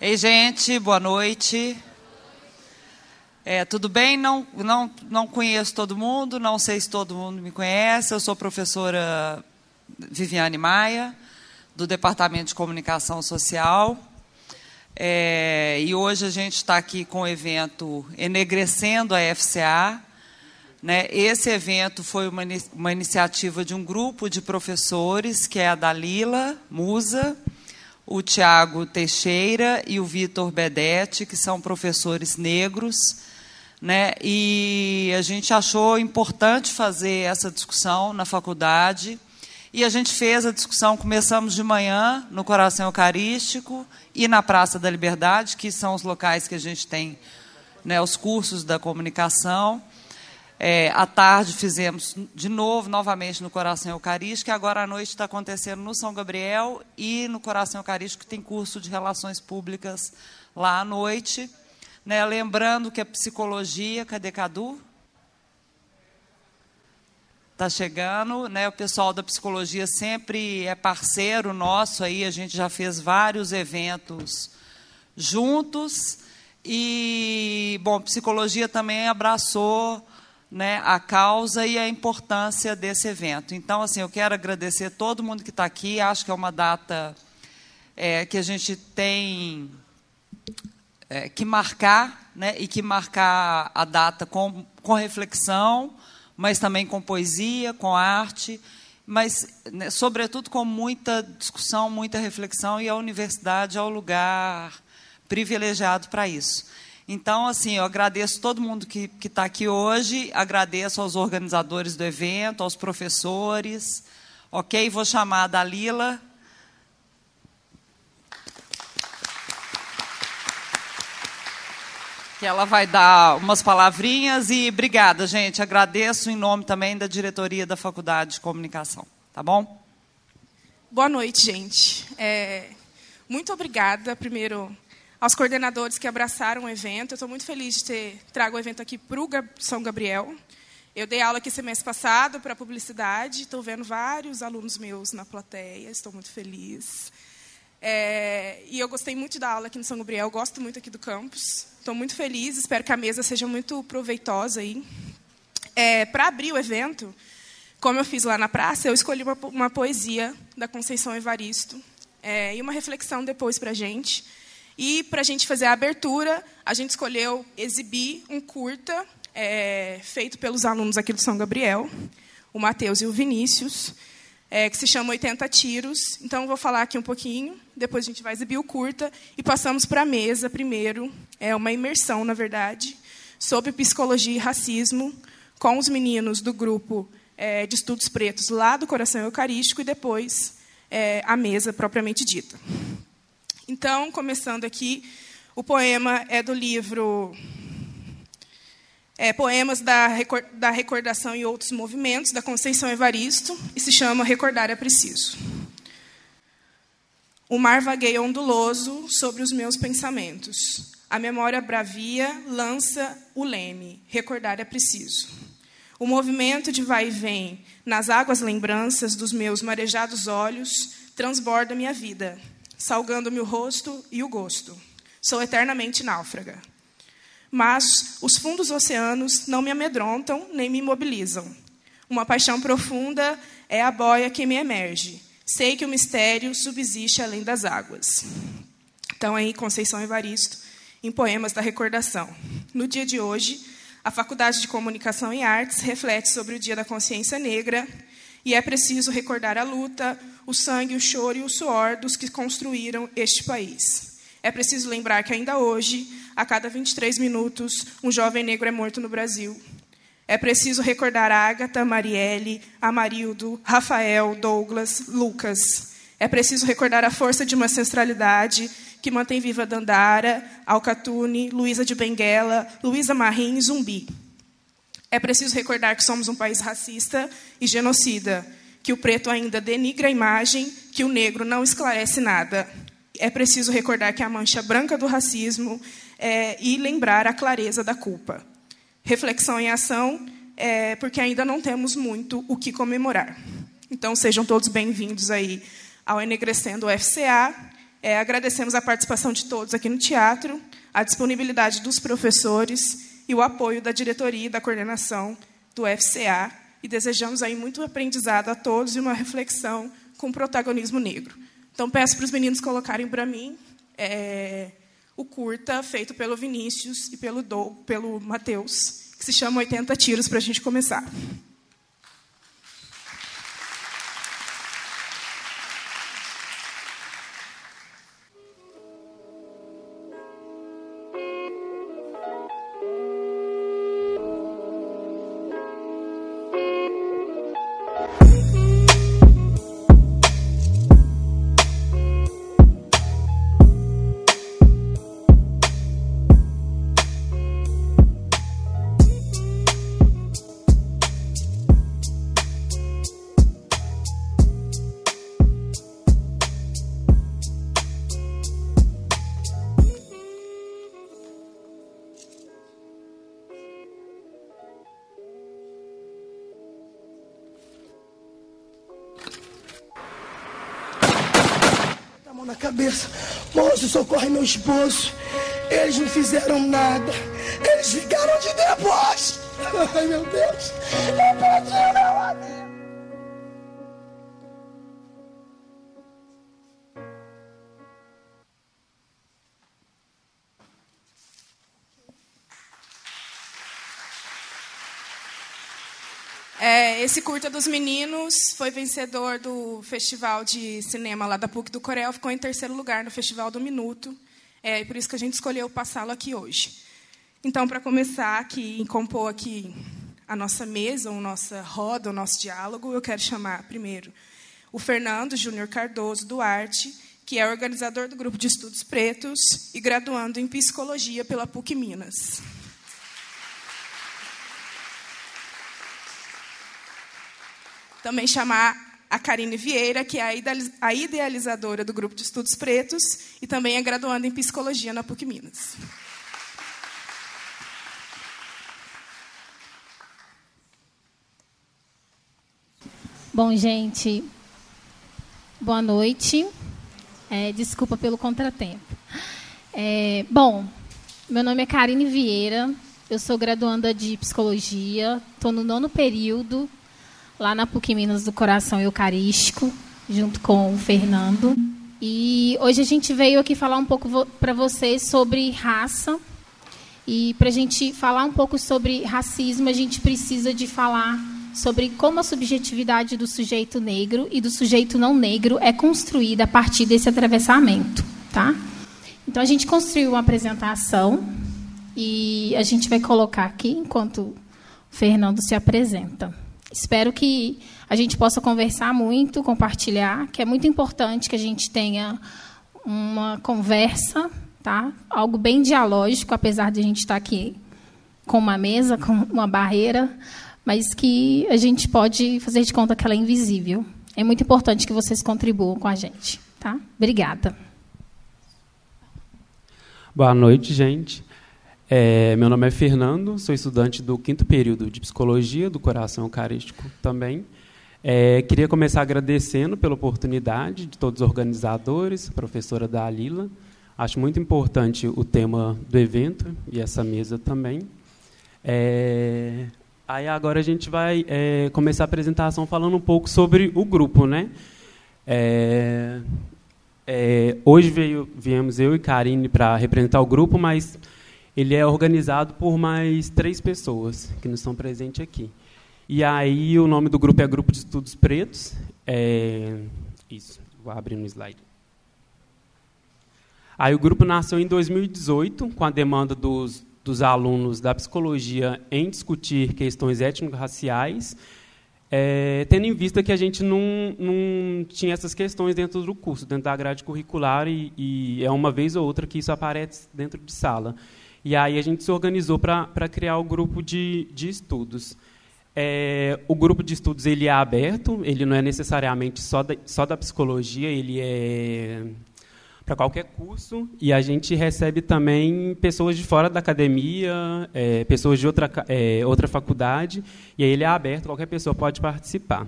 Ei, gente, boa noite. É, tudo bem? Não, não, não conheço todo mundo, não sei se todo mundo me conhece. Eu sou professora Viviane Maia, do Departamento de Comunicação Social. É, e hoje a gente está aqui com o evento Enegrecendo a FCA. Né? Esse evento foi uma, uma iniciativa de um grupo de professores, que é a Dalila Musa, o Tiago Teixeira e o Vitor Bedete, que são professores negros. Né? E a gente achou importante fazer essa discussão na faculdade. E a gente fez a discussão, começamos de manhã no Coração Eucarístico e na Praça da Liberdade, que são os locais que a gente tem né, os cursos da comunicação. É, à tarde fizemos de novo, novamente, no Coração Eucarístico, e agora à noite está acontecendo no São Gabriel e no Coração Eucarístico tem curso de Relações Públicas lá à noite. Né? Lembrando que a psicologia, cadê Cadu? Está chegando, né? O pessoal da psicologia sempre é parceiro nosso aí, a gente já fez vários eventos juntos. E, bom, psicologia também abraçou né, a causa e a importância desse evento. Então, assim, eu quero agradecer todo mundo que está aqui. Acho que é uma data é, que a gente tem é, que marcar, né, e que marcar a data com, com reflexão, mas também com poesia, com arte, mas, né, sobretudo, com muita discussão, muita reflexão, e a universidade é o lugar privilegiado para isso. Então, assim, eu agradeço todo mundo que está aqui hoje, agradeço aos organizadores do evento, aos professores. Ok? Vou chamar a Dalila. Que ela vai dar umas palavrinhas e obrigada, gente. Agradeço em nome também da diretoria da Faculdade de Comunicação. Tá bom? Boa noite, gente. É, muito obrigada, primeiro, aos coordenadores que abraçaram o evento. Eu estou muito feliz de ter trago o evento aqui para o São Gabriel. Eu dei aula aqui semestre passado para publicidade. Estou vendo vários alunos meus na plateia. Estou muito feliz. É, e eu gostei muito da aula aqui no São Gabriel. Gosto muito aqui do campus. Estou muito feliz. Espero que a mesa seja muito proveitosa aí. É, para abrir o evento, como eu fiz lá na praça, eu escolhi uma, uma poesia da Conceição Evaristo é, e uma reflexão depois para a gente. E, para a gente fazer a abertura, a gente escolheu exibir um curta é, feito pelos alunos aqui do São Gabriel, o Matheus e o Vinícius, é, que se chama 80 Tiros. Então, vou falar aqui um pouquinho, depois a gente vai exibir o curta, e passamos para a mesa primeiro, é uma imersão, na verdade, sobre psicologia e racismo, com os meninos do grupo é, de estudos pretos lá do Coração Eucarístico, e depois é, a mesa propriamente dita. Então, começando aqui, o poema é do livro é, Poemas da, da Recordação e Outros Movimentos, da Conceição Evaristo, e se chama Recordar é Preciso. O mar vagueia onduloso sobre os meus pensamentos. A memória bravia lança o leme. Recordar é preciso. O movimento de vai e vem nas águas lembranças dos meus marejados olhos transborda minha vida salgando-me o rosto e o gosto. Sou eternamente náufraga. Mas os fundos oceanos não me amedrontam nem me imobilizam. Uma paixão profunda é a boia que me emerge. Sei que o mistério subsiste além das águas. Então, aí, Conceição Evaristo, em Poemas da Recordação. No dia de hoje, a Faculdade de Comunicação e Artes reflete sobre o Dia da Consciência Negra e é preciso recordar a luta, o sangue, o choro e o suor dos que construíram este país. É preciso lembrar que ainda hoje, a cada 23 minutos, um jovem negro é morto no Brasil. É preciso recordar Ágata, Marielle, Amarildo, Rafael, Douglas, Lucas. É preciso recordar a força de uma ancestralidade que mantém viva Dandara, Alcatune, Luísa de Benguela, Luísa Marim e Zumbi. É preciso recordar que somos um país racista e genocida, que o preto ainda denigra a imagem, que o negro não esclarece nada. É preciso recordar que a mancha branca do racismo é, e lembrar a clareza da culpa. Reflexão em ação, é, porque ainda não temos muito o que comemorar. Então, sejam todos bem-vindos aí ao Enegrecendo FCA. é, agradecemos a participação de todos aqui no teatro, a disponibilidade dos professores e o apoio da diretoria e da coordenação do FCA e desejamos aí muito aprendizado a todos e uma reflexão com protagonismo negro. Então peço para os meninos colocarem para mim é, o curta feito pelo Vinícius e pelo, pelo Matheus, que se chama 80 Tiros, para a gente começar. Cabeça. Moço, socorre meu esposo. Eles não fizeram nada. Eles ficaram de deboche. Ai, meu Deus. Eu perdi meu esse curta dos meninos foi vencedor do festival de cinema lá da PUC do Corel, ficou em terceiro lugar no Festival do Minuto. É, por isso que a gente escolheu passá-lo aqui hoje. Então, para começar aqui, compor aqui a nossa mesa, a nossa roda, o nosso diálogo, eu quero chamar primeiro o Fernando Júnior Cardoso Duarte, que é organizador do grupo de estudos pretos e graduando em psicologia pela PUC Minas. Também chamar a Karine Vieira, que é a idealizadora do Grupo de Estudos Pretos e também é graduanda em Psicologia na PUC Minas. Bom, gente, boa noite. É, desculpa pelo contratempo. É, bom, meu nome é Karine Vieira, eu sou graduanda de Psicologia, estou no nono período lá na PUC Minas do Coração Eucarístico, junto com o Fernando. E hoje a gente veio aqui falar um pouco para vocês sobre raça. E para a gente falar um pouco sobre racismo, a gente precisa de falar sobre como a subjetividade do sujeito negro e do sujeito não negro é construída a partir desse atravessamento, tá? Então a gente construiu uma apresentação e a gente vai colocar aqui enquanto o Fernando se apresenta. Espero que a gente possa conversar muito, compartilhar, que é muito importante que a gente tenha uma conversa, tá? Algo bem dialógico, apesar de a gente estar aqui com uma mesa, com uma barreira, mas que a gente pode fazer de conta que ela é invisível. É muito importante que vocês contribuam com a gente, tá? Obrigada. Boa noite, gente. É, meu nome é Fernando, sou estudante do quinto período de Psicologia do Coração Eucarístico também. É, queria começar agradecendo pela oportunidade de todos os organizadores, professora Dalila. Acho muito importante o tema do evento e essa mesa também. É, aí agora a gente vai é, começar a apresentação falando um pouco sobre o grupo, né? É, é, hoje veio, viemos eu e Karine para representar o grupo, mas ele é organizado por mais três pessoas que não estão presentes aqui. E aí o nome do grupo é Grupo de Estudos Pretos. É, isso, vou abrir no slide. Aí o grupo nasceu em 2018 com a demanda dos, dos alunos da psicologia em discutir questões étnico-raciais, é, tendo em vista que a gente não, não tinha essas questões dentro do curso, dentro da grade curricular, e, e é uma vez ou outra que isso aparece dentro de sala. E aí a gente se organizou para criar o grupo de, de estudos. É, o grupo de estudos ele é aberto, ele não é necessariamente só da, só da psicologia, ele é para qualquer curso e a gente recebe também pessoas de fora da academia, é, pessoas de outra, é, outra faculdade, e aí ele é aberto, qualquer pessoa pode participar.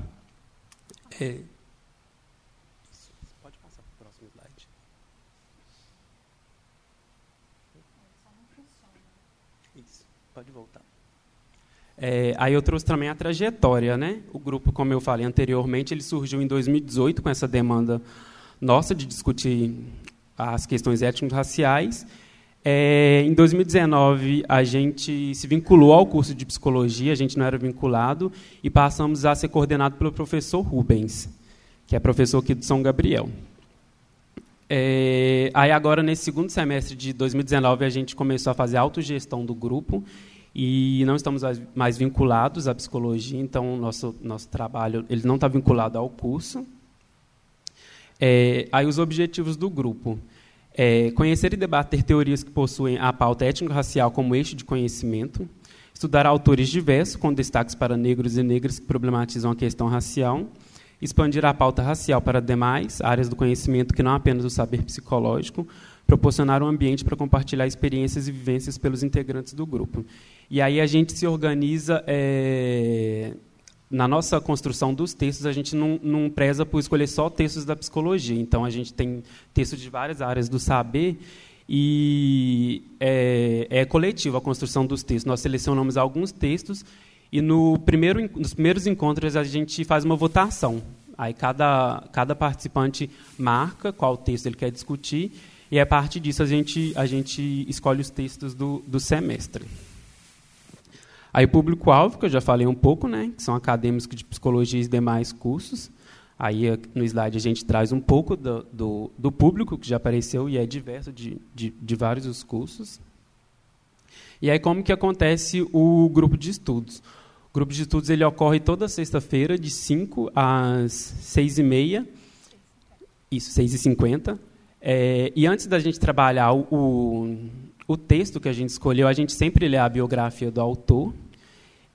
É, Isso, pode voltar. É, aí eu trouxe também a trajetória, né? O grupo, como eu falei anteriormente, ele surgiu em 2018 com essa demanda nossa de discutir as questões étnico-raciais. É, em 2019, a gente se vinculou ao curso de psicologia, a gente não era vinculado, e passamos a ser coordenado pelo professor Rubens, que é professor aqui do São Gabriel. É, aí agora, nesse segundo semestre de 2019, a gente começou a fazer a autogestão do grupo, e não estamos mais vinculados à psicologia, então nosso nosso trabalho ele não está vinculado ao curso. É, aí os objetivos do grupo é conhecer e debater teorias que possuem a pauta étnico-racial como eixo de conhecimento, estudar autores diversos com destaques para negros e negras que problematizam a questão racial, expandir a pauta racial para demais áreas do conhecimento que não apenas o saber psicológico, proporcionar um ambiente para compartilhar experiências e vivências pelos integrantes do grupo. E aí a gente se organiza. É, na nossa construção dos textos, a gente não, não preza por escolher só textos da psicologia. Então, a gente tem textos de várias áreas do saber e é, é coletiva a construção dos textos. Nós selecionamos alguns textos e no primeiro, nos primeiros encontros a gente faz uma votação. Aí cada, cada participante marca qual texto ele quer discutir e a partir disso a gente, a gente escolhe os textos do, do semestre. Aí o público-alvo, que eu já falei um pouco, né, que são acadêmicos de psicologia e demais cursos. Aí no slide a gente traz um pouco do, do, do público que já apareceu e é diverso de, de, de vários os cursos. E aí como que acontece o grupo de estudos? O grupo de estudos ele ocorre toda sexta-feira, de 5 às 6 e meia. Isso, 6 e 50. É, e antes da gente trabalhar o, o, texto que a gente escolheu, a gente sempre lê a biografia do autor.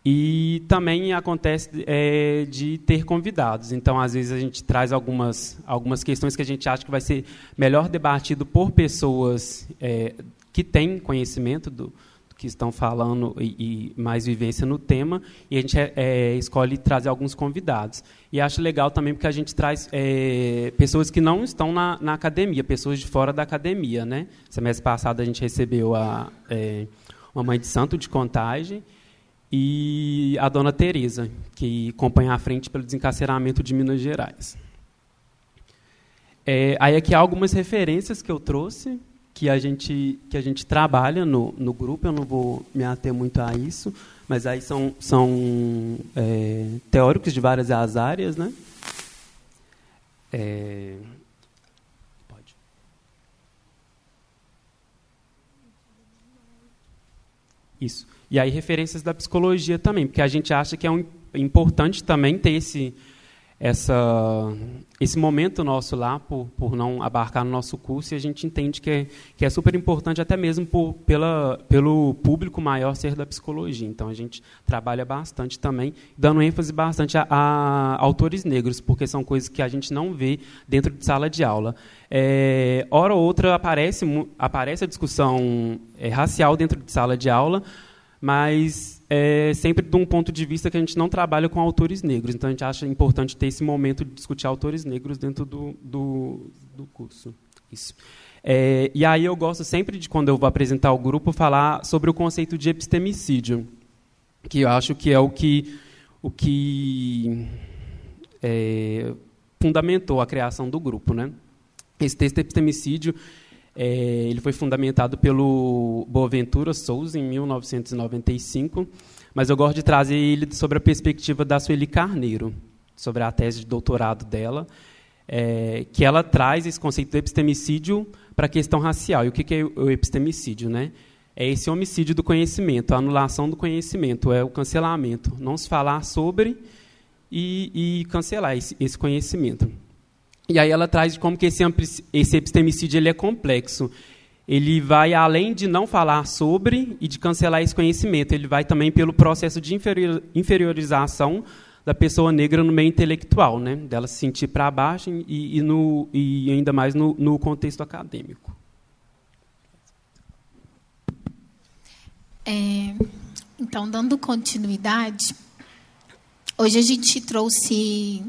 E também acontece é, de ter convidados. Então, às vezes, a gente traz algumas, algumas questões que a gente acha que vai ser melhor debatido por pessoas é, que têm conhecimento do, que estão falando e, e, mais vivência no tema, e a gente é, é, escolhe trazer alguns convidados. E acho legal também porque a gente traz é, pessoas que não estão na, na, academia, pessoas de fora da academia. Né? Semestre passado a gente recebeu a, é, uma mãe de santo de contagem e a dona Teresa, que acompanha a frente pelo desencarceramento de Minas Gerais. É, aí aqui há algumas referências que eu trouxe que a gente que a gente trabalha no, no grupo. Eu não vou me ater muito a isso, mas aí são são é, teóricos de várias as áreas, né? É. Isso. E aí referências da psicologia também, porque a gente acha que é um, importante também ter esse essa, esse momento nosso lá, por, por não abarcar no nosso curso, e a gente entende que é, que é super importante, até mesmo por, pela, pelo público maior ser da psicologia. Então, a gente trabalha bastante também, dando ênfase bastante a, a autores negros, porque são coisas que a gente não vê dentro de sala de aula. É, hora ou outra aparece, aparece a discussão é, racial dentro de sala de aula, mas é sempre de um ponto de vista que a gente não trabalha com autores negros. Então, a gente acha importante ter esse momento de discutir autores negros dentro do, do, do curso. Isso. É, e aí eu gosto sempre de, quando eu vou apresentar o grupo, falar sobre o conceito de epistemicídio, que eu acho que é o que, o que é, fundamentou a criação do grupo. Né? Esse texto epistemicídio é, ele foi fundamentado pelo Boaventura Souza em 1995, mas eu gosto de trazer ele sobre a perspectiva da Sueli Carneiro, sobre a tese de doutorado dela, é, que ela traz esse conceito do epistemicídio para a questão racial. E o que é o epistemicídio? Né? É esse homicídio do conhecimento, a anulação do conhecimento, é o cancelamento. Não se falar sobre e, e cancelar esse, esse conhecimento. E aí ela traz como que esse, esse epistemicídio ele é complexo. Ele vai além de não falar sobre e de cancelar esse conhecimento, ele vai também pelo processo de inferior, inferiorização da pessoa negra no meio intelectual, né? dela se sentir para baixo e, e, no, e ainda mais no, no contexto acadêmico. É, então, dando continuidade, hoje a gente trouxe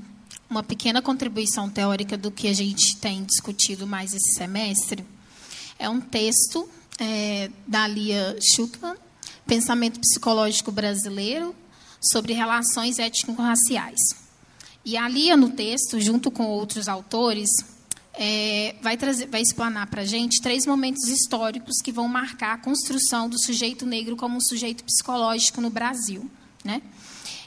uma pequena contribuição teórica do que a gente tem discutido mais esse semestre. É um texto é, da Lia Schuckman, Pensamento Psicológico Brasileiro sobre Relações Étnico-Raciais. E a Lia, no texto, junto com outros autores, é, vai, trazer, vai explanar para a gente três momentos históricos que vão marcar a construção do sujeito negro como um sujeito psicológico no Brasil. Né?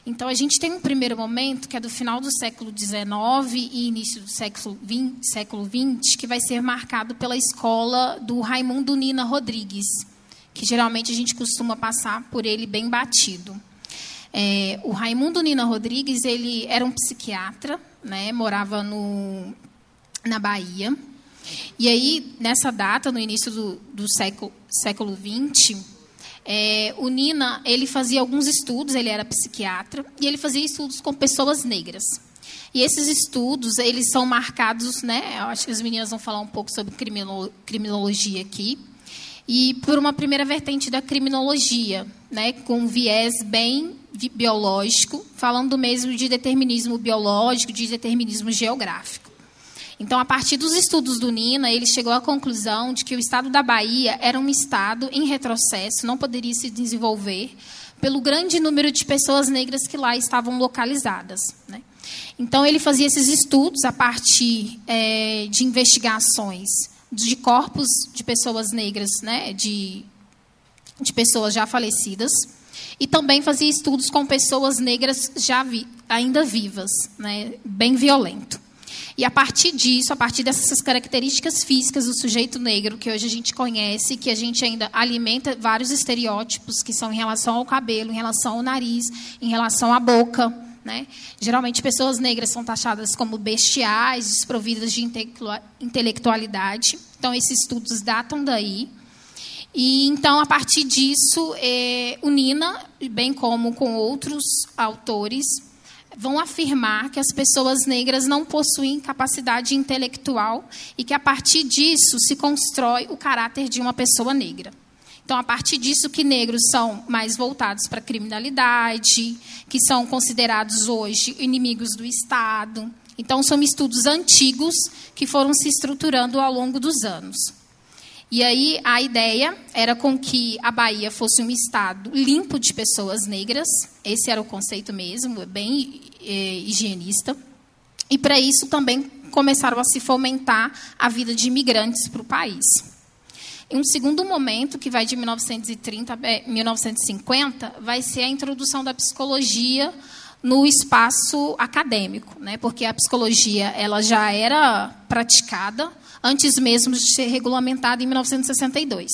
Então, a gente tem um primeiro momento, que é do final do século XIX e início do século XX, século que vai ser marcado pela escola do Raimundo Nina Rodrigues, que geralmente a gente costuma passar por ele bem batido. É, o Raimundo Nina Rodrigues ele era um psiquiatra, né, morava no, na Bahia. E aí, nessa data, no início do, do século, século XX, é, o Nina, ele fazia alguns estudos, ele era psiquiatra, e ele fazia estudos com pessoas negras. E esses estudos, eles são marcados, né? Eu acho que as meninas vão falar um pouco sobre criminologia aqui. E por uma primeira vertente da criminologia, né, com viés bem biológico, falando mesmo de determinismo biológico, de determinismo geográfico. Então, a partir dos estudos do Nina, ele chegou à conclusão de que o estado da Bahia era um estado em retrocesso, não poderia se desenvolver pelo grande número de pessoas negras que lá estavam localizadas. Né? Então, ele fazia esses estudos a partir é, de investigações de corpos de pessoas negras, né, de, de pessoas já falecidas, e também fazia estudos com pessoas negras já vi, ainda vivas, né, bem violento. E a partir disso, a partir dessas características físicas do sujeito negro, que hoje a gente conhece, que a gente ainda alimenta vários estereótipos que são em relação ao cabelo, em relação ao nariz, em relação à boca. Né? Geralmente, pessoas negras são taxadas como bestiais, desprovidas de intelectualidade. Então, esses estudos datam daí. E então, a partir disso, eh, o Nina, bem como com outros autores, vão afirmar que as pessoas negras não possuem capacidade intelectual e que a partir disso se constrói o caráter de uma pessoa negra. Então, a partir disso que negros são mais voltados para a criminalidade, que são considerados hoje inimigos do Estado. Então, são estudos antigos que foram se estruturando ao longo dos anos. E aí a ideia era com que a Bahia fosse um estado limpo de pessoas negras. Esse era o conceito mesmo, bem é, higienista. E para isso também começaram a se fomentar a vida de imigrantes para o país. Em um segundo momento, que vai de 1930 a 1950, vai ser a introdução da psicologia no espaço acadêmico, né? Porque a psicologia ela já era praticada antes mesmo de ser regulamentada em 1962.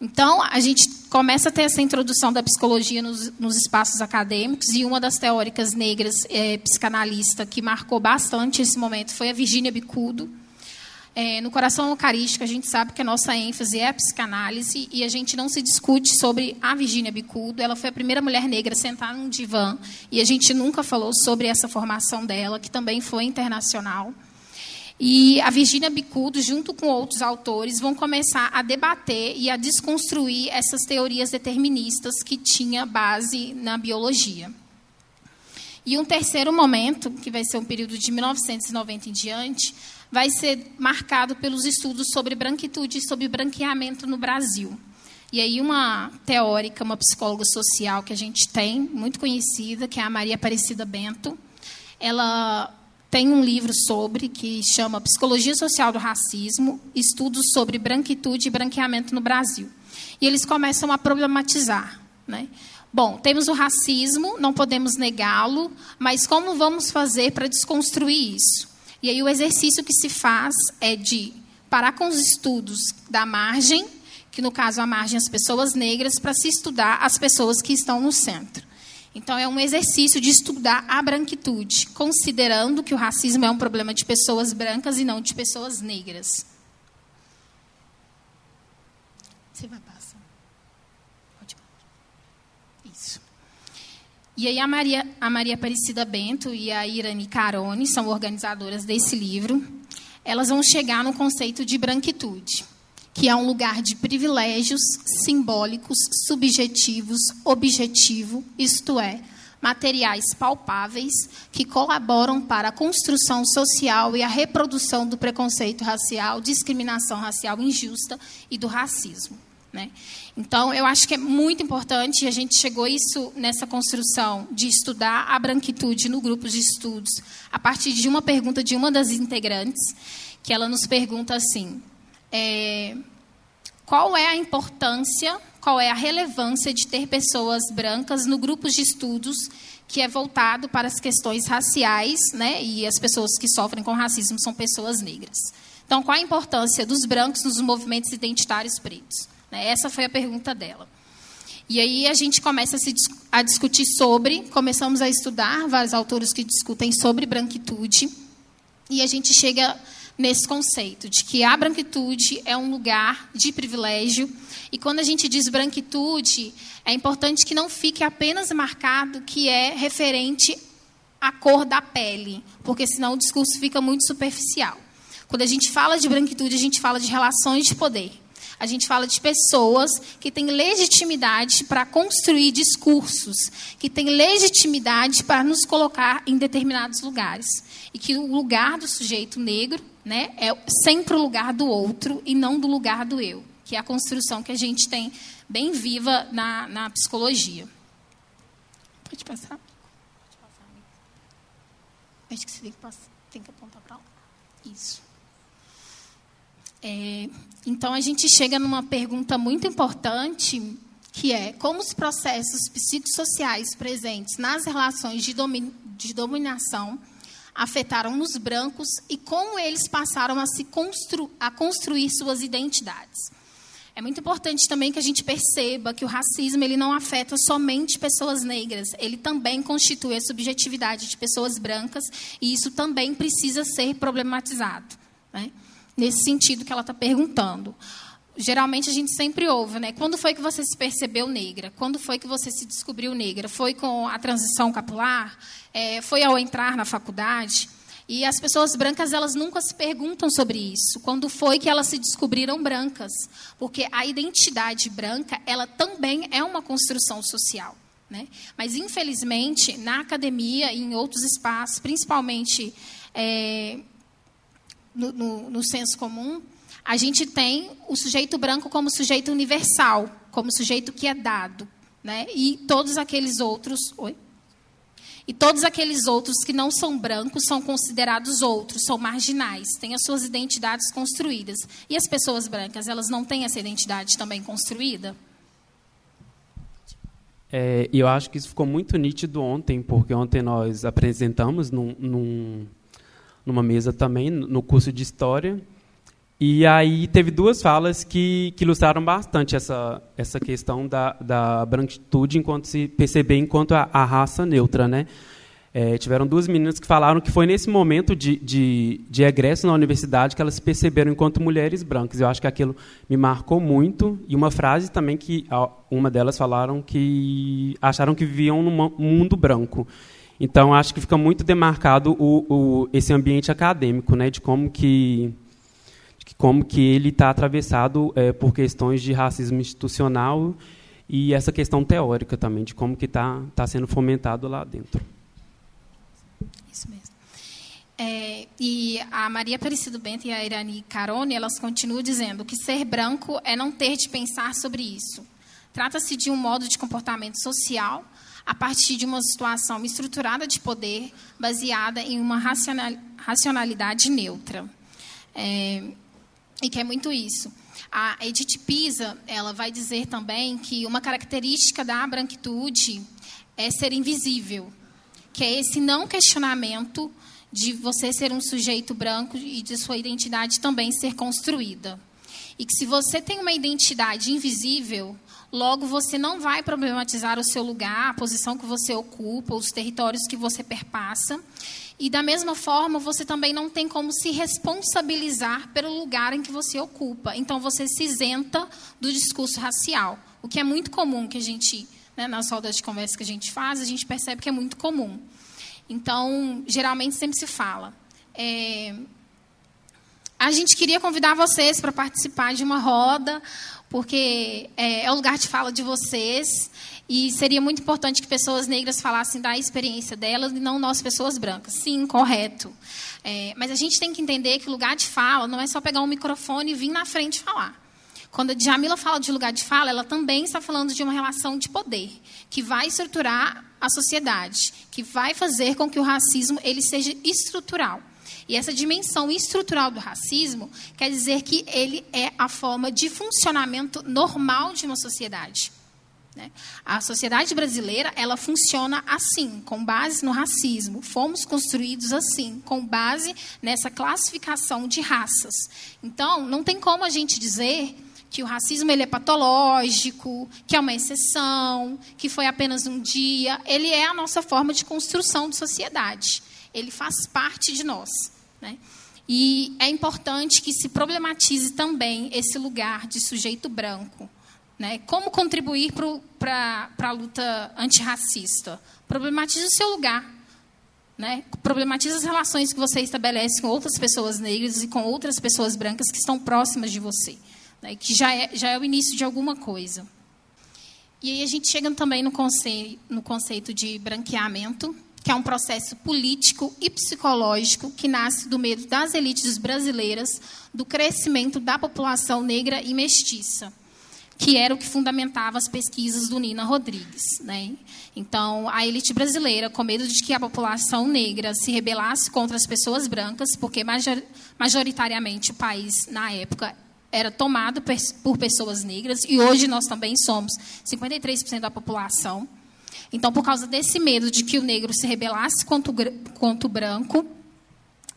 Então, a gente começa a ter essa introdução da psicologia nos, nos espaços acadêmicos, e uma das teóricas negras é, psicanalista que marcou bastante esse momento foi a Virginia Bicudo. É, no Coração Eucarístico, a gente sabe que a nossa ênfase é a psicanálise, e a gente não se discute sobre a Virginia Bicudo. Ela foi a primeira mulher negra a sentar num divã, e a gente nunca falou sobre essa formação dela, que também foi internacional. E a Virginia Bicudo, junto com outros autores, vão começar a debater e a desconstruir essas teorias deterministas que tinha base na biologia. E um terceiro momento, que vai ser um período de 1990 em diante, vai ser marcado pelos estudos sobre branquitude e sobre branqueamento no Brasil. E aí uma teórica, uma psicóloga social que a gente tem, muito conhecida, que é a Maria Aparecida Bento, ela tem um livro sobre que chama Psicologia Social do Racismo, estudos sobre branquitude e branqueamento no Brasil. E eles começam a problematizar, né? Bom, temos o racismo, não podemos negá-lo, mas como vamos fazer para desconstruir isso? E aí o exercício que se faz é de parar com os estudos da margem, que no caso a margem as pessoas negras, para se estudar as pessoas que estão no centro. Então, é um exercício de estudar a branquitude, considerando que o racismo é um problema de pessoas brancas e não de pessoas negras. Você vai passar. Pode Isso. E aí, a Maria, a Maria Aparecida Bento e a Irani Carone são organizadoras desse livro. Elas vão chegar no conceito de branquitude que é um lugar de privilégios simbólicos, subjetivos, objetivo, isto é, materiais palpáveis que colaboram para a construção social e a reprodução do preconceito racial, discriminação racial injusta e do racismo. Né? Então, eu acho que é muito importante, e a gente chegou isso nessa construção de estudar a branquitude no grupo de estudos, a partir de uma pergunta de uma das integrantes, que ela nos pergunta assim: é, qual é a importância, qual é a relevância de ter pessoas brancas no grupo de estudos que é voltado para as questões raciais, né? E as pessoas que sofrem com racismo são pessoas negras. Então, qual a importância dos brancos nos movimentos identitários pretos? Né? Essa foi a pergunta dela. E aí a gente começa a, se, a discutir sobre, começamos a estudar vários autores que discutem sobre branquitude, e a gente chega nesse conceito de que a branquitude é um lugar de privilégio, e quando a gente diz branquitude, é importante que não fique apenas marcado que é referente à cor da pele, porque senão o discurso fica muito superficial. Quando a gente fala de branquitude, a gente fala de relações de poder. A gente fala de pessoas que têm legitimidade para construir discursos, que têm legitimidade para nos colocar em determinados lugares. E que o lugar do sujeito negro né, é sempre o lugar do outro e não do lugar do eu, que é a construção que a gente tem bem viva na, na psicologia. Pode passar? Pode passar. Acho que você tem que, passar, tem que apontar para lá. Isso. É, então, a gente chega numa pergunta muito importante, que é como os processos psicossociais presentes nas relações de, domi de dominação afetaram os brancos e como eles passaram a se constru a construir suas identidades. É muito importante também que a gente perceba que o racismo ele não afeta somente pessoas negras, ele também constitui a subjetividade de pessoas brancas e isso também precisa ser problematizado. Né? nesse sentido que ela está perguntando. Geralmente a gente sempre ouve, né? Quando foi que você se percebeu negra? Quando foi que você se descobriu negra? Foi com a transição capilar? É, foi ao entrar na faculdade? E as pessoas brancas elas nunca se perguntam sobre isso. Quando foi que elas se descobriram brancas? Porque a identidade branca ela também é uma construção social. Né? Mas, infelizmente, na academia e em outros espaços, principalmente é, no, no, no senso comum, a gente tem o sujeito branco como sujeito universal, como sujeito que é dado, né? E todos aqueles outros, oi? E todos aqueles outros que não são brancos são considerados outros, são marginais, têm as suas identidades construídas. E as pessoas brancas, elas não têm essa identidade também construída? É, e eu acho que isso ficou muito nítido ontem, porque ontem nós apresentamos num, num numa mesa também, no curso de História. E aí teve duas falas que, que ilustraram bastante essa, essa questão da, da branquitude enquanto se perceber enquanto a, a raça neutra. Né? É, tiveram duas meninas que falaram que foi nesse momento de, de, de egresso na universidade que elas se perceberam enquanto mulheres brancas. Eu acho que aquilo me marcou muito. E uma frase também que uma delas falaram que acharam que viviam num mundo branco. Então, acho que fica muito demarcado o, o, esse ambiente acadêmico, né, de como que, como que ele está atravessado é, por questões de racismo institucional e essa questão teórica também, de como que está tá sendo fomentado lá dentro. Isso mesmo. É, e a Maria Aparecido Bento e a Irani Carone, elas continuam dizendo que ser branco é não ter de pensar sobre isso. Trata-se de um modo de comportamento social a partir de uma situação estruturada de poder baseada em uma racionalidade neutra. É, e que é muito isso. A Edith Pisa ela vai dizer também que uma característica da branquitude é ser invisível, que é esse não questionamento de você ser um sujeito branco e de sua identidade também ser construída. E que se você tem uma identidade invisível, Logo, você não vai problematizar o seu lugar, a posição que você ocupa, os territórios que você perpassa. E, da mesma forma, você também não tem como se responsabilizar pelo lugar em que você ocupa. Então, você se isenta do discurso racial, o que é muito comum que a gente, né, nas rodas de conversa que a gente faz, a gente percebe que é muito comum. Então, geralmente sempre se fala. É, a gente queria convidar vocês para participar de uma roda porque é, é o lugar de fala de vocês e seria muito importante que pessoas negras falassem da experiência delas e não nós, pessoas brancas. Sim, correto. É, mas a gente tem que entender que lugar de fala não é só pegar um microfone e vir na frente falar. Quando a Djamila fala de lugar de fala, ela também está falando de uma relação de poder, que vai estruturar a sociedade, que vai fazer com que o racismo ele seja estrutural. E essa dimensão estrutural do racismo quer dizer que ele é a forma de funcionamento normal de uma sociedade. Né? A sociedade brasileira ela funciona assim, com base no racismo. Fomos construídos assim, com base nessa classificação de raças. Então, não tem como a gente dizer que o racismo ele é patológico, que é uma exceção, que foi apenas um dia. Ele é a nossa forma de construção de sociedade. Ele faz parte de nós. Né? E é importante que se problematize também esse lugar de sujeito branco. Né? Como contribuir para a luta antirracista? Problematize o seu lugar. Né? Problematize as relações que você estabelece com outras pessoas negras e com outras pessoas brancas que estão próximas de você. Né? Que já é, já é o início de alguma coisa. E aí a gente chega também no conceito, no conceito de branqueamento, que é um processo político e psicológico que nasce do medo das elites brasileiras do crescimento da população negra e mestiça que era o que fundamentava as pesquisas do Nina Rodrigues. Né? Então, a elite brasileira, com medo de que a população negra se rebelasse contra as pessoas brancas, porque majoritariamente o país, na época, era tomado por pessoas negras, e hoje nós também somos 53% da população. Então, por causa desse medo de que o negro se rebelasse contra o, contra o branco,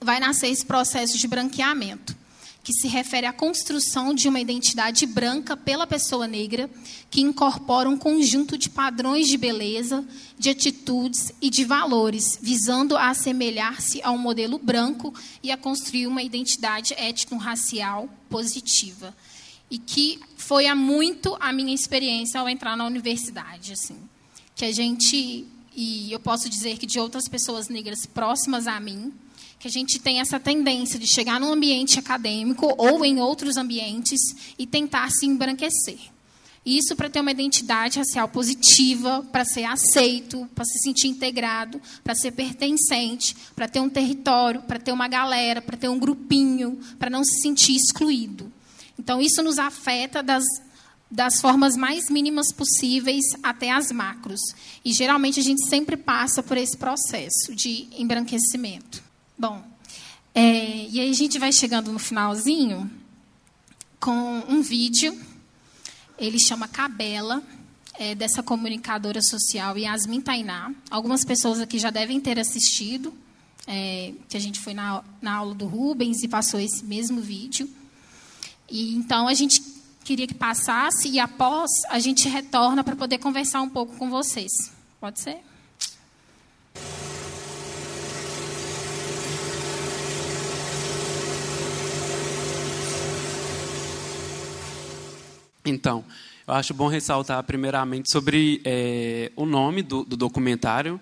vai nascer esse processo de branqueamento que se refere à construção de uma identidade branca pela pessoa negra, que incorpora um conjunto de padrões de beleza, de atitudes e de valores, visando a assemelhar-se a um modelo branco e a construir uma identidade étnico-racial positiva. E que foi há muito a minha experiência ao entrar na universidade, assim, que a gente e eu posso dizer que de outras pessoas negras próximas a mim, que a gente tem essa tendência de chegar num ambiente acadêmico ou em outros ambientes e tentar se embranquecer. Isso para ter uma identidade racial positiva, para ser aceito, para se sentir integrado, para ser pertencente, para ter um território, para ter uma galera, para ter um grupinho, para não se sentir excluído. Então, isso nos afeta das, das formas mais mínimas possíveis até as macros. E, geralmente, a gente sempre passa por esse processo de embranquecimento. Bom, é, e aí a gente vai chegando no finalzinho com um vídeo. Ele chama Cabela, é, dessa comunicadora social Yasmin Tainá. Algumas pessoas aqui já devem ter assistido, é, que a gente foi na, na aula do Rubens e passou esse mesmo vídeo. E então a gente queria que passasse e após a gente retorna para poder conversar um pouco com vocês. Pode ser? Então, eu acho bom ressaltar primeiramente sobre é, o nome do, do, documentário,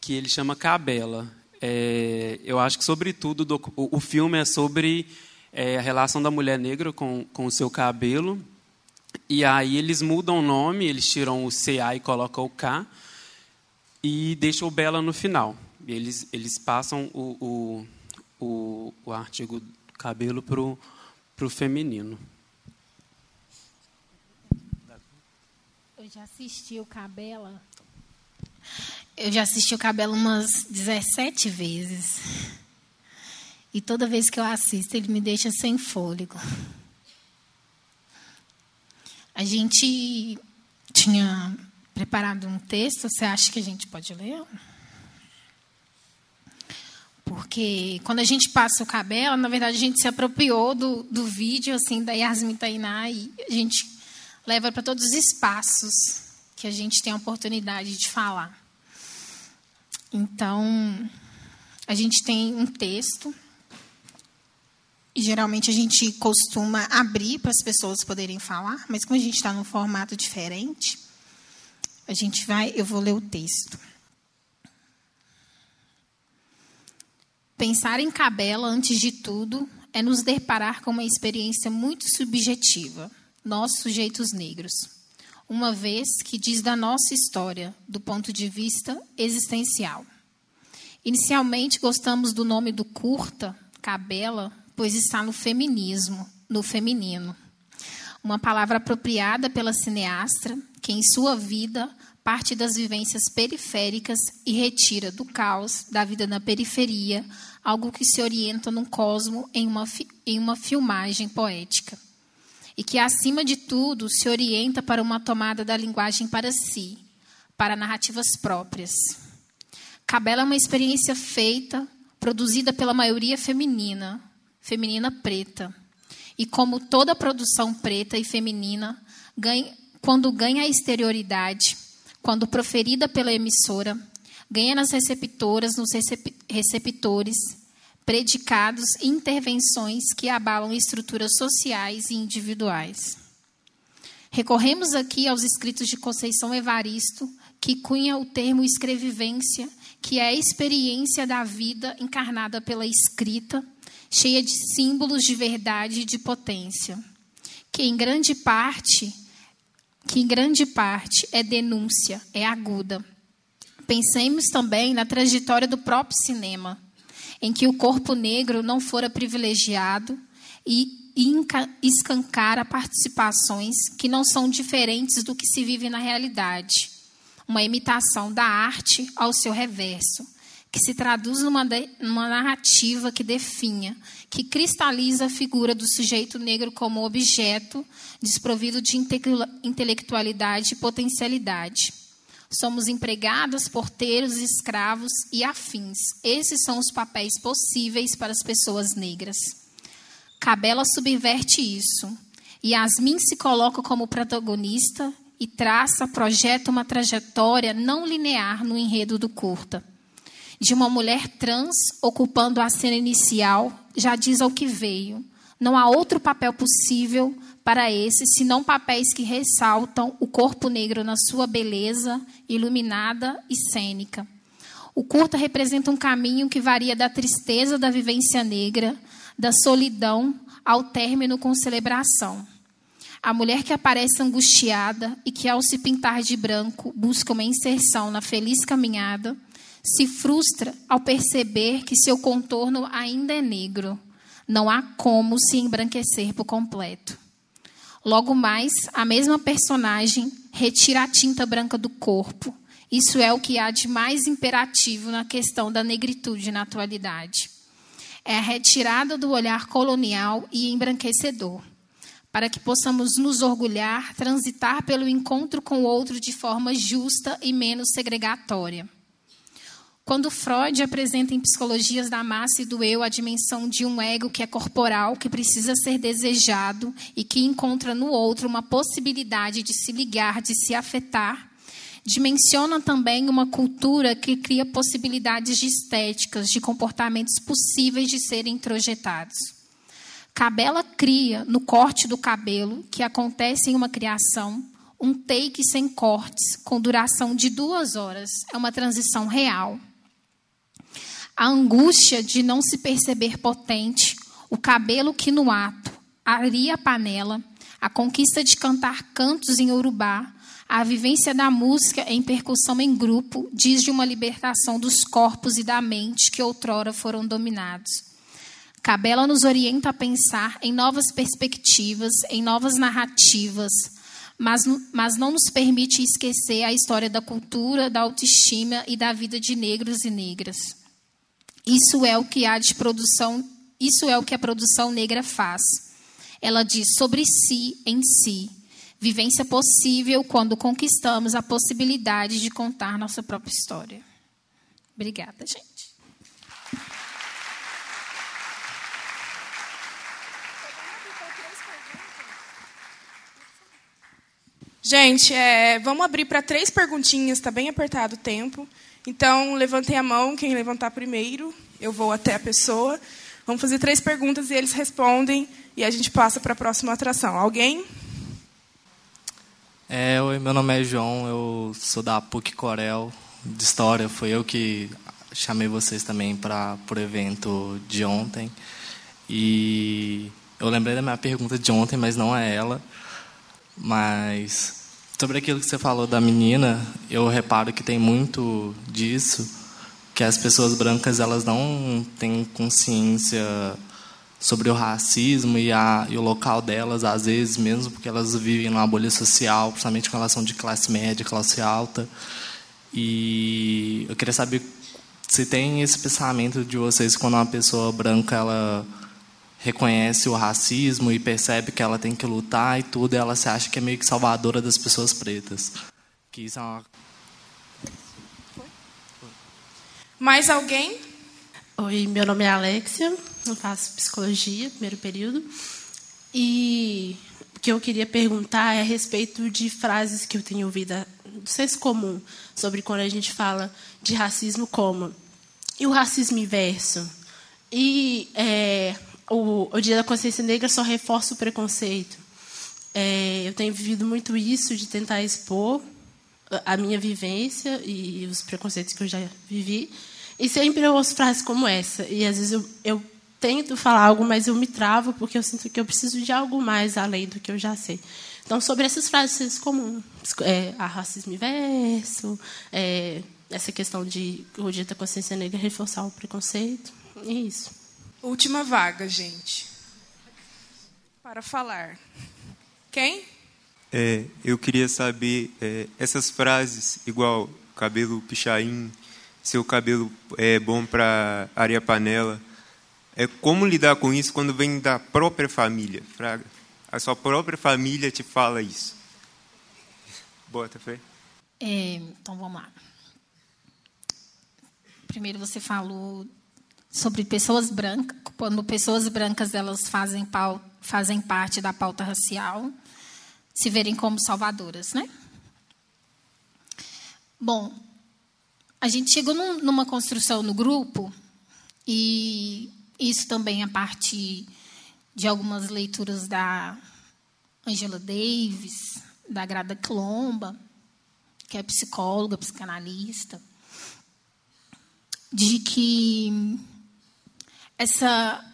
que ele chama Cabela. É, eu acho que, sobretudo, o, o filme é sobre é, a relação da mulher negra com, com o seu cabelo. E aí eles mudam o nome, eles tiram o CA e colocam o K, e deixam o Bela no final. Eles, eles passam o, o, o, o artigo cabelo para o feminino. Já assisti o Cabela. Eu já assisti o Cabela umas 17 vezes. E toda vez que eu assisto, ele me deixa sem fôlego. A gente tinha preparado um texto, você acha que a gente pode ler? Porque quando a gente passa o cabelo, na verdade a gente se apropriou do, do vídeo assim da Yasmin Tainá e a gente leva para todos os espaços que a gente tem a oportunidade de falar. Então, a gente tem um texto e geralmente a gente costuma abrir para as pessoas poderem falar, mas como a gente está num formato diferente, a gente vai, eu vou ler o texto. Pensar em Cabela, antes de tudo, é nos deparar com uma experiência muito subjetiva nós sujeitos negros, uma vez que diz da nossa história do ponto de vista existencial. Inicialmente gostamos do nome do curta, Cabela, pois está no feminismo, no feminino. Uma palavra apropriada pela cineastra, que em sua vida parte das vivências periféricas e retira do caos da vida na periferia algo que se orienta num cosmo em uma, em uma filmagem poética. E que, acima de tudo, se orienta para uma tomada da linguagem para si, para narrativas próprias. Cabela é uma experiência feita, produzida pela maioria feminina, feminina preta. E como toda produção preta e feminina, ganha, quando ganha a exterioridade, quando proferida pela emissora, ganha nas receptoras, nos receptores, predicados e intervenções que abalam estruturas sociais e individuais. Recorremos aqui aos escritos de Conceição Evaristo, que cunha o termo escrevivência, que é a experiência da vida encarnada pela escrita, cheia de símbolos de verdade e de potência, que em grande parte que em grande parte é denúncia, é aguda. Pensemos também na trajetória do próprio cinema, em que o corpo negro não fora privilegiado e escancara participações que não são diferentes do que se vive na realidade. Uma imitação da arte ao seu reverso, que se traduz numa, de, numa narrativa que definha, que cristaliza a figura do sujeito negro como objeto desprovido de intelectualidade e potencialidade. Somos empregadas, porteiros, escravos e afins. Esses são os papéis possíveis para as pessoas negras. Cabela subverte isso. Yasmin se coloca como protagonista e traça, projeta uma trajetória não linear no enredo do curta de uma mulher trans ocupando a cena inicial já diz ao que veio. Não há outro papel possível para esse, senão papéis que ressaltam o corpo negro na sua beleza iluminada e cênica. O curta representa um caminho que varia da tristeza da vivência negra, da solidão, ao término com celebração. A mulher que aparece angustiada e que, ao se pintar de branco, busca uma inserção na feliz caminhada se frustra ao perceber que seu contorno ainda é negro. Não há como se embranquecer por completo. Logo mais, a mesma personagem retira a tinta branca do corpo. Isso é o que há de mais imperativo na questão da negritude na atualidade. É a retirada do olhar colonial e embranquecedor, para que possamos nos orgulhar, transitar pelo encontro com o outro de forma justa e menos segregatória. Quando Freud apresenta em Psicologias da Massa e do Eu a dimensão de um ego que é corporal, que precisa ser desejado e que encontra no outro uma possibilidade de se ligar, de se afetar, dimensiona também uma cultura que cria possibilidades de estéticas, de comportamentos possíveis de serem introjetados. Cabela cria, no corte do cabelo, que acontece em uma criação, um take sem cortes, com duração de duas horas. É uma transição real a angústia de não se perceber potente, o cabelo que no ato aria a panela, a conquista de cantar cantos em urubá, a vivência da música em percussão em grupo diz de uma libertação dos corpos e da mente que outrora foram dominados. Cabela nos orienta a pensar em novas perspectivas, em novas narrativas, mas, mas não nos permite esquecer a história da cultura, da autoestima e da vida de negros e negras. Isso é o que há de produção, isso é o que a produção negra faz. Ela diz sobre si em si, vivência possível quando conquistamos a possibilidade de contar nossa própria história. Obrigada, gente. Gente, é, vamos abrir para três perguntinhas, está bem apertado o tempo. Então, levantem a mão, quem levantar primeiro, eu vou até a pessoa. Vamos fazer três perguntas e eles respondem e a gente passa para a próxima atração. Alguém? É, oi, meu nome é João, eu sou da PUC Corel de História. Foi eu que chamei vocês também para o evento de ontem. E eu lembrei da minha pergunta de ontem, mas não é ela. Mas Sobre aquilo que você falou da menina, eu reparo que tem muito disso, que as pessoas brancas elas não têm consciência sobre o racismo e, a, e o local delas, às vezes mesmo, porque elas vivem numa bolha social, principalmente com relação de classe média, classe alta. E eu queria saber se tem esse pensamento de vocês quando uma pessoa branca ela reconhece o racismo e percebe que ela tem que lutar e tudo, e ela se acha que é meio que salvadora das pessoas pretas. Que isso é uma... Mais alguém? Oi, meu nome é Alexia, eu faço psicologia, primeiro período. E o que eu queria perguntar é a respeito de frases que eu tenho ouvido do senso comum sobre quando a gente fala de racismo como e o racismo inverso e é, o, o Dia da Consciência Negra só reforça o preconceito. É, eu tenho vivido muito isso de tentar expor a minha vivência e os preconceitos que eu já vivi. E sempre eu ouço frases como essa. E às vezes eu, eu tento falar algo, mas eu me travo porque eu sinto que eu preciso de algo mais além do que eu já sei. Então, sobre essas frases comuns, é, a racismo inverso, é, essa questão de o dia da consciência negra reforçar o preconceito, é isso. Última vaga, gente. Para falar. Quem? É, eu queria saber é, essas frases, igual cabelo pichain, seu cabelo é bom para areia panela. É como lidar com isso quando vem da própria família, Fraga? A sua própria família te fala isso. Bota fé. É, então vamos lá. Primeiro você falou sobre pessoas brancas, quando pessoas brancas elas fazem, pau, fazem parte da pauta racial, se verem como salvadoras, né? Bom, a gente chegou num, numa construção no grupo e isso também a partir de algumas leituras da Angela Davis, da Grada Clomba, que é psicóloga, psicanalista, de que essa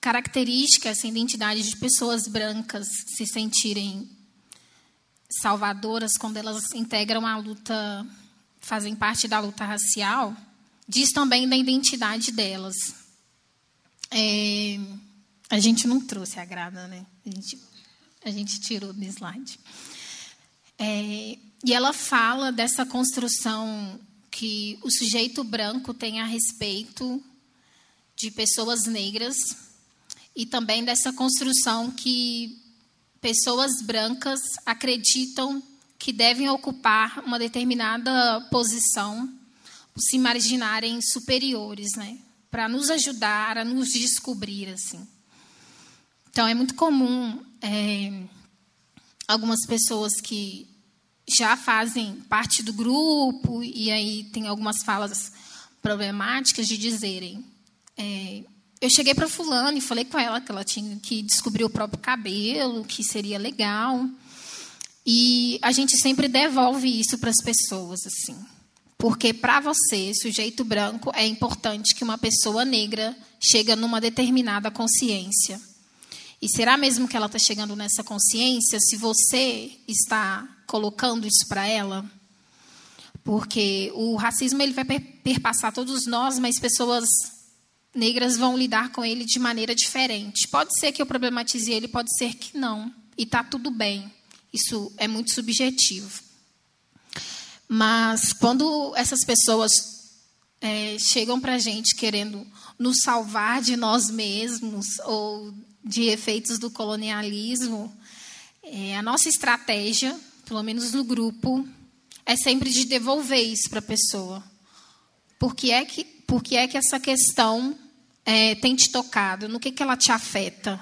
característica, essa identidade de pessoas brancas se sentirem salvadoras quando elas integram a luta, fazem parte da luta racial, diz também da identidade delas. É, a gente não trouxe a grada, né? A gente, a gente tirou do slide. É, e ela fala dessa construção que o sujeito branco tem a respeito de pessoas negras e também dessa construção que pessoas brancas acreditam que devem ocupar uma determinada posição, se imaginarem superiores, né? Para nos ajudar a nos descobrir assim. Então é muito comum é, algumas pessoas que já fazem parte do grupo e aí tem algumas falas problemáticas de dizerem é, eu cheguei para fulano e falei com ela que ela tinha que descobrir o próprio cabelo, que seria legal. E a gente sempre devolve isso para as pessoas assim. Porque para você, sujeito branco, é importante que uma pessoa negra chegue numa determinada consciência. E será mesmo que ela está chegando nessa consciência se você está colocando isso para ela? Porque o racismo ele vai perpassar todos nós, mas pessoas negras vão lidar com ele de maneira diferente. Pode ser que eu problematize ele, pode ser que não. E está tudo bem. Isso é muito subjetivo. Mas quando essas pessoas é, chegam para a gente querendo nos salvar de nós mesmos ou de efeitos do colonialismo, é, a nossa estratégia, pelo menos no grupo, é sempre de devolver isso para a pessoa. Por que é que, por que é que essa questão é, tem te tocado, no que, que ela te afeta.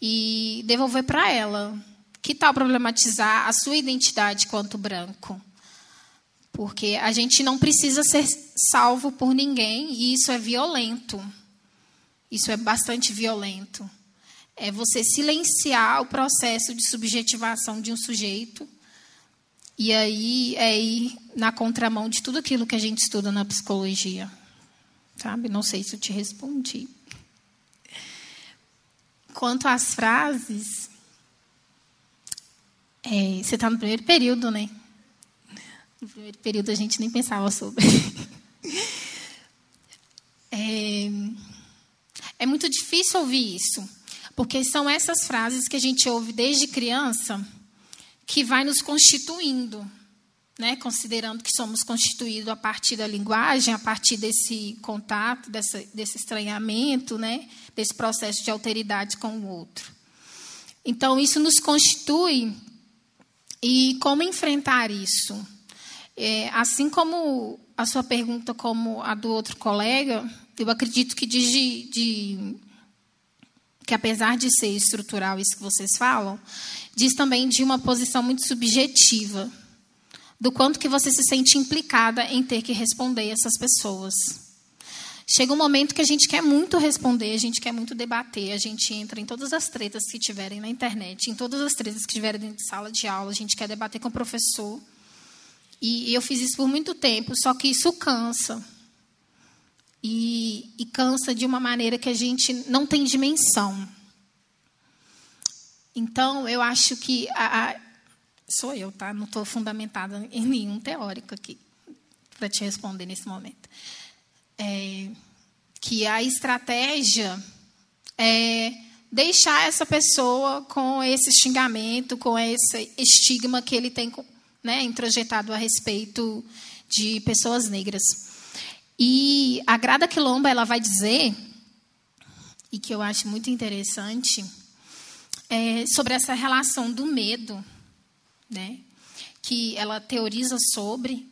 E devolver para ela. Que tal problematizar a sua identidade quanto branco? Porque a gente não precisa ser salvo por ninguém e isso é violento. Isso é bastante violento. É você silenciar o processo de subjetivação de um sujeito e aí é ir na contramão de tudo aquilo que a gente estuda na psicologia. Sabe? Não sei se eu te respondi. Quanto às frases, é, você está no primeiro período, né? No primeiro período a gente nem pensava sobre. É, é muito difícil ouvir isso, porque são essas frases que a gente ouve desde criança que vai nos constituindo, né? considerando que somos constituídos a partir da linguagem, a partir desse contato, dessa, desse estranhamento, né? desse processo de alteridade com o outro. Então, isso nos constitui. E como enfrentar isso? É, assim como a sua pergunta, como a do outro colega, eu acredito que de, de que apesar de ser estrutural isso que vocês falam, diz também de uma posição muito subjetiva, do quanto que você se sente implicada em ter que responder essas pessoas. Chega um momento que a gente quer muito responder, a gente quer muito debater, a gente entra em todas as tretas que tiverem na internet, em todas as tretas que tiverem dentro de sala de aula, a gente quer debater com o professor. E eu fiz isso por muito tempo, só que isso cansa. E, e cansa de uma maneira que a gente não tem dimensão. Então, eu acho que. A, a, sou eu, tá? Não estou fundamentada em nenhum teórico aqui para te responder nesse momento. É, que a estratégia é deixar essa pessoa com esse xingamento, com esse estigma que ele tem né, introjetado a respeito de pessoas negras. E a Grada Quilomba ela vai dizer, e que eu acho muito interessante, é, sobre essa relação do medo, né? que ela teoriza sobre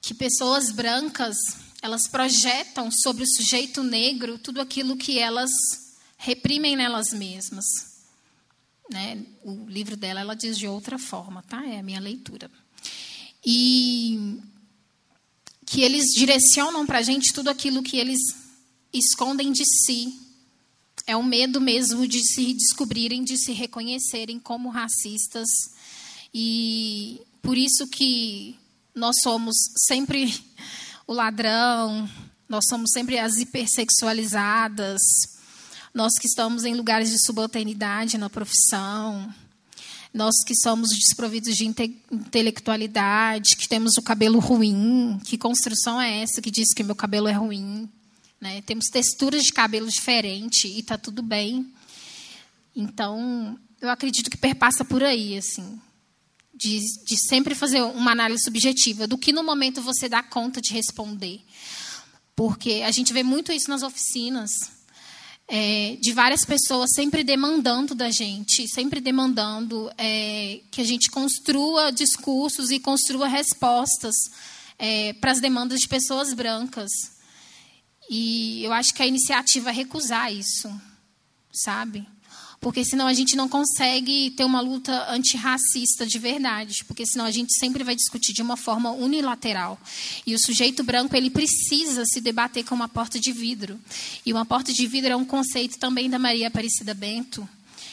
que pessoas brancas elas projetam sobre o sujeito negro tudo aquilo que elas reprimem nelas mesmas. Né? O livro dela ela diz de outra forma, tá? É a minha leitura. E que eles direcionam para a gente tudo aquilo que eles escondem de si, é o medo mesmo de se descobrirem, de se reconhecerem como racistas. E por isso que nós somos sempre o ladrão, nós somos sempre as hipersexualizadas, nós que estamos em lugares de subalternidade na profissão, nós que somos desprovidos de inte intelectualidade, que temos o cabelo ruim, que construção é essa que diz que meu cabelo é ruim? Né? Temos texturas de cabelo diferentes e está tudo bem. Então, eu acredito que perpassa por aí, assim, de, de sempre fazer uma análise subjetiva do que no momento você dá conta de responder. Porque a gente vê muito isso nas oficinas, é, de várias pessoas sempre demandando da gente, sempre demandando é, que a gente construa discursos e construa respostas é, para as demandas de pessoas brancas. E eu acho que a iniciativa é recusar isso, sabe? Porque senão a gente não consegue ter uma luta antirracista de verdade, porque senão a gente sempre vai discutir de uma forma unilateral. E o sujeito branco, ele precisa se debater com uma porta de vidro. E uma porta de vidro é um conceito também da Maria Aparecida Bento,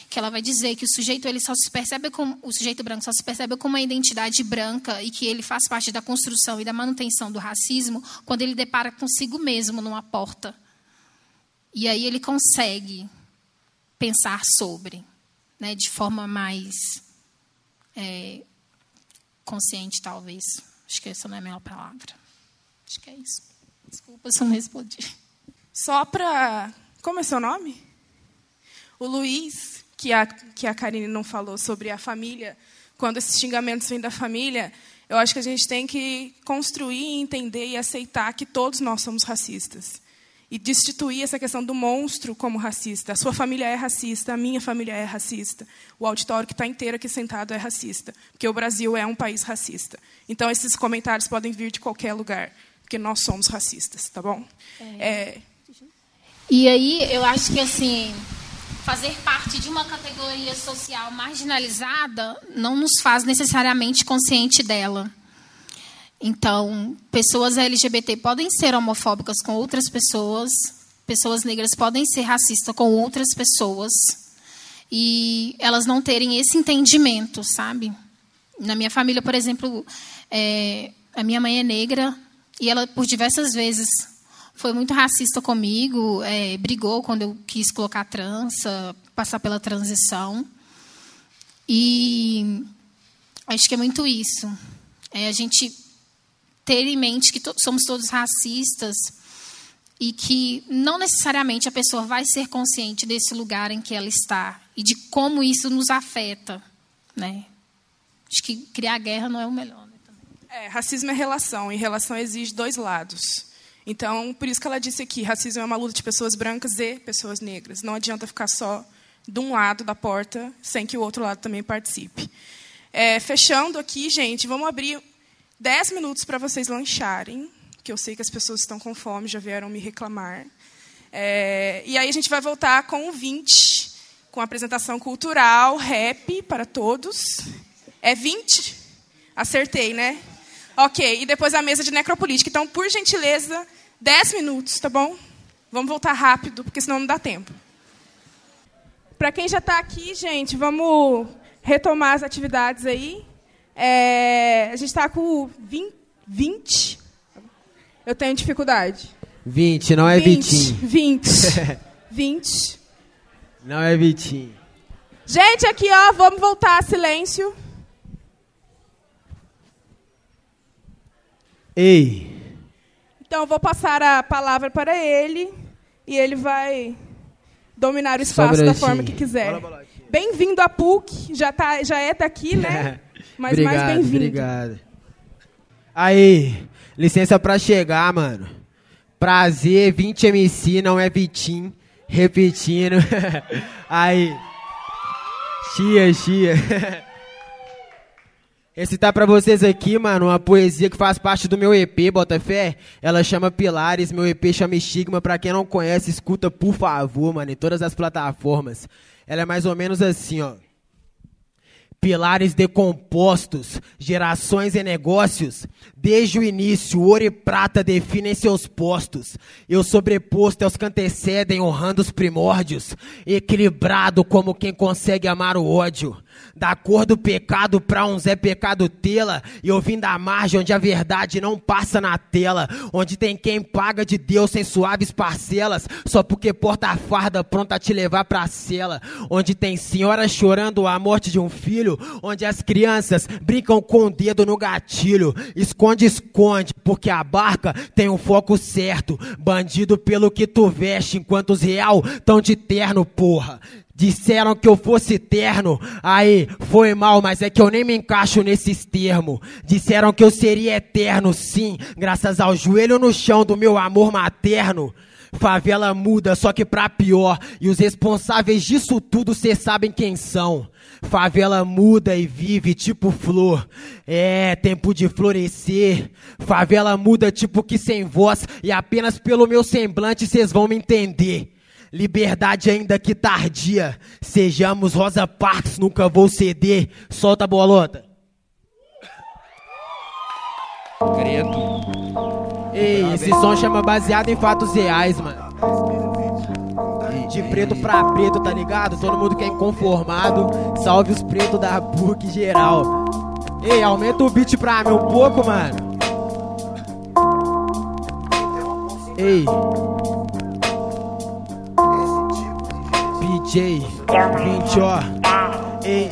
que ela vai dizer que o sujeito ele só se percebe como o sujeito branco só se percebe como uma identidade branca e que ele faz parte da construção e da manutenção do racismo quando ele depara consigo mesmo numa porta. E aí ele consegue pensar sobre, né, de forma mais é, consciente, talvez. Acho que essa não é a melhor palavra. Acho que é isso. Desculpa se eu não respondi. Só para. Como é seu nome? O Luiz que a, que a Karine não falou sobre a família, quando esses xingamentos vêm da família, eu acho que a gente tem que construir, entender e aceitar que todos nós somos racistas. E destituir essa questão do monstro como racista. A sua família é racista, a minha família é racista. O auditório que está inteiro aqui sentado é racista. Porque o Brasil é um país racista. Então, esses comentários podem vir de qualquer lugar. Porque nós somos racistas, tá bom? É. É... E aí, eu acho que, assim, fazer parte de uma categoria social marginalizada não nos faz necessariamente consciente dela. Então, pessoas LGBT podem ser homofóbicas com outras pessoas, pessoas negras podem ser racistas com outras pessoas, e elas não terem esse entendimento, sabe? Na minha família, por exemplo, é, a minha mãe é negra e ela, por diversas vezes, foi muito racista comigo, é, brigou quando eu quis colocar trança, passar pela transição. E acho que é muito isso. É a gente ter em mente que to somos todos racistas e que não necessariamente a pessoa vai ser consciente desse lugar em que ela está e de como isso nos afeta, né? Acho que criar guerra não é o melhor. Né? É, racismo é relação e relação exige dois lados. Então, por isso que ela disse aqui, racismo é uma luta de pessoas brancas e pessoas negras. Não adianta ficar só de um lado da porta sem que o outro lado também participe. É, fechando aqui, gente, vamos abrir 10 minutos para vocês lancharem, que eu sei que as pessoas estão com fome, já vieram me reclamar. É, e aí a gente vai voltar com o 20, com apresentação cultural, rap para todos. É 20? Acertei, né? Ok, e depois a mesa de necropolítica. Então, por gentileza, 10 minutos, tá bom? Vamos voltar rápido, porque senão não dá tempo. Para quem já está aqui, gente, vamos retomar as atividades aí. É, a gente está com 20, 20. Eu tenho dificuldade. 20, não é 20, Vitinho. 20. 20. Não é Vitinho. Gente, aqui, ó, vamos voltar a silêncio. Ei. Então, vou passar a palavra para ele e ele vai dominar o espaço da forma que quiser. Bem-vindo à PUC, já, tá, já é daqui, né? Mas obrigado, mais bem-vindo. Obrigado. Aí, licença pra chegar, mano. Prazer, 20 MC, não é Vitim. Repetindo. Aí. Chia, chia. Tá pra vocês aqui, mano, uma poesia que faz parte do meu EP, Botafé. Ela chama Pilares, meu EP chama Estigma. Pra quem não conhece, escuta por favor, mano, em todas as plataformas. Ela é mais ou menos assim, ó. Pilares decompostos, gerações e negócios. Desde o início, ouro e prata definem seus postos. Eu sobreposto aos que antecedem, honrando os primórdios. Equilibrado como quem consegue amar o ódio. Da cor do pecado pra uns é pecado tê-la. E eu vim da margem onde a verdade não passa na tela. Onde tem quem paga de Deus sem suaves parcelas. Só porque porta a farda pronta a te levar pra cela. Onde tem senhora chorando a morte de um filho. Onde as crianças brincam com o dedo no gatilho. Esconde, esconde, porque a barca tem um foco certo. Bandido pelo que tu veste, enquanto os real tão de terno, porra. Disseram que eu fosse eterno. Aí, foi mal, mas é que eu nem me encaixo nesses termos. Disseram que eu seria eterno, sim, graças ao joelho no chão do meu amor materno. Favela muda, só que pra pior. E os responsáveis disso tudo cês sabem quem são. Favela muda e vive tipo flor. É tempo de florescer. Favela muda tipo que sem voz. E apenas pelo meu semblante cês vão me entender. Liberdade ainda que tardia. Sejamos Rosa Parks, nunca vou ceder. Solta a bolota. Credo. Ei, esse som chama baseado em fatos reais, mano. De preto pra preto, tá ligado? Todo mundo que é inconformado, salve os pretos da PUC geral. Ei, aumenta o beat pra mim um pouco, mano. Ei. PJ, 20 ó. Ei.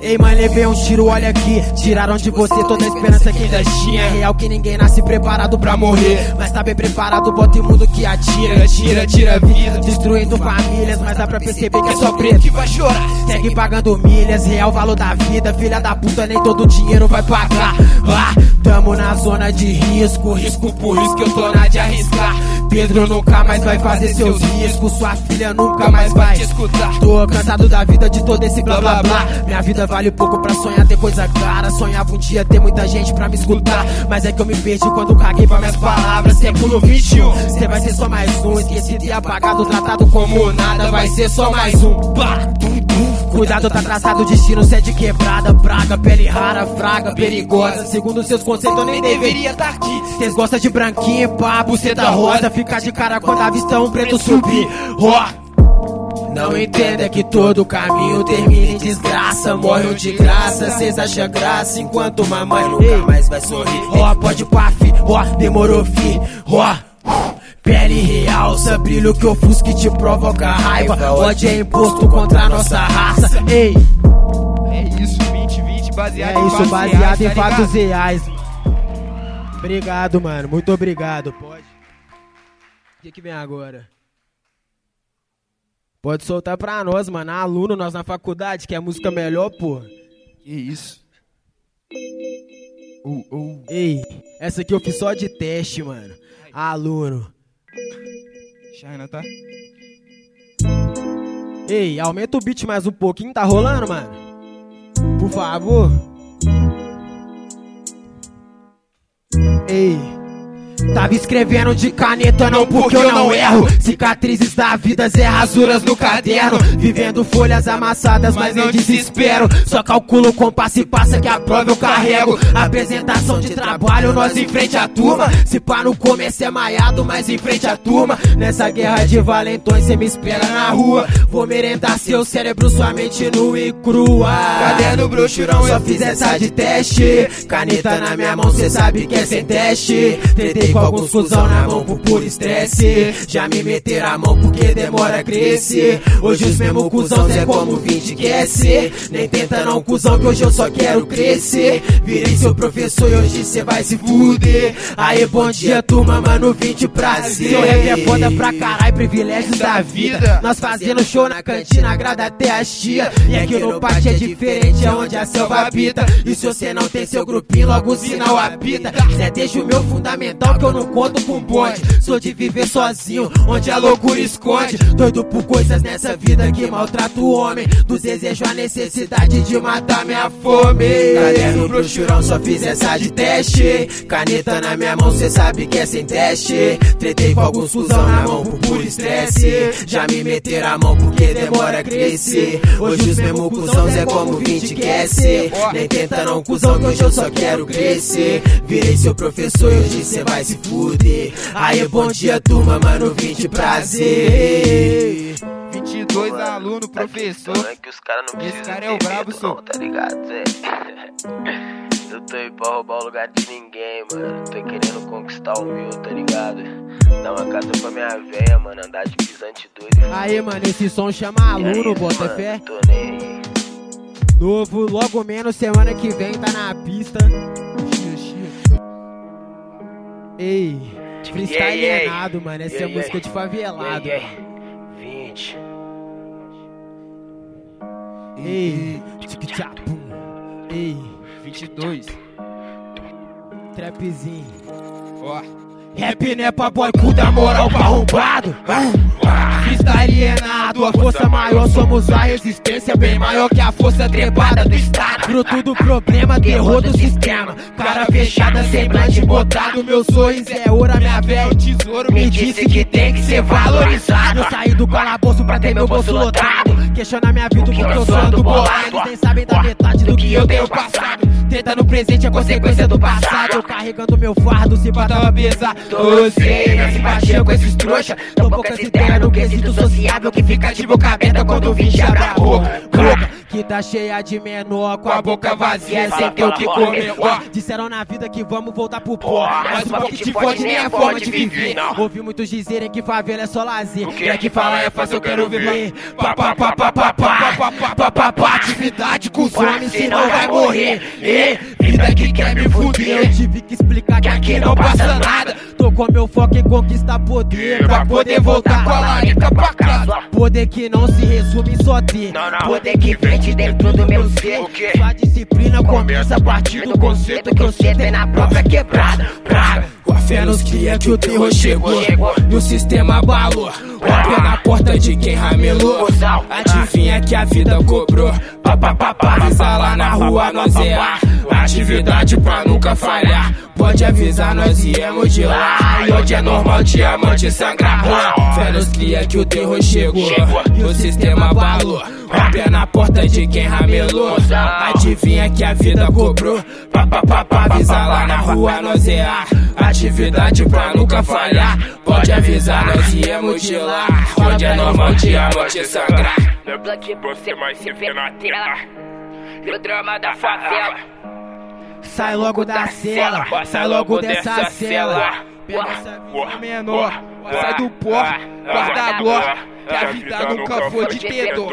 Ei, mãe, levei um tiro, olha aqui. Tiraram de você toda a esperança que ainda tinha. É real que ninguém nasce preparado pra morrer. Mas tá bem preparado, bota imundo que atira. Tira, tira vida. Destruindo famílias, mas dá pra perceber que é só preto que vai chorar. Segue pagando milhas, real valor da vida. Filha da puta, nem todo dinheiro vai pagar. Ah, tamo na zona de risco, risco por que eu tô na de arriscar. Pedro nunca mais vai fazer seus riscos. Sua filha nunca mais vai te escutar. Tô cansado da vida de todo esse blá blá blá. Minha vida vale pouco pra sonhar ter coisa clara. Sonhava um dia ter muita gente pra me escutar. Mas é que eu me perdi quando caguei pra minhas palavras. Século 21, cê vai ser só mais um. Esquecido e apagado, tratado como nada. Vai ser só mais um. Pá, tum, tum. Cuidado, tá traçado, destino, cê é quebrada. Praga, pele rara, fraga, perigosa. Segundo seus conceitos, eu nem deveria estar aqui. Cês gostam de branquinho, pá, buceta rosa. Fica de cara quando avista um preto subir. Ó. Não entenda que todo caminho termina em desgraça. Morreu de graça, cês acham graça. Enquanto mamãe nunca mais vai sorrir. Ó, pode pá, fi, ó, demorou, fi, ó. Pele realça, brilho que ofusca e te provoca raiva. Ódio é imposto contra a nossa raça. Ei, É isso, 2020 baseado é em isso, fatos baseado reais, em tá fatos reais. Obrigado, mano. Muito obrigado. Pode. O que, que vem agora? Pode soltar pra nós, mano. Aluno, nós na faculdade, que é música melhor, pô. Que isso? Uh, uh. Ei, essa aqui eu fiz só de teste, mano. Aluno. China, tá? Ei, aumenta o beat mais um pouquinho, tá rolando, mano? Por favor. Ei. Tava escrevendo de caneta, não porque eu não erro. Cicatrizes da vida, zé rasuras no caderno. Vivendo folhas amassadas, mas não desespero. Só calculo o compasso e passa que a prova eu carrego. Apresentação de trabalho, nós em frente à turma. Se pá no começo é maiado, mas em frente à turma. Nessa guerra de valentões, cê me espera na rua. Vou merendar seu cérebro, sua mente nua e crua. Caderno brochurão, só fiz essa de teste. Caneta na minha mão, cê sabe que é sem teste. Com alguns cuzão na mão por puro estresse. Já me meter a mão porque demora a crescer. Hoje os mesmo cuzão é como 20 quer ser. Nem tenta não, cuzão, que hoje eu só quero crescer. Virei seu professor e hoje cê vai se fuder. Aí, bom dia, turma, mano, 20 prazer. Seu rap é foda pra caralho, privilégios da vida. Nós fazendo show na cantina, agrada até as tia. E aqui no pátio é diferente, é onde a selva habita. E se você não tem seu grupinho, logo o sinal apita. Zé, deixa o meu fundamental que eu não conto com bonde. Sou de viver sozinho, onde a loucura esconde. Doido por coisas nessa vida que maltrata o homem. Do desejo a necessidade de matar minha fome. Caderno brochurão, só fiz essa de teste. Caneta na minha mão, cê sabe que é sem teste. Tretei com alguns cuzão na mão por puro estresse. Já me meter a mão porque demora a crescer. Hoje os mesmo cuzão é como 20 quer ser. Nem tenta não, cuzão, que hoje eu só quero crescer. Virei seu professor e hoje cê vai se fuder. Aí, bom dia, turma, mano, 20 prazer. 22 aluno, professor. É que os caras não Esse precisam cara é o brabo, medo, sou. não, tá ligado, Zé? Eu tô aí pra roubar o lugar de ninguém, mano. Tô querendo conquistar o meu, tá ligado? Dar uma casa pra minha véia, mano. Andar de pisante doido. Aí, mano, esse som chama aluno, bota mano, fé. Tô nem aí. Novo, logo menos semana que vem tá na pista. Ei, tipo, freestyle yeah, alienado, yeah, mano. Essa é yeah, é música yeah, de favelado. Yeah, yeah. 20. Ei, tic-tapum. Ei, 22. Trapzinho. Ó. Oh. Rap não é pra boy cu da moral pra arrombado. Alienado, a força maior somos a resistência bem maior que a força trepada do estado. Fruto do problema, terror do sistema. Cara fechada, semblante botado. Meu sorriso é ouro, a minha velha tesouro me disse que tem que ser valorizado. Eu saí do calabouço pra ter meu bolso lotado. Questiona minha vida porque eu sou ando bolado. Eles nem sabem da metade do que eu tenho passado. Tenta no presente é consequência do passado. Eu carregando meu fardo, se batava pesado. Você não simpatia com esses trouxa. Tão poucas ideias no quesito sociável que fica de boca aberta quando vim abre a boca. Boca que tá cheia de menor, com a boca vazia, sem ter o que comer. Ó, disseram na vida que vamos voltar pro pó. Mas o que te fode nem é forma de viver. Ouvi muitos dizerem que favela é só lazer. E é que falar é fácil, eu quero viver. Pá, pá, pá, pá, pá, pá, pá, pá, pá, pá, pá, atividade com os homens, senão vai morrer. E vida que quer me fuder. Eu tive que explicar que aqui não passa nada. Tô com meu foco em conquistar poder. Pra poder voltar com a larica pra casa. Poder que não se resume em só ter. Poder que vem de dentro do meu ser. Sua disciplina começa a partir do conceito que eu sinto é na própria quebrada. Praga. Com a fé nos cria que o terror chegou. E o sistema abalou. Rompe na porta de quem ramelou. Adivinha que a vida cobrou. Avisa lá na rua, nós é a atividade pra nunca falhar. Pode avisar, nós viemos de lá. E hoje é normal diamante sangrar. Nos cria que o terror chegou. E o sistema abalou. Rompe na porta de quem ramelou. Adivinha que a vida cobrou. Pá, pá, pá, pá. Avisa lá na rua, nós é a atividade pra nunca falhar. Pode avisar, nós viemos de lá. Onde é normal diamante sangrar. Meu black você mais se vê na tela. E o drama da favela. Sai logo da cela, sai logo dessa cela. Pega essa Ó, menor, sai do pó, guarda a glória. Que a vida nunca foi de ter dó.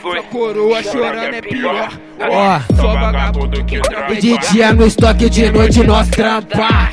Sua coroa chorando é pior. Ó. Só vagabundo que trampa E de dia no estoque, de noite nós trampa.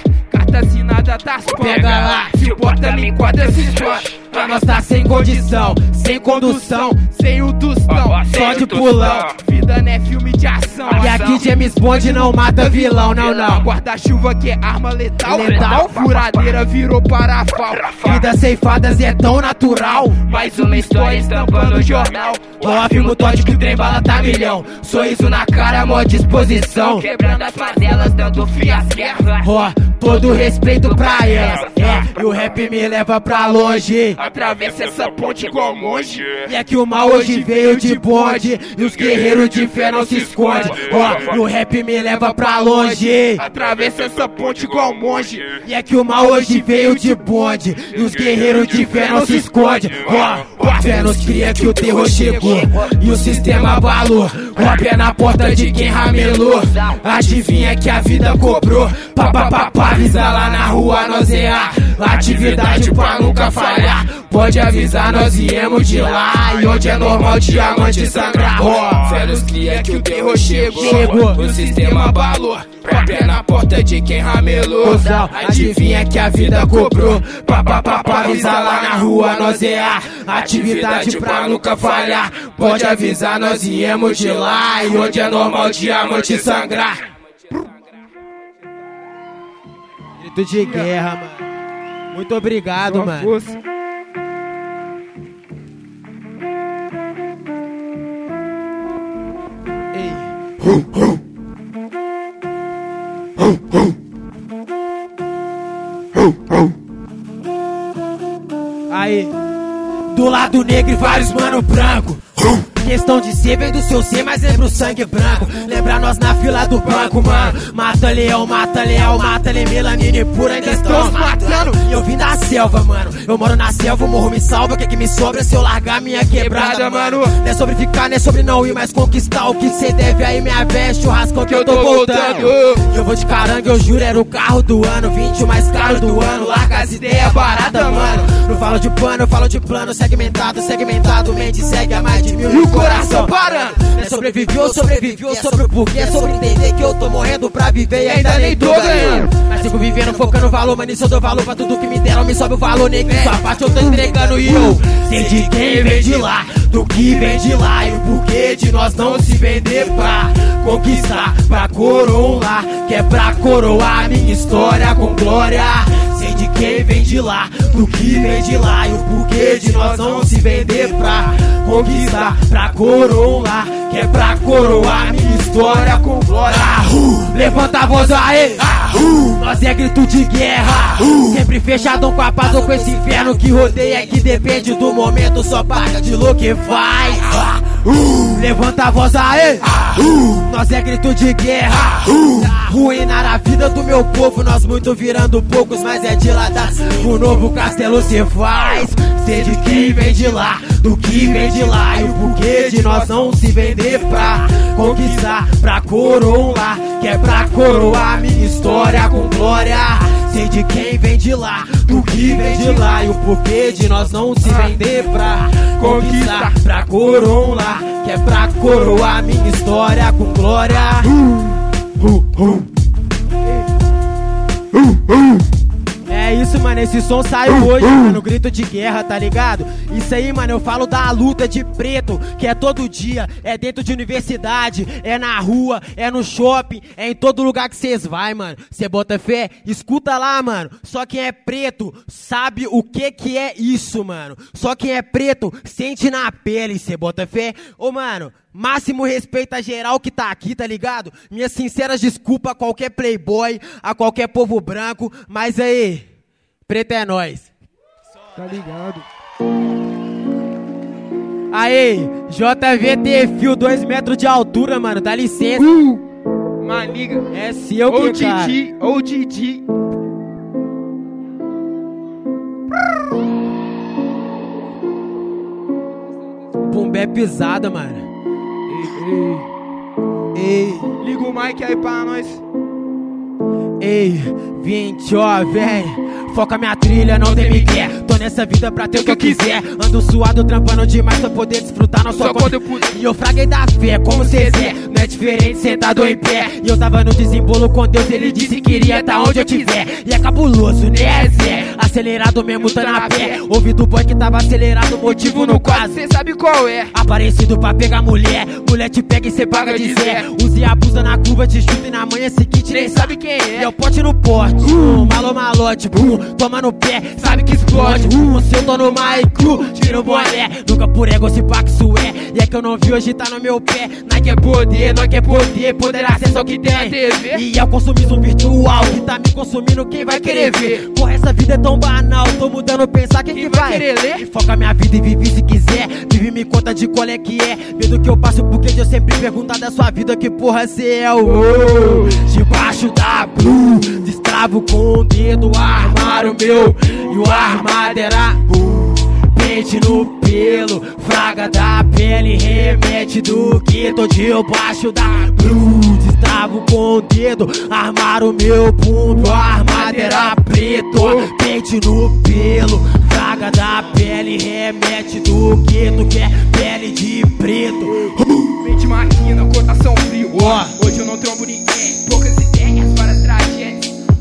Foda-se nada das Pega lá, Se o bota me enquadra, se expande Pra nós tá sem condição, sem condução, sem o tostão, só de pulão. Vida não é filme de ação. E aqui James Bond não mata vilão, não, não. Guarda-chuva que é arma letal. Letal. Furadeira virou parafal. Vidas ceifadas é tão natural. Mais uma história estampando o jornal. Ó, afirmo o Todd que o trem bala tá milhão. Sorriso na cara, mó disposição. Quebrando as favelas, dando fim às guerras. Ó, todo respeito pra elas. É, e o rap me leva pra longe. Atravessa essa ponte igual monge. E é que o mal hoje veio de bonde. E os guerreiros de fé não se escondem. Ó, e o rap me leva pra longe. Atravessa essa ponte igual monge. E é que o mal hoje veio de bonde. E os guerreiros de fé não se escondem. Ó, a fé nos cria que o terror chegou. E o sistema abalou. O pé na porta de quem ramelou. Adivinha que a vida cobrou. Papapá, avisa lá na rua, nós é a atividade pra nunca falhar. Pode avisar, nós viemos de lá. E onde é normal diamante sangrar. Ó, nos cria que o terror chegou. Chegou. O sistema abalou. O pé na porta de quem ramelou. Cusão, adivinha que a vida cobrou. Papapá, avisar lá na rua, nós é a atividade pra nunca falhar. Pode avisar, nós viemos de lá. E onde é normal diamante sangrar. Grito de guerra, mano. Muito obrigado, mano. força. Aí, do lado negro e vários mano branco. Questão de ser, vem do seu ser, mas lembra o sangue branco. Lembra nós na fila do banco, mano. Mata leão, mata leal, mata le melanine pura, ainda estamos matando. Eu vim da selva, mano. Eu moro na selva, o morro me salva. O que, que me sobra se eu largar minha quebrada, mano? Não é sobre ficar, não é sobre não ir, mas conquistar o que cê deve aí, minha véia, churrasco que eu tô voltando. Eu vou de caranga, eu juro, era o carro do ano. 20 o mais caro do ano, larga as ideias baratas, mano. Não falo de pano, eu falo de plano segmentado, segmentado. Mente segue a mais de mil coração parando. Não é sobreviveu, sobreviveu, sobre o porquê, é sobre entender que eu tô morrendo pra viver e ainda nem tô ganhando. Mas sigo vivendo, focando valor, mano, isso eu dou valor pra tudo que me deram, me sobe o valor, nego. Sua parte eu tô entregando e eu sei de quem vem de lá, do que vem de lá e o porquê de nós não se vender pra conquistar, pra coroar, que é pra coroar minha história com glória. Quem vem de lá, do que vem de lá e o porquê de nós não se vender pra conquistar, pra coroar, que é pra coroar história com glória. Ahu, levanta a voz aí, Ahu, nós é grito de guerra, Ahu, sempre fechadão com a paz ou com esse inferno que rodeia que depende do momento, só paga de louco que faz. Ahu, levanta a voz aí, Ahu, nós é grito de guerra, Ahu, arruinar a vida do meu povo, nós muito virando poucos, mas é de lá da o novo castelo se faz. Sei de quem vem de lá, do que vem de lá. E o porquê de nós não se vender pra conquistar, pra coroar, que é pra coroar minha história com glória. Sei de quem vem de lá, do que vem de lá e o porquê de nós não se vender pra conquistar, pra coroar, que é pra coroar minha história com glória. É isso, mano. Esse som saiu hoje, mano. Grito de guerra, tá ligado? Isso aí, mano. Eu falo da luta de preto, que é todo dia, é dentro de universidade, é na rua, é no shopping, é em todo lugar que vocês vai, mano. Você bota fé? Escuta lá, mano. Só quem é preto sabe o que que é isso, mano. Só quem é preto sente na pele, você bota fé? Ô, mano. Máximo respeito a geral que tá aqui, tá ligado? Minhas sinceras desculpas a qualquer playboy, a qualquer povo branco, mas aí, preto é nós. Tá ligado? Aí, JVT Fio, 2 metros de altura, mano, dá licença. Maniga. É seu Ou que, cara. Didi, ou Didi. Bumbé pisada, mano. Ei, ei. Liga o mic aí pra nós. Ei, 20, ó, vem. Foca minha trilha, não tem migué. Tô nessa vida pra ter o que eu quiser. Ando suado, trampando demais pra poder desfrutar nossa Só quando eu puder. E eu fraguei da fé, como Zezé. Não é diferente sentado em pé. E eu tava no desembolo com Deus, ele disse que iria tá onde eu tiver. E é cabuloso, né, Zé? Acelerado mesmo, tá na pé. Ouvi do boy que tava acelerado, motivo no quase. Cê sabe qual é? Aparecido pra pegar mulher. Mulher te pega e cê paga de Zé. Use e abusa na curva, te chuta e na manhã seguinte nem sabe quem é. É pote no porte. Uh, malo malote, bum, toma no pé, sabe que explode. Uh, se eu tô no Maicu, tira o boné. Nunca por ego se pá que isso é. E é que eu não vi hoje tá no meu pé. Nike é poder, nós quer poder, poder acesso ao que tem. TV. E é o consumismo virtual que tá me consumindo, quem vai querer ver? Porra, essa vida é tão banal, tô mudando, pensar quem, que vai querer ler? E foca minha vida e vive se quiser. Vive me conta de qual é que é. Medo que eu passo, porque eu sempre perguntar da sua vida que porra cê é o. Oh, debaixo da blue, destravo com o dedo, armário meu. E o armado era. Uh, pente no pelo, fraga da pele, remete do que tô debaixo da blue. Destravo com o dedo, armar o meu bumbum, armado era preto, pente no pelo, fraga da pele, remete do que tu quer, pele de preto. Mente máquina, cotação frio. Hoje eu não trombo ninguém. Poucas ideias, várias tragédias.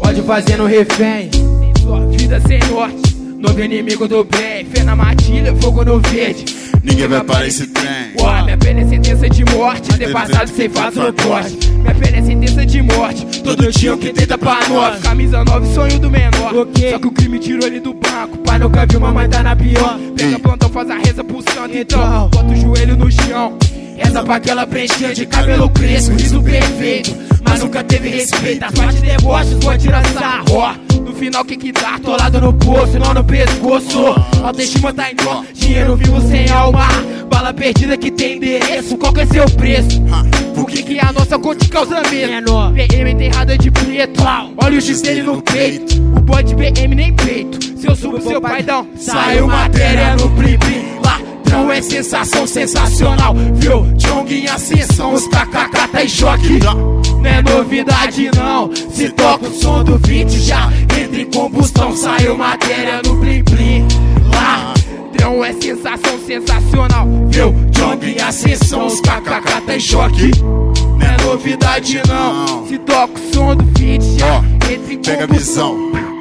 Pode fazer no refém. Sem sorte, vida sem norte. Novo inimigo do bem. Fé na matilha, fogo no verde. Ninguém vai parar esse trem. Ó, minha pena é sentença de morte. Antepassado ceifado no poste. Minha pena é sentença de morte. Todo dia o que tenta pra nós. Camisa 9, sonho do menor. O quê? Só que o crime tirou ele do banco. Pai nunca viu mamãe tá na pior. Pega plantão, faz a reza pro santo. Então, Então. bota o joelho no chão. Reza pra aquela pretinha de cabelo crespo, riso perfeito. Mas nunca teve respeito. As partes de deboches, vou atirar sarro. No final, que que dá? Atolado no poço, não no pescoço. Autoestima tá em dó, dinheiro vivo sem alma. Bala perdida que tem endereço, qual que é seu preço? Por que, que a nossa conta te causa medo? Menor. BM enterrada de preto, olha o X dele no peito. O boy de BM nem peito. Se eu subo seu paidão, saiu matéria no blim Ladrão é sensação sensacional, viu? Jong em ascensão, os kkk tá em choque. Não é novidade não, se toca o som do 20 já entra em combustão. Saiu matéria no blim blim. Ladrão é sensação sensacional, viu? Jong em ascensão, os kkk tá em choque. Não é novidade não, se toca o som do 20 já entra em Pega a combustão. visão.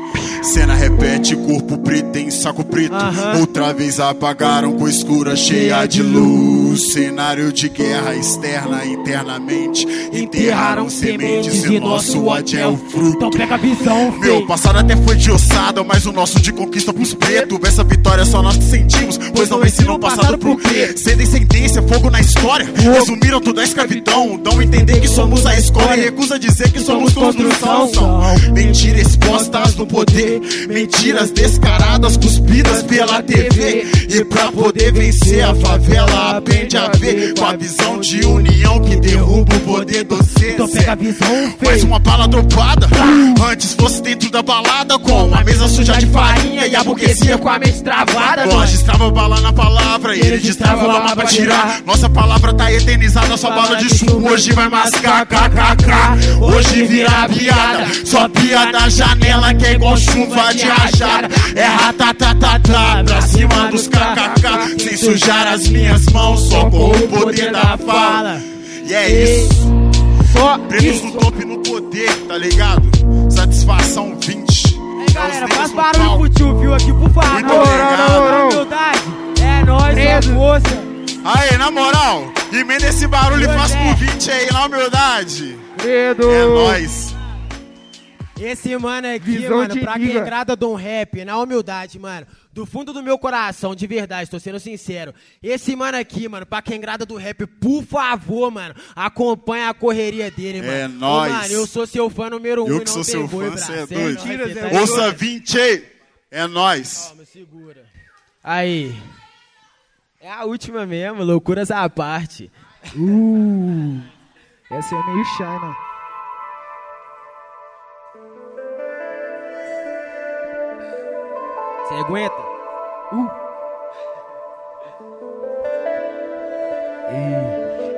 Cena repete, corpo preto em saco preto. Outra vez apagaram com escura cheia de luz. Cenário de guerra externa, internamente. Enterraram sementes e nosso ódio é o fruto. Então pega a visão, Meu passado até foi de ossada, mas o nosso de conquista pros pretos. Essa vitória só nós sentimos, pois não ensinam o passado pro quê? Sem descendência, fogo na história. Resumiram toda a escravidão. Dão a entender que somos a escola e recusa dizer que somos construção. São mentiras expostas no poder, mentiras descaradas cuspidas pela TV. E pra poder vencer a favela, aprende a ver com a visão de união que derruba o poder do ser. Então pega a visão, Mais uma bala dropada. Antes fosse dentro da balada com a mesa suja de farinha e a burguesia com a mente travada. Nós destrava bala na palavra ele destrava lama pra tirar. Nossa palavra tá eternizada, sua bala de chumbo hoje vai mascar. kkk. Hoje vira piada, só piada da janela que é igual chuva de rajada. É ratatatata pra cima dos kkk. Sem sujar as minhas mãos, só com o poder da fala. E é isso. Só Pretos no topo e no poder, tá ligado? Satisfação 20. Aí, galera, faz barulho pro tio, viu? Aqui, por favor. Muito obrigado. Na humildade. É nóis, é força. Aí, na moral, emenda esse barulho e faz por 20 aí, na humildade. Credo. É nóis. Esse mano aqui, Visão mano, pra quem grada de um rap, na humildade, mano. Do fundo do meu coração, de verdade, tô sendo sincero. Esse mano aqui, mano, pra quem grada do rap, por favor, mano, acompanha a correria dele, mano. É Ô, nóis. Mano, eu sou seu fã número um Eu e que não sou tem seu boi, fã, braço. cê é É doido. tá Ouça ligado? 20. É nóis. Calma, segura. Aí. É a última mesmo, loucuras à parte. Uh, essa é meio China. Você aguenta?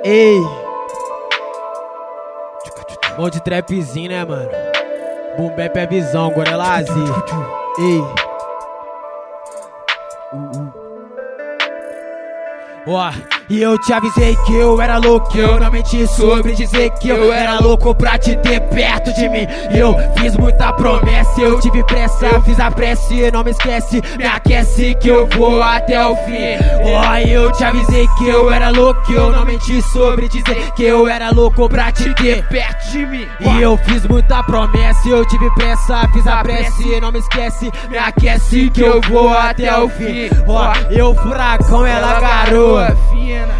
Ei. Ei. Bom de trapzinho, né, mano? Boom bap é visão, gorelazi. Ei. Ó, e eu te avisei que eu era louco, eu não menti sobre dizer que eu era louco pra te ter perto de mim. Eu fiz muita promessa, eu tive pressa, fiz a prece, não me esquece, me aquece que eu vou até o fim. Ó, e eu te avisei que eu era louco, eu não menti sobre dizer que eu era louco pra te ter perto de mim. E eu fiz muita promessa, eu tive pressa, fiz a prece, não me esquece, me aquece que eu vou até o fim. Ó, eu furacão, ela garoa.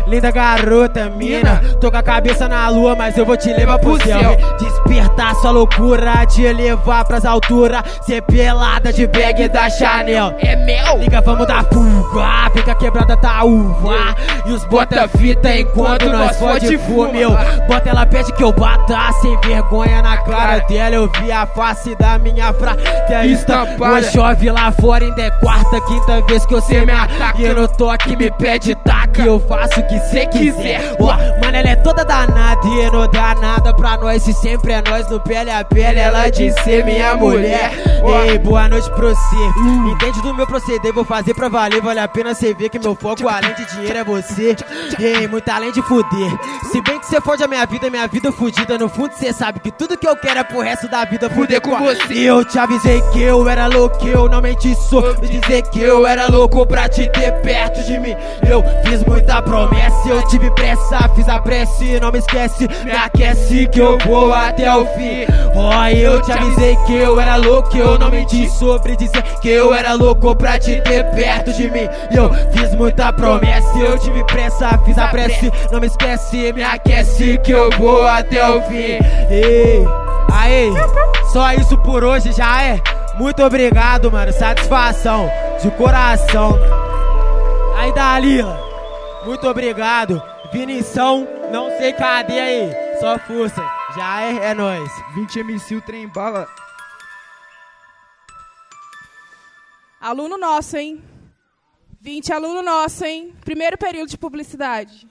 Linda garota, mina. Tô com a cabeça na lua, mas eu vou te levar pro céu. Despertar sua loucura, te levar pras alturas. Ser pelada de bag da Chanel. É mel. Liga, vamos dar fuga. Fica quebrada, tá uva. E os bota fita enquanto nós fode fumeu. Bota ela pede que eu bata. Sem vergonha na cara dela. Eu vi a face da minha fra. Que é estampada. chove lá fora, ainda é quarta, quinta vez que você me ataca. E eu tô aqui, me pede taca. Eu faço o que cê quiser. Ó, mano, ela é toda danada e não dá nada pra nós. Se sempre é nós no pele a pele, ela de ser minha mulher. Ei, boa noite pra você. Entende do meu proceder, vou fazer pra valer. Vale a pena cê ver que meu foco, além de dinheiro, é você. Ei, muito além de fuder. Se bem que cê fode a minha vida, minha vida fudida. No fundo, cê sabe que tudo que eu quero é pro resto da vida fuder com você. Eu te avisei que eu era louco, eu não menti sobre dizer que eu era louco pra te ter perto de mim. Eu fiz muita promessa, eu tive pressa, fiz a prece, não me esquece, me aquece que eu vou até o fim. Ó, oh, eu te avisei que eu era louco, eu não menti sobre dizer que eu era louco pra te ter perto de mim. Eu fiz muita promessa, eu tive pressa, fiz a prece, não me esquece, me aquece que eu vou até o fim. Ei, aí, só isso por hoje já é. Muito obrigado, mano. Satisfação de coração. Aí, Dalila. Muito obrigado. Vinição, não sei cadê aí. Só força. Já é, é nóis. 20 MC, o trem bala. Aluno nosso, hein? 20 aluno nosso, hein? Primeiro período de publicidade.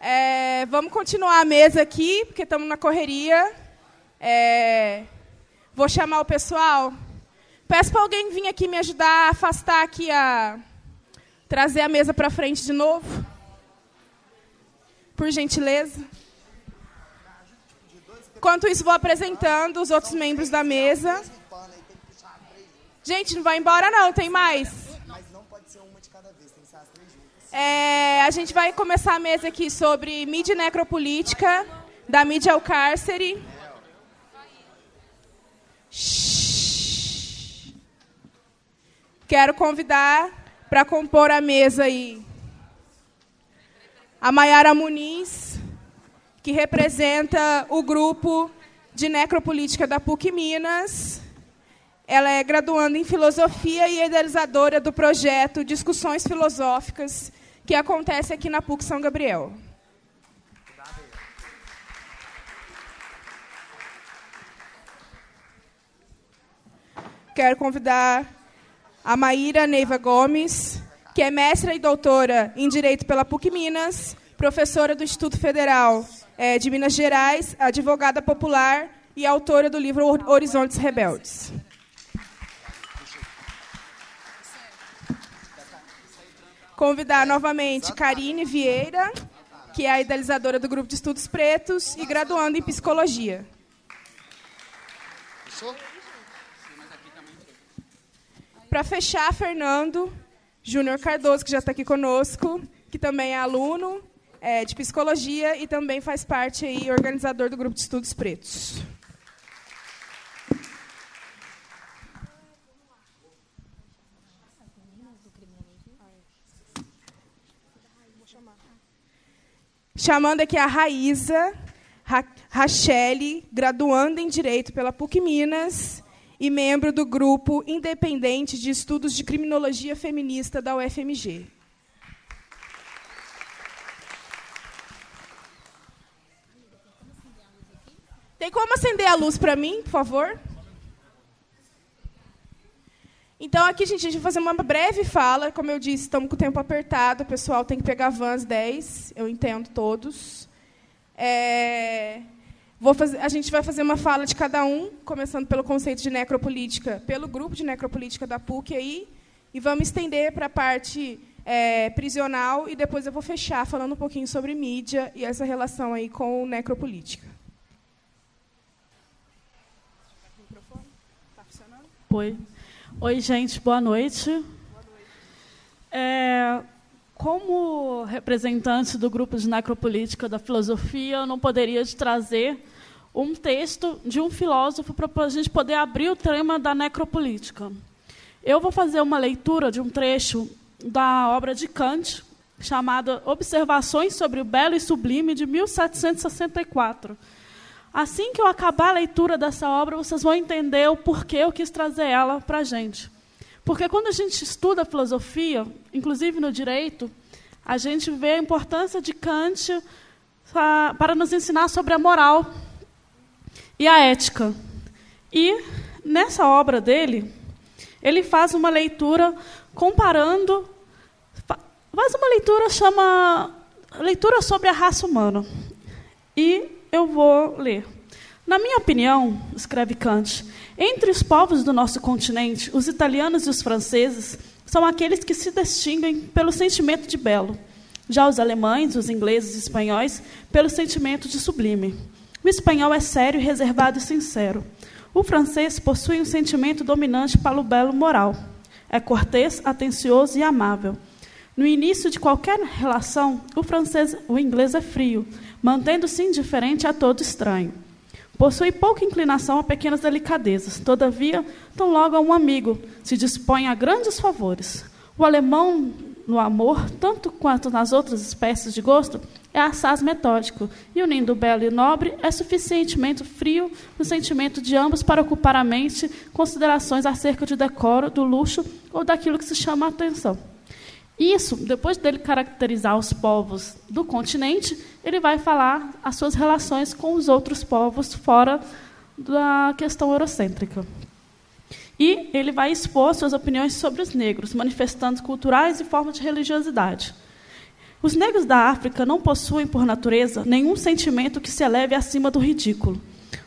É, vamos continuar a mesa aqui, porque estamos na correria. É, vou chamar o pessoal. Peço para alguém vir aqui me ajudar a afastar aqui a trazer a mesa para frente de novo. Por gentileza. Enquanto isso, vou apresentando os outros membros da mesa. Gente, não vai embora não, tem mais. É, a gente vai começar a mesa aqui sobre mídia necropolítica, da mídia ao cárcere. Quero convidar para compor a mesa aí a Maiara Muniz, que representa o grupo de necropolítica da PUC Minas. Ela é graduanda em filosofia e idealizadora do projeto Discussões Filosóficas que acontece aqui na PUC São Gabriel. Quero convidar a Maíra Neiva Gomes, que é mestra e doutora em Direito pela PUC Minas, professora do Instituto Federal é, de Minas Gerais, advogada popular e autora do livro Horizontes Rebeldes. convidar novamente Karine Vieira, que é a idealizadora do Grupo de Estudos Pretos e graduando em Psicologia. Para fechar, Fernando Júnior Cardoso, que já está aqui conosco, que também é aluno é, de Psicologia e também faz parte e organizador do Grupo de Estudos Pretos. chamando aqui a Raíza Ra Rachele, graduanda em Direito pela PUC Minas e membro do grupo independente de estudos de criminologia feminista da UFMG. Tem como acender a luz para mim, por favor? Então, aqui, gente, a gente vai fazer uma breve fala. Como eu disse, estamos com o tempo apertado. O pessoal tem que pegar vans 10. Eu entendo todos. É... Fazer, a gente vai fazer uma fala de cada um, começando pelo conceito de necropolítica, pelo grupo de necropolítica da PUC aí, e vamos estender para a parte é, prisional e depois eu vou fechar falando um pouquinho sobre mídia e essa relação aí com necropolítica. Oi. Oi, gente, boa noite. Boa noite. É, como representante do grupo de necropolítica da filosofia, eu não poderia te trazer um texto de um filósofo para a gente poder abrir o tema da necropolítica. Eu vou fazer uma leitura de um trecho da obra de Kant, chamada Observações sobre o Belo e Sublime, de 1764. Assim que eu acabar a leitura dessa obra, vocês vão entender o porquê eu quis trazer ela para a gente. Porque quando a gente estuda filosofia, inclusive no direito, a gente vê a importância de Kant para nos ensinar sobre a moral e a ética. E nessa obra dele, ele faz uma leitura comparando, faz uma leitura chama leitura sobre a raça humana. E eu vou ler. Na minha opinião, escreve Kant, entre os povos do nosso continente, os italianos e os franceses são aqueles que se distinguem pelo sentimento de belo. Já os alemães, os ingleses e espanhóis, pelo sentimento de sublime. O espanhol é sério, reservado e sincero. O francês possui um sentimento dominante para o belo moral. É cortês, atencioso e amável. No início de qualquer relação, o francês, o inglês é frio, mantendo-se indiferente a todo estranho. Possui pouca inclinação a pequenas delicadezas, todavia, tão logo a um amigo, se dispõe a grandes favores. O alemão, no amor, tanto quanto nas outras espécies de gosto, é assaz metódico, e unindo o belo e o nobre, é suficientemente frio no sentimento de ambos para ocupar a mente considerações acerca de decoro, do luxo ou daquilo que se chama a atenção. Isso, depois dele caracterizar os povos do continente, ele vai falar as suas relações com os outros povos fora da questão eurocêntrica. E ele vai expor suas opiniões sobre os negros, manifestando culturais e formas de religiosidade. Os negros da África não possuem, por natureza, nenhum sentimento que se eleve acima do ridículo.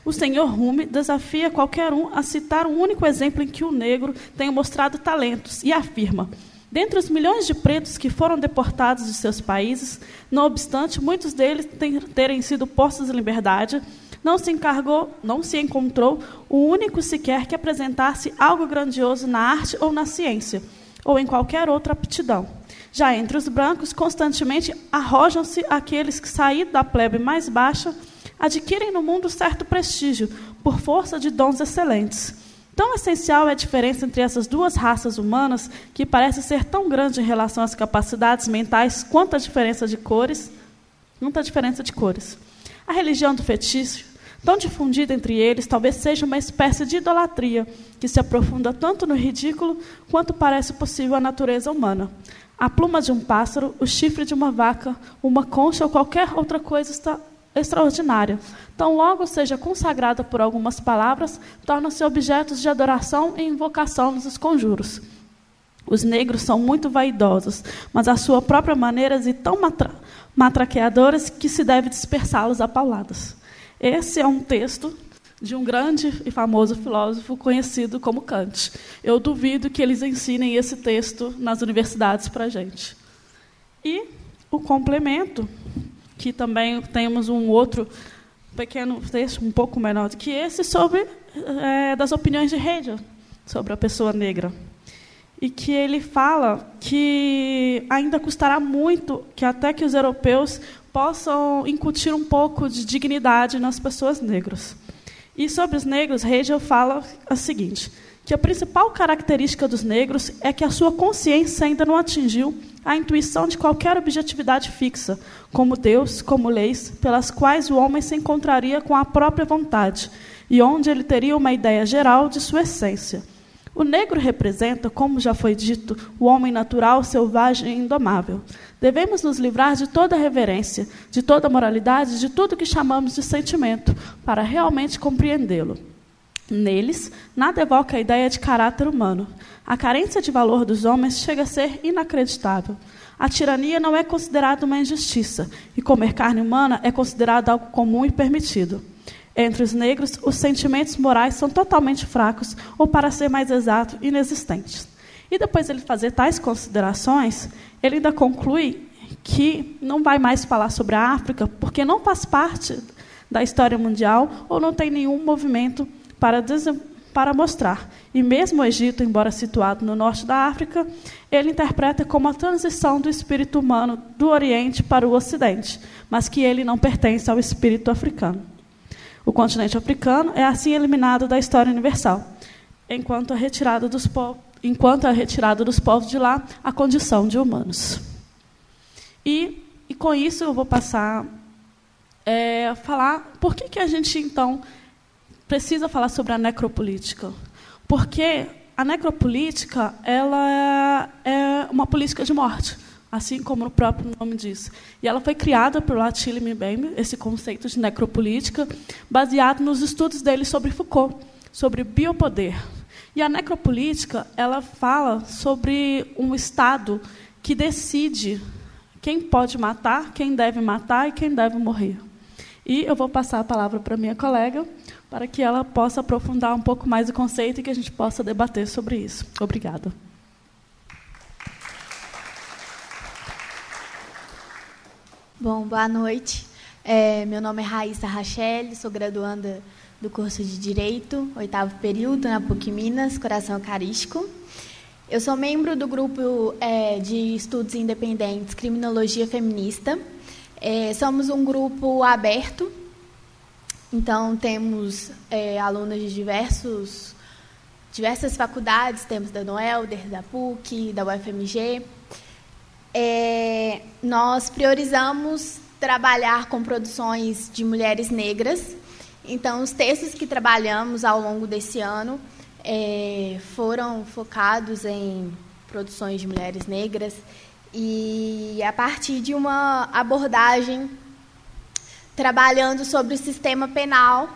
O senhor Rumi desafia qualquer um a citar um único exemplo em que o negro tenha mostrado talentos e afirma: Dentre os milhões de pretos que foram deportados de seus países, não obstante muitos deles terem sido postos em liberdade, não se encargou, não se encontrou o único sequer que apresentasse algo grandioso na arte ou na ciência, ou em qualquer outra aptidão. Já entre os brancos, constantemente arrojam-se aqueles que, saídos da plebe mais baixa, adquirem no mundo certo prestígio, por força de dons excelentes. Tão essencial é a diferença entre essas duas raças humanas, que parece ser tão grande em relação às capacidades mentais quanto a diferença de cores, quanto a diferença de cores. A religião do fetiche, tão difundida entre eles, talvez seja uma espécie de idolatria que se aprofunda tanto no ridículo quanto parece possível à natureza humana. A pluma de um pássaro, o chifre de uma vaca, uma concha ou qualquer outra coisa está extraordinária. Tão logo seja consagrada por algumas palavras, tornam-se objetos de adoração e invocação nos conjuros. Os negros são muito vaidosos, mas a sua própria maneira e tão matra matraqueadoras que se deve dispersá-los a pauladas. Esse é um texto de um grande e famoso filósofo conhecido como Kant. Eu duvido que eles ensinem esse texto nas universidades para a gente. E o complemento, que também temos um outro pequeno texto, um pouco menor do que esse, sobre é, das opiniões de Hegel sobre a pessoa negra. E que ele fala que ainda custará muito que até que os europeus possam incutir um pouco de dignidade nas pessoas negras. E sobre os negros, Hegel fala o seguinte, que a principal característica dos negros é que a sua consciência ainda não atingiu a intuição de qualquer objetividade fixa, como Deus, como leis, pelas quais o homem se encontraria com a própria vontade, e onde ele teria uma ideia geral de sua essência. O negro representa, como já foi dito, o homem natural, selvagem e indomável. Devemos nos livrar de toda reverência, de toda moralidade, de tudo que chamamos de sentimento, para realmente compreendê-lo. Neles, nada evoca a ideia de caráter humano. A carência de valor dos homens chega a ser inacreditável. A tirania não é considerada uma injustiça, e comer carne humana é considerado algo comum e permitido. Entre os negros, os sentimentos morais são totalmente fracos, ou, para ser mais exato, inexistentes. E depois de ele fazer tais considerações, ele ainda conclui que não vai mais falar sobre a África, porque não faz parte da história mundial ou não tem nenhum movimento para, para mostrar. E mesmo o Egito, embora situado no norte da África, ele interpreta como a transição do espírito humano do Oriente para o Ocidente, mas que ele não pertence ao espírito africano. O continente africano é assim eliminado da história universal, enquanto a retirada dos, po enquanto a retirada dos povos de lá a condição de humanos. E, e com isso eu vou passar é, falar por que, que a gente então precisa falar sobre a necropolítica. Porque a necropolítica ela é uma política de morte, assim como o próprio nome diz. E ela foi criada por Attila Mbembe, esse conceito de necropolítica, baseado nos estudos dele sobre Foucault, sobre biopoder. E a necropolítica ela fala sobre um Estado que decide quem pode matar, quem deve matar e quem deve morrer. E eu vou passar a palavra para minha colega, para que ela possa aprofundar um pouco mais o conceito e que a gente possa debater sobre isso. Obrigada. Bom, boa noite. É, meu nome é Raíssa Rachel, sou graduanda do curso de Direito, oitavo período, na PUC Minas, Coração Eucarístico. Eu sou membro do grupo é, de estudos independentes Criminologia Feminista. É, somos um grupo aberto então, temos é, alunos de diversos, diversas faculdades, temos da Noelder, da PUC, da UFMG. É, nós priorizamos trabalhar com produções de mulheres negras. Então, os textos que trabalhamos ao longo desse ano é, foram focados em produções de mulheres negras e a partir de uma abordagem trabalhando sobre o sistema penal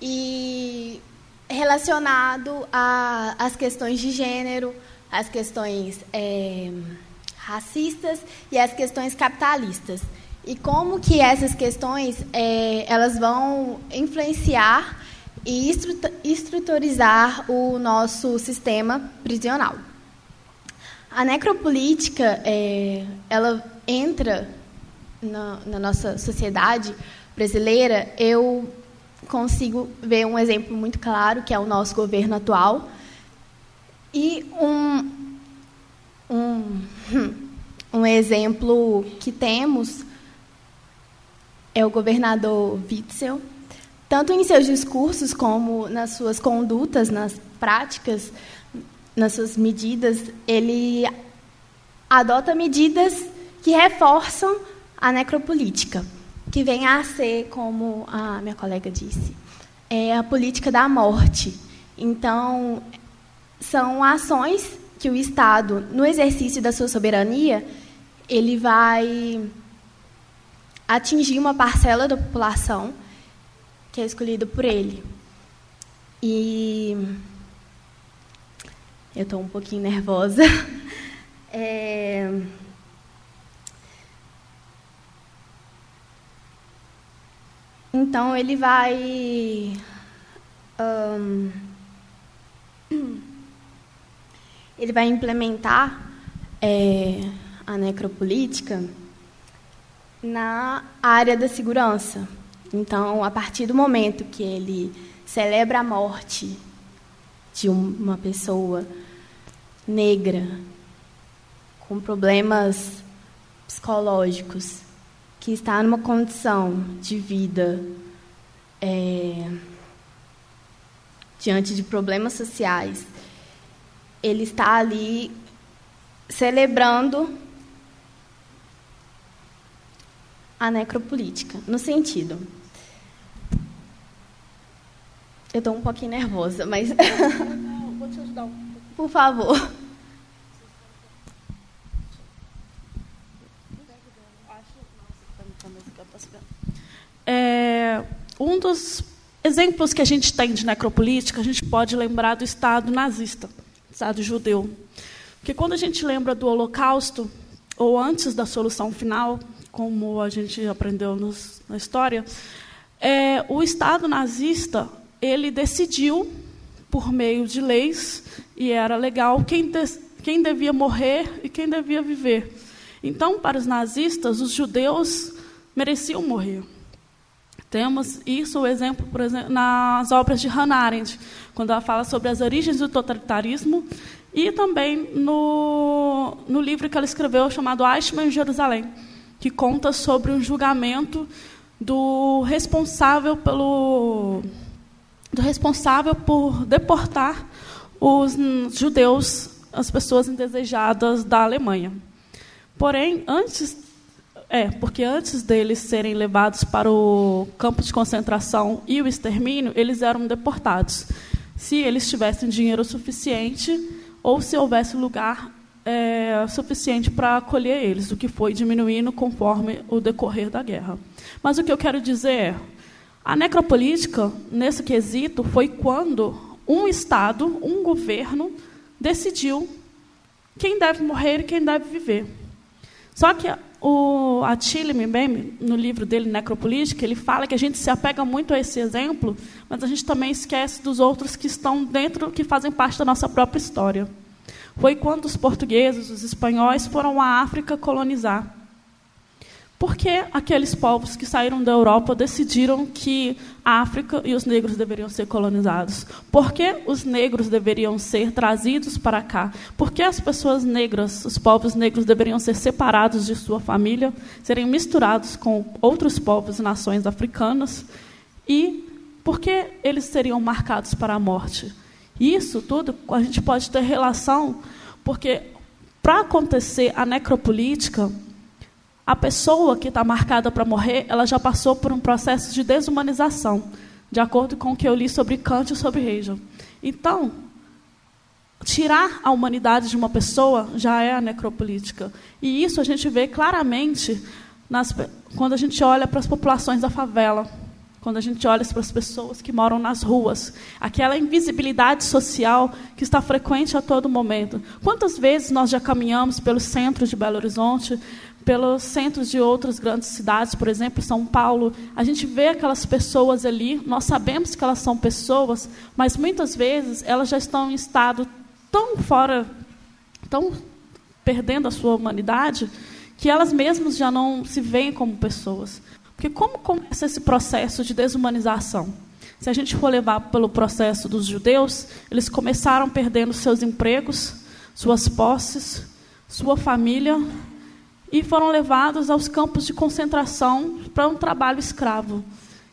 e relacionado às questões de gênero, às questões é, racistas e às questões capitalistas. E como que essas questões é, elas vão influenciar e estruturizar o nosso sistema prisional. A necropolítica é, ela entra na, na nossa sociedade brasileira, eu consigo ver um exemplo muito claro, que é o nosso governo atual, e um, um, um exemplo que temos é o governador Witzel, tanto em seus discursos como nas suas condutas, nas práticas, nas suas medidas, ele adota medidas que reforçam a necropolítica que vem a ser, como a minha colega disse, é a política da morte. Então, são ações que o Estado, no exercício da sua soberania, ele vai atingir uma parcela da população que é escolhida por ele. E eu estou um pouquinho nervosa. É... Então ele vai um, ele vai implementar é, a necropolítica na área da segurança. Então, a partir do momento que ele celebra a morte de uma pessoa negra com problemas psicológicos que está numa condição de vida é, diante de problemas sociais, ele está ali celebrando a necropolítica, no sentido. Eu estou um pouquinho nervosa, mas. Não, vou te ajudar um pouco. Por favor. É, um dos exemplos que a gente tem de necropolítica, a gente pode lembrar do Estado nazista, Estado judeu. Porque quando a gente lembra do Holocausto, ou antes da solução final, como a gente aprendeu nos, na história, é, o Estado nazista ele decidiu, por meio de leis, e era legal, quem, de, quem devia morrer e quem devia viver. Então, para os nazistas, os judeus mereciam morrer. Temos isso, o exemplo, por exemplo, nas obras de Hannah Arendt, quando ela fala sobre as origens do totalitarismo, e também no, no livro que ela escreveu chamado Eichmann em Jerusalém, que conta sobre um julgamento do responsável pelo do responsável por deportar os judeus, as pessoas indesejadas da Alemanha. Porém, antes é, porque antes deles serem levados para o campo de concentração e o extermínio, eles eram deportados. Se eles tivessem dinheiro suficiente ou se houvesse lugar é, suficiente para acolher eles, o que foi diminuindo conforme o decorrer da guerra. Mas o que eu quero dizer é, a necropolítica, nesse quesito, foi quando um Estado, um governo, decidiu quem deve morrer e quem deve viver. Só que o Attila Mbembe, no livro dele, Necropolítica, ele fala que a gente se apega muito a esse exemplo, mas a gente também esquece dos outros que estão dentro, que fazem parte da nossa própria história. Foi quando os portugueses, os espanhóis, foram à África colonizar. Por que aqueles povos que saíram da Europa decidiram que a África e os negros deveriam ser colonizados? Por que os negros deveriam ser trazidos para cá? Por que as pessoas negras, os povos negros, deveriam ser separados de sua família, serem misturados com outros povos e nações africanas? E por que eles seriam marcados para a morte? Isso tudo a gente pode ter relação, porque para acontecer a necropolítica, a pessoa que está marcada para morrer, ela já passou por um processo de desumanização, de acordo com o que eu li sobre Kant e sobre Hegel. Então, tirar a humanidade de uma pessoa já é a necropolítica. E isso a gente vê claramente nas, quando a gente olha para as populações da favela, quando a gente olha para as pessoas que moram nas ruas, aquela invisibilidade social que está frequente a todo momento. Quantas vezes nós já caminhamos pelos centros de Belo Horizonte, pelos centros de outras grandes cidades, por exemplo, São Paulo, a gente vê aquelas pessoas ali, nós sabemos que elas são pessoas, mas muitas vezes elas já estão em estado tão fora, tão perdendo a sua humanidade, que elas mesmas já não se veem como pessoas. Porque como começa esse processo de desumanização? Se a gente for levar pelo processo dos judeus, eles começaram perdendo seus empregos, suas posses, sua família, e foram levados aos campos de concentração para um trabalho escravo.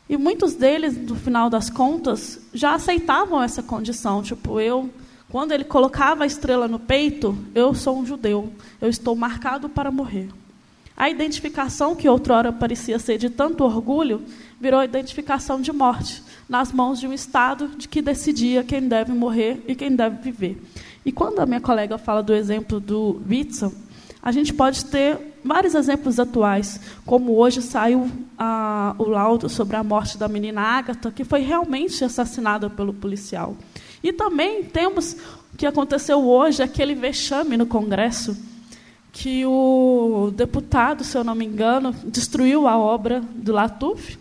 E muitos deles, no final das contas, já aceitavam essa condição. Tipo, eu, quando ele colocava a estrela no peito, eu sou um judeu, eu estou marcado para morrer. A identificação que outrora parecia ser de tanto orgulho, virou identificação de morte, nas mãos de um Estado de que decidia quem deve morrer e quem deve viver. E quando a minha colega fala do exemplo do Witzel, a gente pode ter vários exemplos atuais, como hoje saiu a, o laudo sobre a morte da menina Ágata, que foi realmente assassinada pelo policial. E também temos o que aconteceu hoje, aquele vexame no Congresso, que o deputado, se eu não me engano, destruiu a obra do Latuf,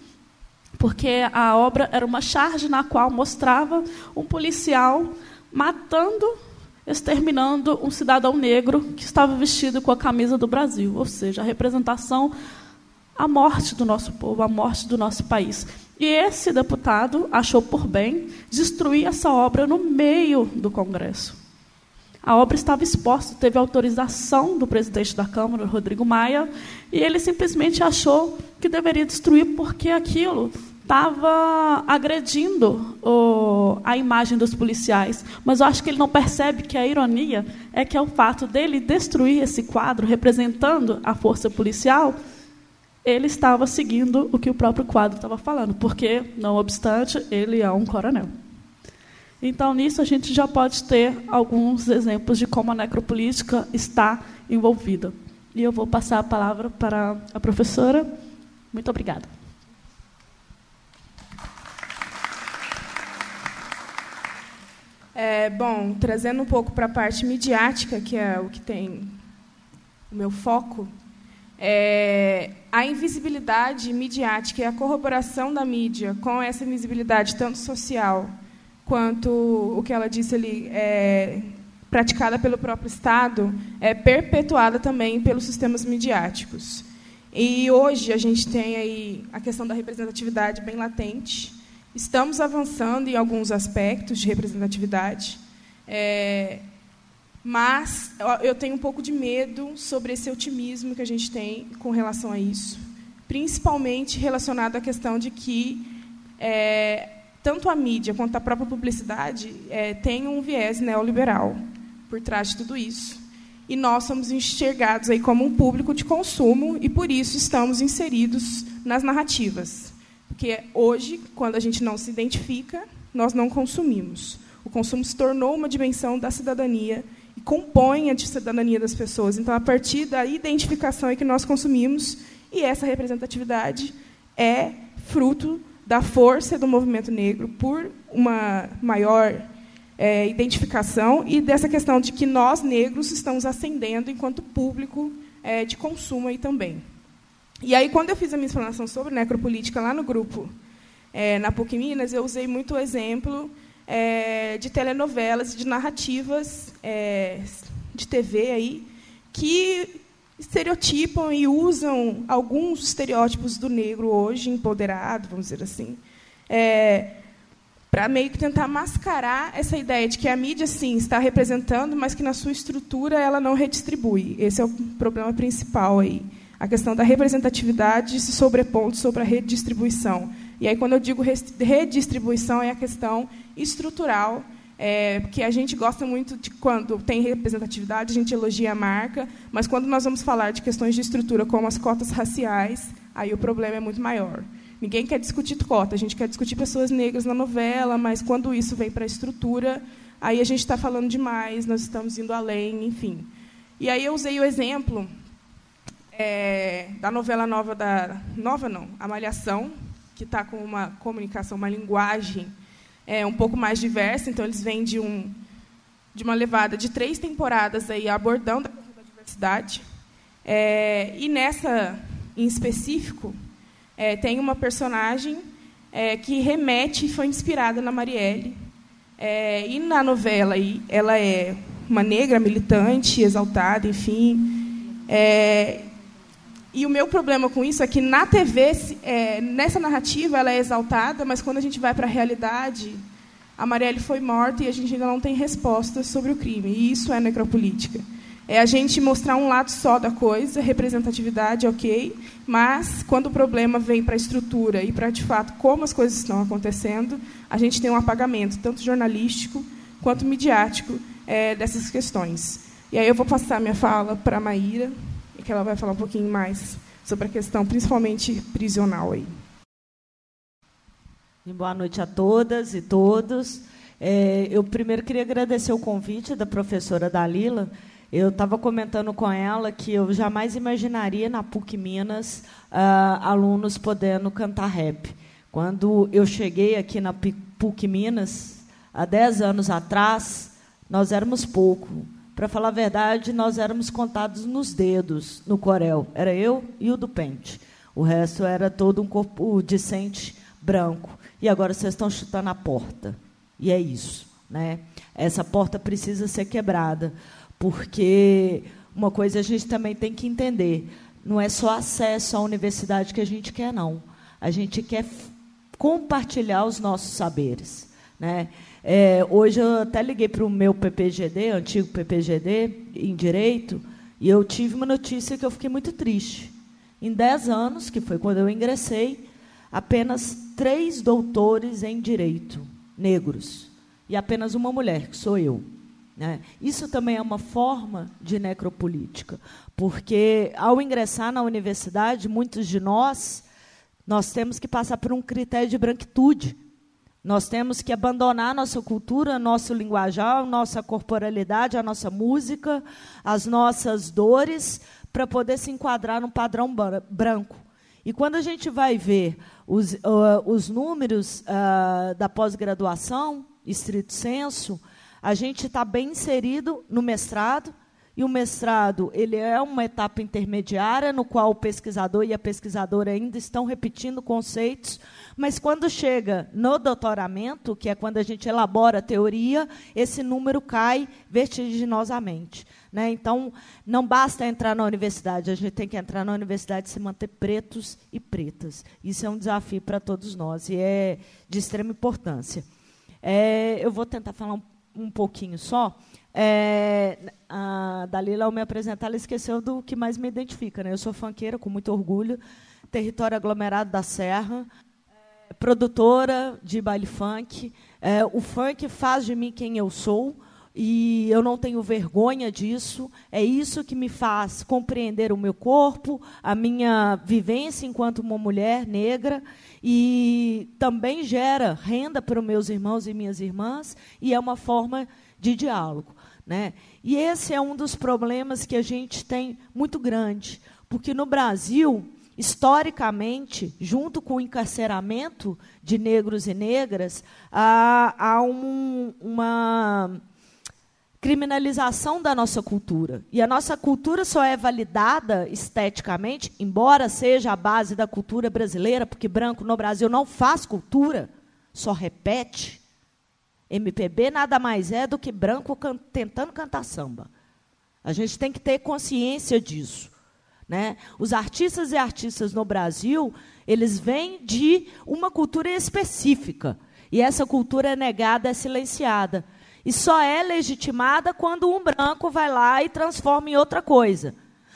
porque a obra era uma charge na qual mostrava um policial matando exterminando um cidadão negro que estava vestido com a camisa do Brasil, ou seja, a representação, a morte do nosso povo, a morte do nosso país. E esse deputado achou por bem destruir essa obra no meio do Congresso. A obra estava exposta, teve autorização do presidente da Câmara, Rodrigo Maia, e ele simplesmente achou que deveria destruir porque aquilo estava agredindo o, a imagem dos policiais. Mas eu acho que ele não percebe que a ironia é que é o fato dele destruir esse quadro representando a força policial, ele estava seguindo o que o próprio quadro estava falando, porque, não obstante, ele é um coronel. Então, nisso, a gente já pode ter alguns exemplos de como a necropolítica está envolvida. E eu vou passar a palavra para a professora. Muito obrigada. É, bom, trazendo um pouco para a parte midiática, que é o que tem o meu foco, é, a invisibilidade midiática e a corroboração da mídia com essa invisibilidade tanto social quanto o que ela disse ali, é, praticada pelo próprio Estado, é perpetuada também pelos sistemas midiáticos. E hoje a gente tem aí a questão da representatividade bem latente. Estamos avançando em alguns aspectos de representatividade, é, mas eu tenho um pouco de medo sobre esse otimismo que a gente tem com relação a isso, principalmente relacionado à questão de que é, tanto a mídia quanto a própria publicidade é, tem um viés neoliberal por trás de tudo isso. E nós somos enxergados aí como um público de consumo e por isso estamos inseridos nas narrativas. Porque hoje, quando a gente não se identifica, nós não consumimos. O consumo se tornou uma dimensão da cidadania e compõe a cidadania das pessoas. Então, a partir da identificação é que nós consumimos, e essa representatividade é fruto da força do movimento negro por uma maior é, identificação e dessa questão de que nós, negros, estamos ascendendo enquanto público é, de consumo aí também. E aí, quando eu fiz a minha explanação sobre necropolítica lá no grupo, é, na PUC Minas, eu usei muito o exemplo é, de telenovelas e de narrativas é, de TV aí, que estereotipam e usam alguns estereótipos do negro hoje, empoderado, vamos dizer assim, é, para meio que tentar mascarar essa ideia de que a mídia, sim, está representando, mas que na sua estrutura ela não redistribui. Esse é o problema principal aí. A questão da representatividade se sobrepondo sobre a redistribuição. E aí, quando eu digo redistribuição, é a questão estrutural é, porque a gente gosta muito de quando tem representatividade, a gente elogia a marca, mas quando nós vamos falar de questões de estrutura, como as cotas raciais, aí o problema é muito maior. Ninguém quer discutir cota, a gente quer discutir pessoas negras na novela, mas quando isso vem para a estrutura, aí a gente está falando demais, nós estamos indo além, enfim. E aí eu usei o exemplo é, da novela nova da nova não, a Malhação, que está com uma comunicação, uma linguagem é, um pouco mais diversa, então eles vêm de, um, de uma levada de três temporadas aí abordando a diversidade. É, e nessa, em específico, é, tem uma personagem é, que remete e foi inspirada na Marielle. É, e na novela aí, ela é uma negra militante, exaltada, enfim. E o meu problema com isso é que na TV, é, nessa narrativa, ela é exaltada, mas quando a gente vai para a realidade, a Marielle foi morta e a gente ainda não tem respostas sobre o crime. E isso é necropolítica. É a gente mostrar um lado só da coisa, representatividade, ok, mas quando o problema vem para a estrutura e para, de fato, como as coisas estão acontecendo, a gente tem um apagamento, tanto jornalístico quanto midiático, é, dessas questões. E aí eu vou passar minha fala para a Maíra que ela vai falar um pouquinho mais sobre a questão, principalmente prisional aí. Boa noite a todas e todos. É, eu primeiro queria agradecer o convite da professora Dalila. Eu estava comentando com ela que eu jamais imaginaria na PUC Minas uh, alunos podendo cantar rap. Quando eu cheguei aqui na PUC Minas, há 10 anos atrás, nós éramos pouco. Para falar a verdade, nós éramos contados nos dedos no Corel. Era eu e o do Pente. O resto era todo um corpo decente branco. E agora vocês estão chutando a porta. E é isso. Né? Essa porta precisa ser quebrada. Porque uma coisa a gente também tem que entender: não é só acesso à universidade que a gente quer, não. A gente quer compartilhar os nossos saberes. Né? É, hoje eu até liguei para o meu PPGD, antigo PPGD, em direito, e eu tive uma notícia que eu fiquei muito triste. Em 10 anos, que foi quando eu ingressei, apenas três doutores em direito, negros, e apenas uma mulher, que sou eu. Né? Isso também é uma forma de necropolítica, porque ao ingressar na universidade, muitos de nós, nós temos que passar por um critério de branquitude. Nós temos que abandonar nossa cultura, nosso linguajar, nossa corporalidade, a nossa música, as nossas dores, para poder se enquadrar num padrão branco. E quando a gente vai ver os, uh, os números uh, da pós-graduação, estrito senso, A gente está bem inserido no mestrado, e o mestrado ele é uma etapa intermediária no qual o pesquisador e a pesquisadora ainda estão repetindo conceitos, mas quando chega no doutoramento, que é quando a gente elabora a teoria, esse número cai vertiginosamente. Né? Então, não basta entrar na universidade, a gente tem que entrar na universidade e se manter pretos e pretas. Isso é um desafio para todos nós e é de extrema importância. É, eu vou tentar falar um, um pouquinho só. É, a Dalila, ao me apresentar, ela esqueceu do que mais me identifica. Né? Eu sou fanqueira, com muito orgulho, território aglomerado da Serra, produtora de baile funk. É, o funk faz de mim quem eu sou e eu não tenho vergonha disso. É isso que me faz compreender o meu corpo, a minha vivência enquanto uma mulher negra e também gera renda para os meus irmãos e minhas irmãs e é uma forma de diálogo. Né? E esse é um dos problemas que a gente tem muito grande, porque no Brasil, historicamente, junto com o encarceramento de negros e negras, há, há um, uma criminalização da nossa cultura. E a nossa cultura só é validada esteticamente, embora seja a base da cultura brasileira, porque branco no Brasil não faz cultura, só repete. MPB nada mais é do que branco can tentando cantar samba. A gente tem que ter consciência disso. Né? Os artistas e artistas no Brasil, eles vêm de uma cultura específica. E essa cultura é negada, é silenciada. E só é legitimada quando um branco vai lá e transforma em outra coisa.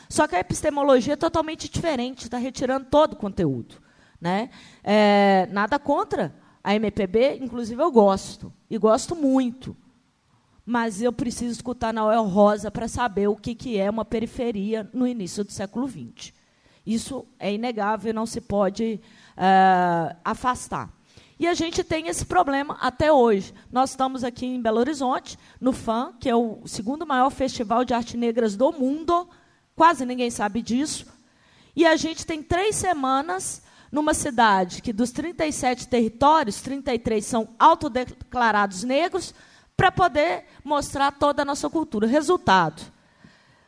Só que a epistemologia é totalmente diferente, está retirando todo o conteúdo. Né? É, nada contra a MPB, inclusive eu gosto, e gosto muito. Mas eu preciso escutar Noel Rosa para saber o que, que é uma periferia no início do século XX. Isso é inegável não se pode uh, afastar. E a gente tem esse problema até hoje. Nós estamos aqui em Belo Horizonte, no FAM, que é o segundo maior festival de arte negras do mundo. Quase ninguém sabe disso. E a gente tem três semanas numa cidade que dos 37 territórios, 33 são autodeclarados negros, para poder mostrar toda a nossa cultura. Resultado.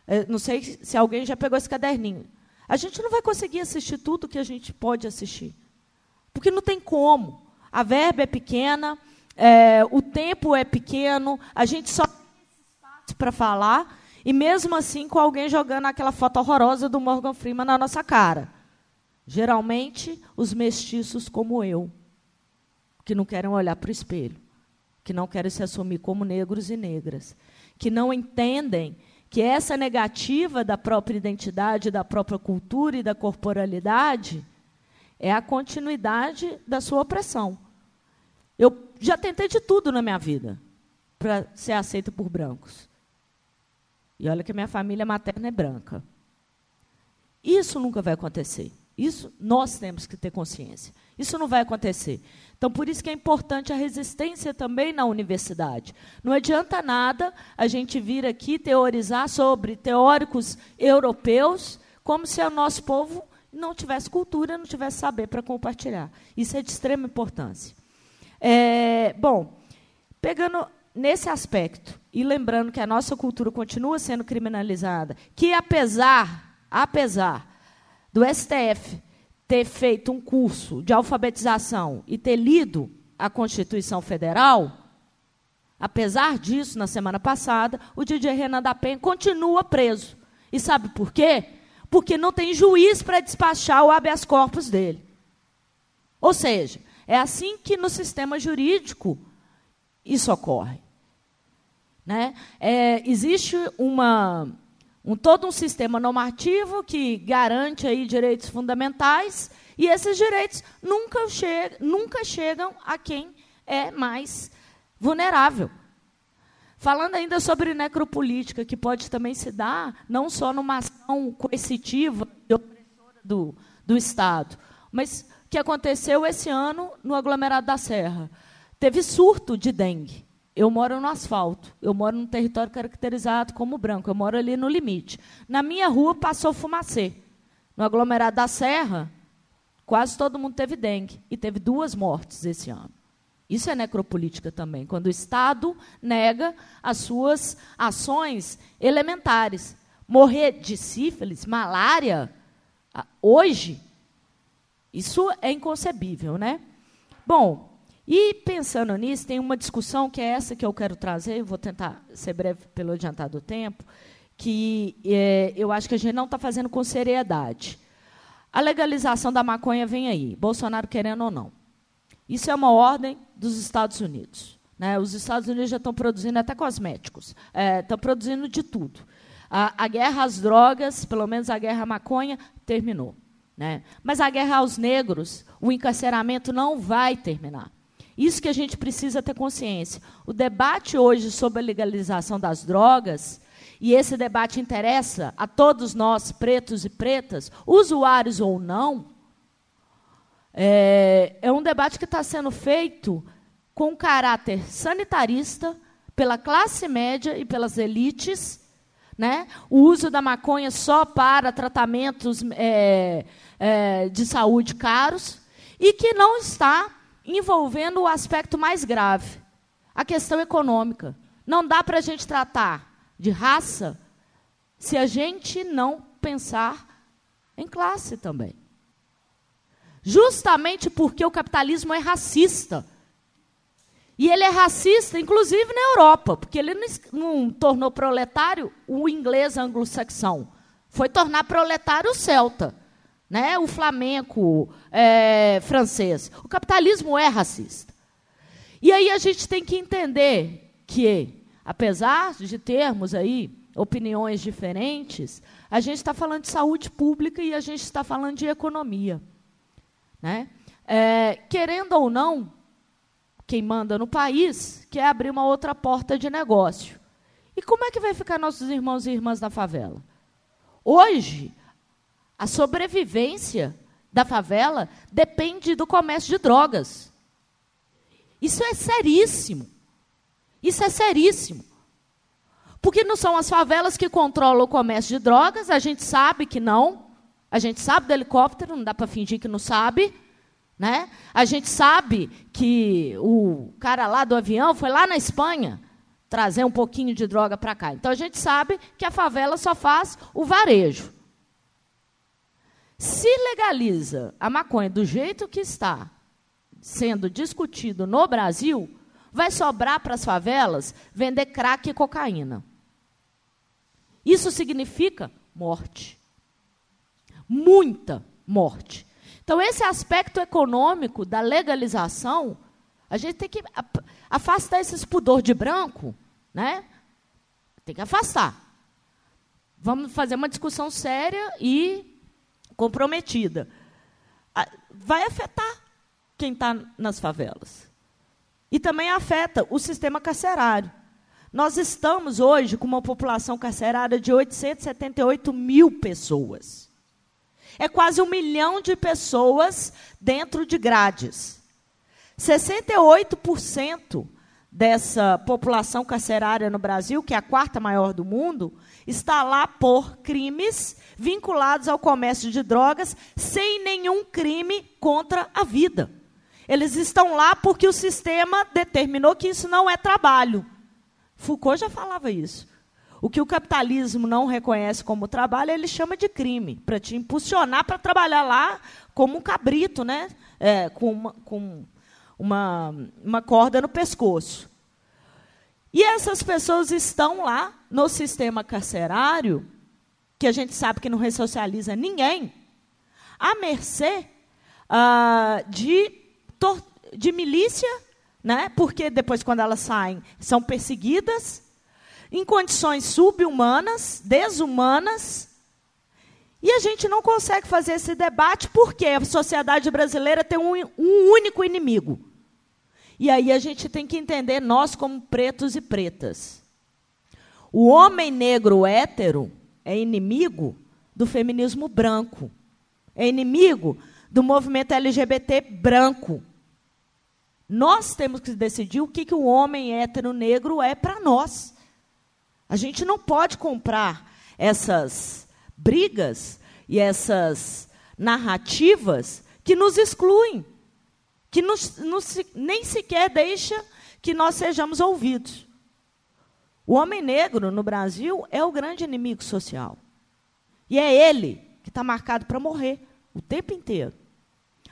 É, não sei se alguém já pegou esse caderninho. A gente não vai conseguir assistir tudo que a gente pode assistir. Porque não tem como. A verba é pequena, é, o tempo é pequeno, a gente só tem espaço para falar, e mesmo assim com alguém jogando aquela foto horrorosa do Morgan Freeman na nossa cara. Geralmente, os mestiços como eu, que não querem olhar para o espelho, que não querem se assumir como negros e negras, que não entendem que essa negativa da própria identidade, da própria cultura e da corporalidade é a continuidade da sua opressão. Eu já tentei de tudo na minha vida para ser aceita por brancos. E olha que minha família materna é branca. Isso nunca vai acontecer. Isso nós temos que ter consciência. Isso não vai acontecer. Então, por isso que é importante a resistência também na universidade. Não adianta nada a gente vir aqui teorizar sobre teóricos europeus como se o nosso povo não tivesse cultura, não tivesse saber para compartilhar. Isso é de extrema importância. É, bom, pegando nesse aspecto e lembrando que a nossa cultura continua sendo criminalizada, que apesar, apesar do STF ter feito um curso de alfabetização e ter lido a Constituição Federal, apesar disso, na semana passada, o DJ Renan da Penha continua preso. E sabe por quê? Porque não tem juiz para despachar o habeas corpus dele. Ou seja, é assim que no sistema jurídico isso ocorre. Né? É, existe uma, um, todo um sistema normativo que garante aí direitos fundamentais e esses direitos nunca, che nunca chegam a quem é mais vulnerável. Falando ainda sobre necropolítica, que pode também se dar não só numa ação coercitiva do, do Estado, mas que aconteceu esse ano no aglomerado da Serra. Teve surto de dengue. Eu moro no asfalto, eu moro num território caracterizado como branco, eu moro ali no limite. Na minha rua passou fumacê. No aglomerado da Serra, quase todo mundo teve dengue. E teve duas mortes esse ano. Isso é necropolítica também, quando o Estado nega as suas ações elementares. Morrer de sífilis, malária, hoje, isso é inconcebível, né? Bom, e pensando nisso, tem uma discussão que é essa que eu quero trazer, vou tentar ser breve pelo adiantado do tempo, que é, eu acho que a gente não está fazendo com seriedade. A legalização da maconha vem aí, Bolsonaro querendo ou não. Isso é uma ordem dos Estados Unidos. Né? Os Estados Unidos já estão produzindo até cosméticos, é, estão produzindo de tudo. A, a, guerra às drogas, pelo menos a guerra à maconha, terminou. Né? Mas a guerra aos negros, o encarceramento não vai terminar. Isso que a gente precisa ter consciência. O debate hoje sobre a legalização das drogas, e esse debate interessa a todos nós, pretos e pretas, usuários ou não, é, é um debate que está sendo feito com caráter sanitarista pela classe média e pelas elites, né? o uso da maconha só para tratamentos é, é, de saúde caros, e que não está envolvendo o aspecto mais grave, a questão econômica. Não dá para a gente tratar de raça se a gente não pensar em classe também. Justamente porque o capitalismo é racista. E ele é racista, inclusive na Europa, porque ele não, não tornou proletário o inglês anglo-saxão. Foi tornar proletário o celta, né? o flamenco é, francês. O capitalismo é racista. E aí a gente tem que entender que, apesar de termos aí opiniões diferentes, a gente está falando de saúde pública e a gente está falando de economia. Né? É, querendo ou não, quem manda no país quer abrir uma outra porta de negócio. E como é que vai ficar nossos irmãos e irmãs da favela? Hoje, a sobrevivência da favela depende do comércio de drogas. Isso é seríssimo. Isso é seríssimo. Porque não são as favelas que controlam o comércio de drogas, a gente sabe que não. A gente sabe do helicóptero, não dá para fingir que não sabe. Né? A gente sabe que o cara lá do avião foi lá na Espanha trazer um pouquinho de droga para cá. Então a gente sabe que a favela só faz o varejo. Se legaliza a maconha do jeito que está sendo discutido no Brasil, vai sobrar para as favelas vender crack e cocaína. Isso significa morte muita morte. Então, esse aspecto econômico da legalização, a gente tem que afastar esses pudor de branco, né? Tem que afastar. Vamos fazer uma discussão séria e comprometida. Vai afetar quem está nas favelas. E também afeta o sistema carcerário. Nós estamos hoje com uma população carcerária de 878 mil pessoas. É quase um milhão de pessoas dentro de grades. 68% dessa população carcerária no Brasil, que é a quarta maior do mundo, está lá por crimes vinculados ao comércio de drogas, sem nenhum crime contra a vida. Eles estão lá porque o sistema determinou que isso não é trabalho. Foucault já falava isso. O que o capitalismo não reconhece como trabalho, ele chama de crime, para te impulsionar para trabalhar lá como um cabrito, né? É, com, uma, com uma, uma corda no pescoço. E essas pessoas estão lá no sistema carcerário, que a gente sabe que não ressocializa ninguém, à mercê ah, de, de milícia, né? porque depois, quando elas saem, são perseguidas em condições subhumanas, desumanas, e a gente não consegue fazer esse debate porque a sociedade brasileira tem um, um único inimigo. E aí a gente tem que entender nós como pretos e pretas. O homem negro hétero é inimigo do feminismo branco. É inimigo do movimento LGBT branco. Nós temos que decidir o que, que o homem hétero negro é para nós. A gente não pode comprar essas brigas e essas narrativas que nos excluem. Que nos, nos, nem sequer deixa que nós sejamos ouvidos. O homem negro no Brasil é o grande inimigo social. E é ele que está marcado para morrer o tempo inteiro.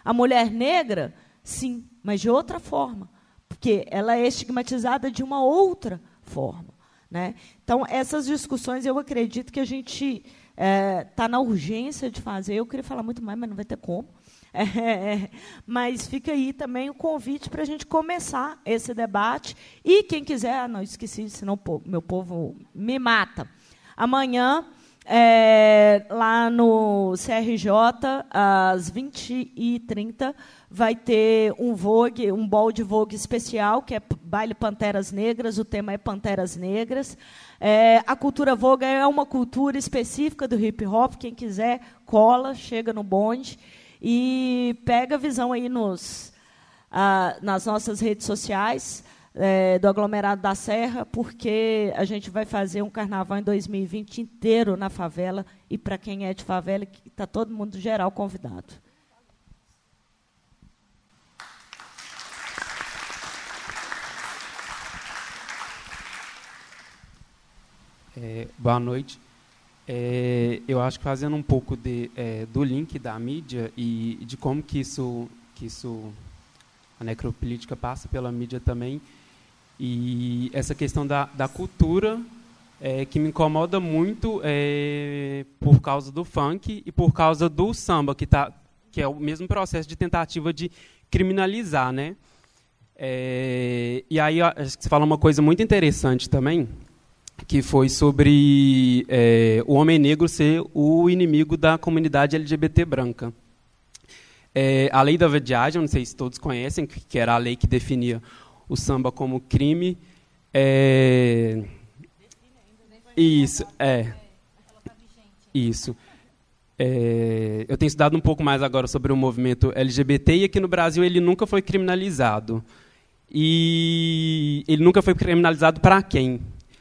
A mulher negra, sim, mas de outra forma, porque ela é estigmatizada de uma outra forma. Né? Então, essas discussões eu acredito que a gente está é, tá na urgência de fazer. Eu queria falar muito mais, mas não vai ter como. É, mas fica aí também o convite para a gente começar esse debate. E quem quiser, ah, não esqueci, senão meu povo me mata. Amanhã, é, lá no CRJ, às 20h30, vai ter um Vogue, um bol de Vogue especial, que é Baile Panteras Negras, o tema é Panteras Negras. É, a cultura Vogue é uma cultura específica do hip hop, quem quiser, cola, chega no bonde. E pega a visão aí nos, ah, nas nossas redes sociais é, do aglomerado da Serra, porque a gente vai fazer um carnaval em 2020 inteiro na favela e para quem é de favela, está todo mundo geral convidado. É, boa noite. É, eu acho que fazendo um pouco de, é, do link da mídia e de como que isso, que isso, a necropolítica passa pela mídia também, e essa questão da, da cultura é, que me incomoda muito é, por causa do funk e por causa do samba, que, tá, que é o mesmo processo de tentativa de criminalizar. Né? É, e aí acho que você fala uma coisa muito interessante também, que foi sobre é, o homem negro ser o inimigo da comunidade LGBT branca. É, a lei da vadiagem, não sei se todos conhecem, que era a lei que definia o samba como crime. É, isso, é. Isso. É, eu tenho estudado um pouco mais agora sobre o movimento LGBT e aqui no Brasil ele nunca foi criminalizado. E ele nunca foi criminalizado para quem?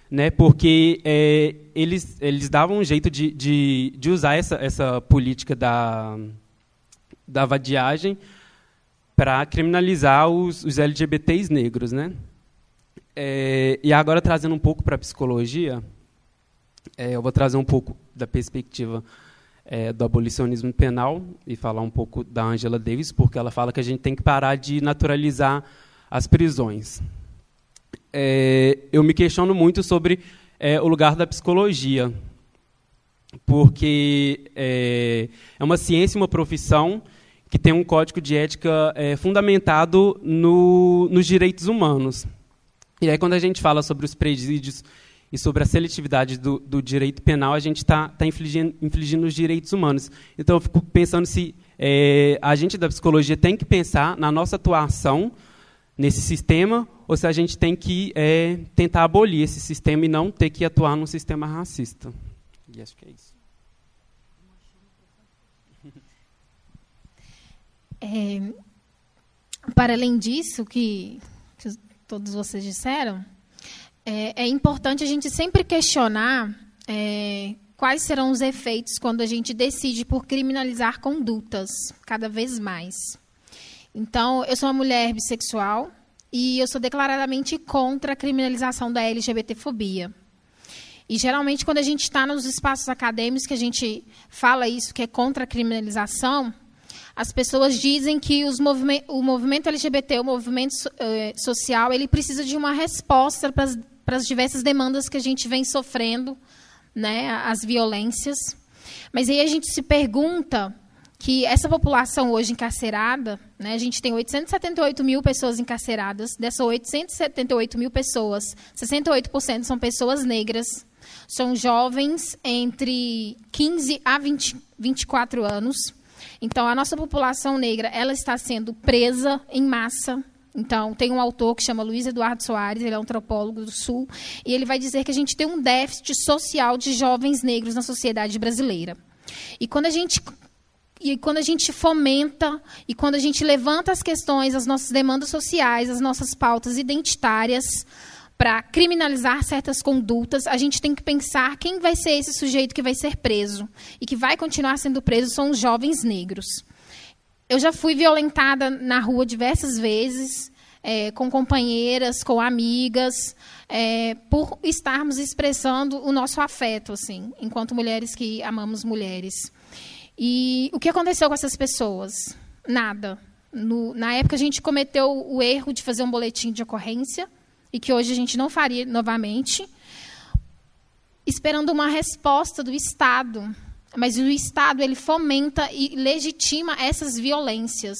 Né, porque é, eles, eles davam um jeito de, de, de usar essa, essa política da, da vadiagem para criminalizar os, os LGBTs negros. Né? É, e agora, trazendo um pouco para a psicologia, é, eu vou trazer um pouco da perspectiva é, do abolicionismo penal e falar um pouco da Angela Davis, porque ela fala que a gente tem que parar de naturalizar as prisões é, eu me questiono muito sobre é, o lugar da psicologia, porque é, é, uma ciência, uma profissão que tem um código de ética é, fundamentado no, nos direitos humanos. E aí, quando a gente fala sobre os presídios e sobre a seletividade do, do direito penal, a gente está tá infligindo, infligindo os direitos humanos. Então, eu fico pensando se é, a gente da psicologia tem que pensar na nossa atuação nesse sistema ou se a gente tem que é, tentar abolir esse sistema e não ter que atuar num sistema racista. E acho que é isso. É, para além disso, que, que, todos vocês disseram, é, é, importante a gente sempre questionar é, quais serão os efeitos quando a gente decide por criminalizar condutas cada vez mais. Então, eu sou uma mulher bissexual e eu sou declaradamente contra a criminalização da LGBTfobia. E geralmente, quando a gente está nos espaços acadêmicos que a gente fala isso, que é contra a criminalização, as pessoas dizem que movime o movimento LGBT, o movimento eh, social, ele precisa de uma resposta para as diversas demandas que a gente vem sofrendo, né, as violências. Mas aí a gente se pergunta que essa população hoje encarcerada, né, a gente tem 878 mil pessoas encarceradas, dessas 878 mil pessoas, 68% são pessoas negras, são jovens entre 15 a 20, 24 anos. Então, a nossa população negra ela está sendo presa em massa. Então, tem um autor que chama Luiz Eduardo Soares, ele é um antropólogo do Sul, e ele vai dizer que a gente tem um déficit social de jovens negros na sociedade brasileira. E quando a gente e quando a gente fomenta e quando a gente levanta as questões, as nossas demandas sociais, as nossas pautas identitárias para criminalizar certas condutas, a gente tem que pensar quem vai ser esse sujeito que vai ser preso e que vai continuar sendo preso são os jovens negros. eu já fui violentada na rua diversas vezes, é, com companheiras, com amigas, é, por estarmos expressando o nosso afeto, assim, enquanto mulheres que amamos mulheres. E o que aconteceu com essas pessoas? Nada. No, na época, a gente cometeu o erro de fazer um boletim de ocorrência, e que hoje a gente não faria novamente, esperando uma resposta do Estado. Mas o Estado ele fomenta e legitima essas violências.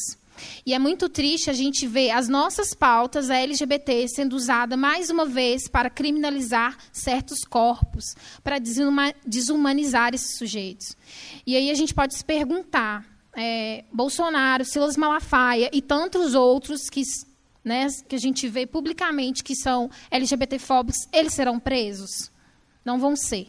E é muito triste a gente ver as nossas pautas, a LGBT, sendo usada mais uma vez para criminalizar certos corpos, para desumanizar esses sujeitos. E aí a gente pode se perguntar: é, Bolsonaro, Silas Malafaia e tantos outros que, né, que a gente vê publicamente que são LGBTfóbicos, eles serão presos? Não vão ser.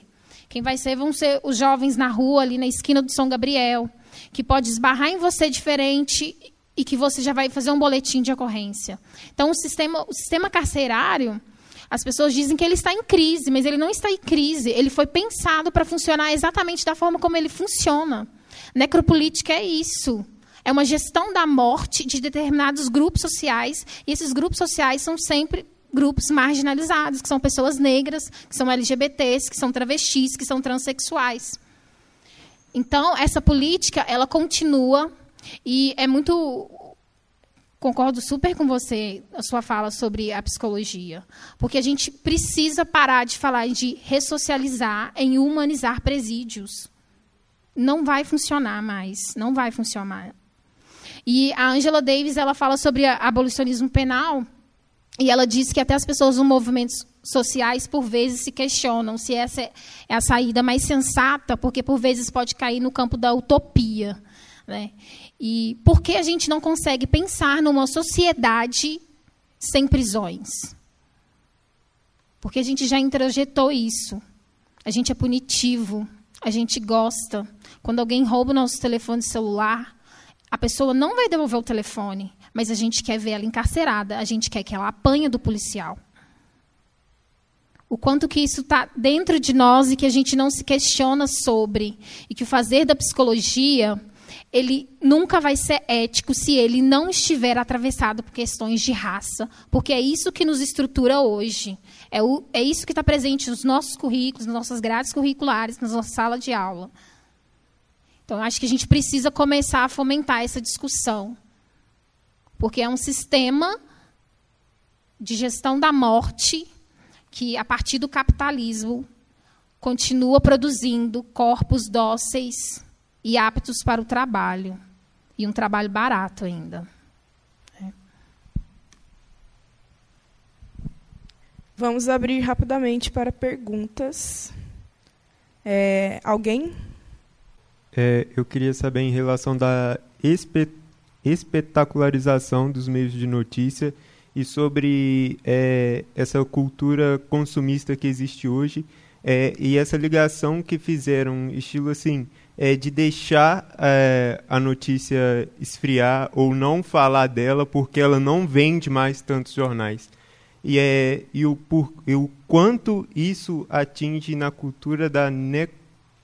Quem vai ser vão ser os jovens na rua, ali na esquina do São Gabriel, que pode esbarrar em você diferente e que você já vai fazer um boletim de ocorrência. Então, o sistema, o sistema carcerário, as pessoas dizem que ele está em crise, mas ele não está em crise. Ele foi pensado para funcionar exatamente da forma como ele funciona. Necropolítica é isso. É uma gestão da morte de determinados grupos sociais, e esses grupos sociais são sempre grupos marginalizados, que são pessoas negras, que são LGBTs, que são travestis, que são transexuais. Então, essa política, ela continua e é muito. Concordo super com você, a sua fala sobre a psicologia. Porque a gente precisa parar de falar de ressocializar em humanizar presídios. Não vai funcionar mais. Não vai funcionar. E a Angela Davis ela fala sobre abolicionismo penal. E ela diz que até as pessoas nos movimentos sociais, por vezes, se questionam se essa é a saída mais sensata, porque, por vezes, pode cair no campo da utopia. Né? E por que a gente não consegue pensar numa sociedade sem prisões? Porque a gente já introjetou isso. A gente é punitivo, a gente gosta. Quando alguém rouba o nosso telefone celular, a pessoa não vai devolver o telefone, mas a gente quer ver ela encarcerada, a gente quer que ela apanhe do policial. O quanto que isso está dentro de nós e que a gente não se questiona sobre. E que o fazer da psicologia ele nunca vai ser ético se ele não estiver atravessado por questões de raça, porque é isso que nos estrutura hoje. É, o, é isso que está presente nos nossos currículos, nas nossas grades curriculares, na nossa sala de aula. Então, acho que a gente precisa começar a fomentar essa discussão, porque é um sistema de gestão da morte que, a partir do capitalismo, continua produzindo corpos dóceis e aptos para o trabalho. E um trabalho barato ainda. É. Vamos abrir rapidamente para perguntas. É, alguém? É, eu queria saber em relação da espe espetacularização dos meios de notícia e sobre é, essa cultura consumista que existe hoje é, e essa ligação que fizeram, estilo assim, é, de deixar é, a notícia esfriar ou não falar dela porque ela não vende mais tantos jornais. E, é, e, o, por, e o quanto isso atinge na cultura da ne,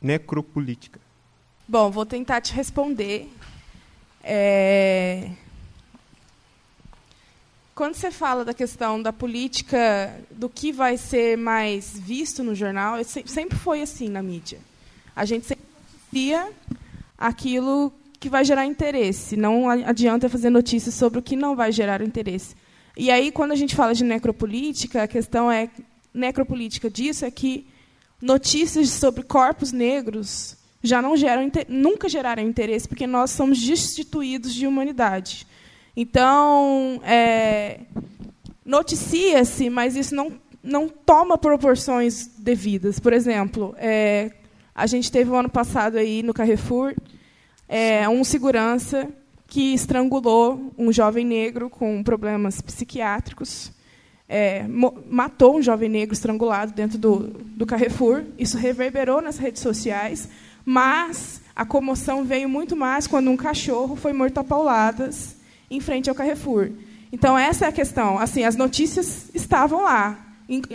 necropolítica. Bom, vou tentar te responder. É... Quando você fala da questão da política, do que vai ser mais visto no jornal, sempre foi assim na mídia. A gente sempre cria aquilo que vai gerar interesse. Não adianta fazer notícias sobre o que não vai gerar interesse. E aí, quando a gente fala de necropolítica, a questão é necropolítica disso é que notícias sobre corpos negros já não geram nunca geraram interesse porque nós somos destituídos de humanidade. Então, é, noticia-se, mas isso não não toma proporções devidas. Por exemplo, é, a gente teve o um ano passado aí no Carrefour é, um segurança que estrangulou um jovem negro com problemas psiquiátricos. É, matou um jovem negro estrangulado dentro do, do Carrefour. Isso reverberou nas redes sociais, mas a comoção veio muito mais quando um cachorro foi morto a pauladas em frente ao Carrefour. Então, essa é a questão. Assim, as notícias estavam lá,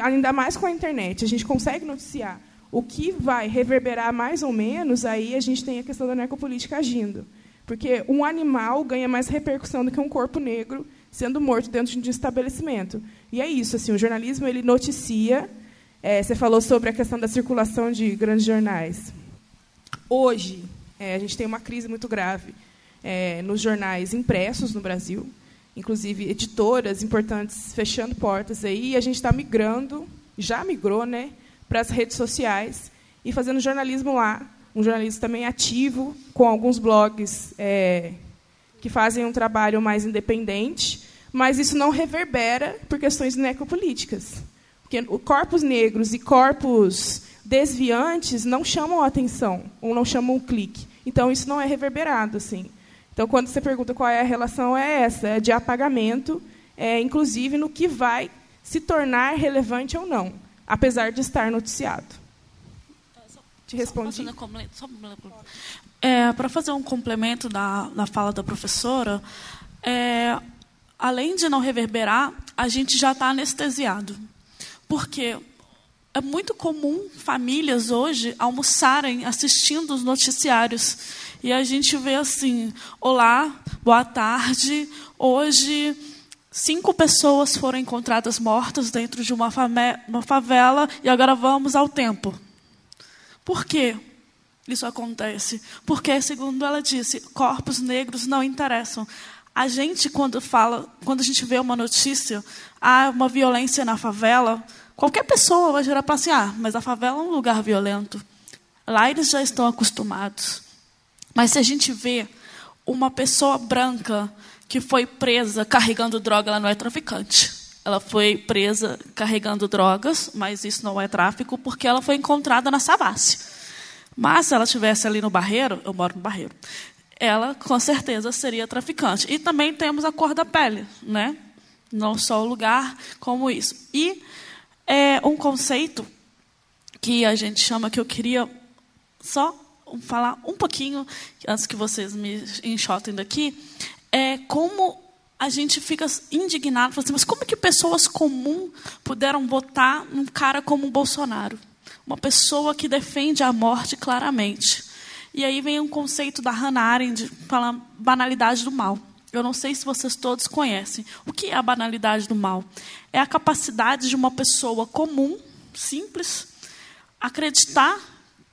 ainda mais com a internet. A gente consegue noticiar. O que vai reverberar mais ou menos, aí a gente tem a questão da necropolítica agindo. Porque um animal ganha mais repercussão do que um corpo negro sendo morto dentro de um estabelecimento. E é isso, assim, o jornalismo ele noticia. É, você falou sobre a questão da circulação de grandes jornais. Hoje, é, a gente tem uma crise muito grave é, nos jornais impressos no Brasil, inclusive editoras importantes fechando portas aí, e a gente está migrando, já migrou, né, para as redes sociais e fazendo jornalismo lá, um jornalismo também ativo, com alguns blogs é, que fazem um trabalho mais independente, mas isso não reverbera por questões necropolíticas. Porque corpos negros e corpos desviantes não chamam a atenção, ou não chamam o clique. Então, isso não é reverberado. assim. Então, quando você pergunta qual é a relação, é essa, é de apagamento, é, inclusive no que vai se tornar relevante ou não, apesar de estar noticiado. Te respondi. É, Para fazer um complemento da, da fala da professora, é, além de não reverberar, a gente já está anestesiado. Porque é muito comum famílias hoje almoçarem assistindo os noticiários. E a gente vê assim: olá, boa tarde. Hoje, cinco pessoas foram encontradas mortas dentro de uma, uma favela e agora vamos ao tempo. Por quê? Isso acontece porque, segundo ela disse, corpos negros não interessam. A gente, quando fala, quando a gente vê uma notícia, há uma violência na favela, qualquer pessoa vai gerar para assim, ah, mas a favela é um lugar violento. Lá eles já estão acostumados. Mas se a gente vê uma pessoa branca que foi presa carregando droga, ela não é traficante. Ela foi presa carregando drogas, mas isso não é tráfico, porque ela foi encontrada na Savassi. Mas se ela estivesse ali no Barreiro, eu moro no Barreiro, ela com certeza seria traficante. E também temos a cor da pele, né? Não só o lugar como isso. E é um conceito que a gente chama que eu queria só falar um pouquinho antes que vocês me enxotem daqui, é como a gente fica indignado, assim, mas como que pessoas comuns puderam votar num cara como o Bolsonaro? Uma pessoa que defende a morte claramente. E aí vem um conceito da Hannah Arendt, fala banalidade do mal. Eu não sei se vocês todos conhecem. O que é a banalidade do mal? É a capacidade de uma pessoa comum, simples, acreditar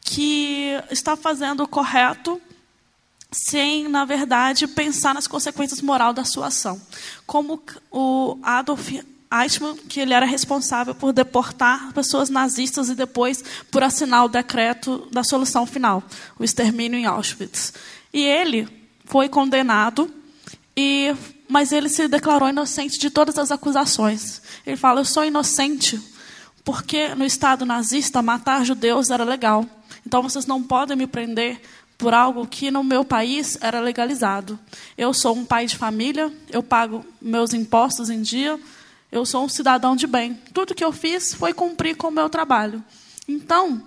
que está fazendo o correto sem, na verdade, pensar nas consequências morais da sua ação. Como o Adolf Eichmann, que ele era responsável por deportar pessoas nazistas e depois por assinar o decreto da solução final, o extermínio em Auschwitz. E ele foi condenado, e, mas ele se declarou inocente de todas as acusações. Ele fala: Eu sou inocente porque no Estado nazista matar judeus era legal. Então vocês não podem me prender por algo que no meu país era legalizado. Eu sou um pai de família, eu pago meus impostos em dia, eu sou um cidadão de bem. Tudo que eu fiz foi cumprir com o meu trabalho. Então,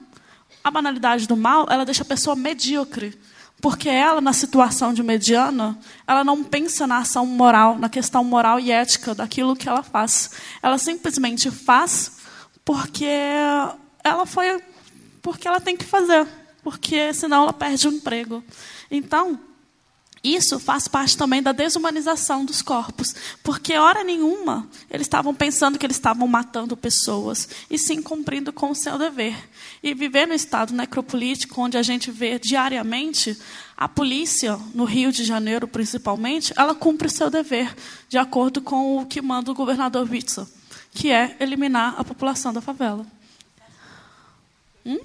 a banalidade do mal, ela deixa a pessoa medíocre. Porque ela, na situação de mediana, ela não pensa na ação moral, na questão moral e ética daquilo que ela faz. Ela simplesmente faz porque ela foi porque ela tem que fazer, porque senão ela perde o emprego. Então, isso faz parte também da desumanização dos corpos, porque hora nenhuma eles estavam pensando que eles estavam matando pessoas, e sim cumprindo com o seu dever. E viver no estado necropolítico, onde a gente vê diariamente a polícia, no Rio de Janeiro principalmente, ela cumpre o seu dever, de acordo com o que manda o governador Witzel, que é eliminar a população da favela. Hum?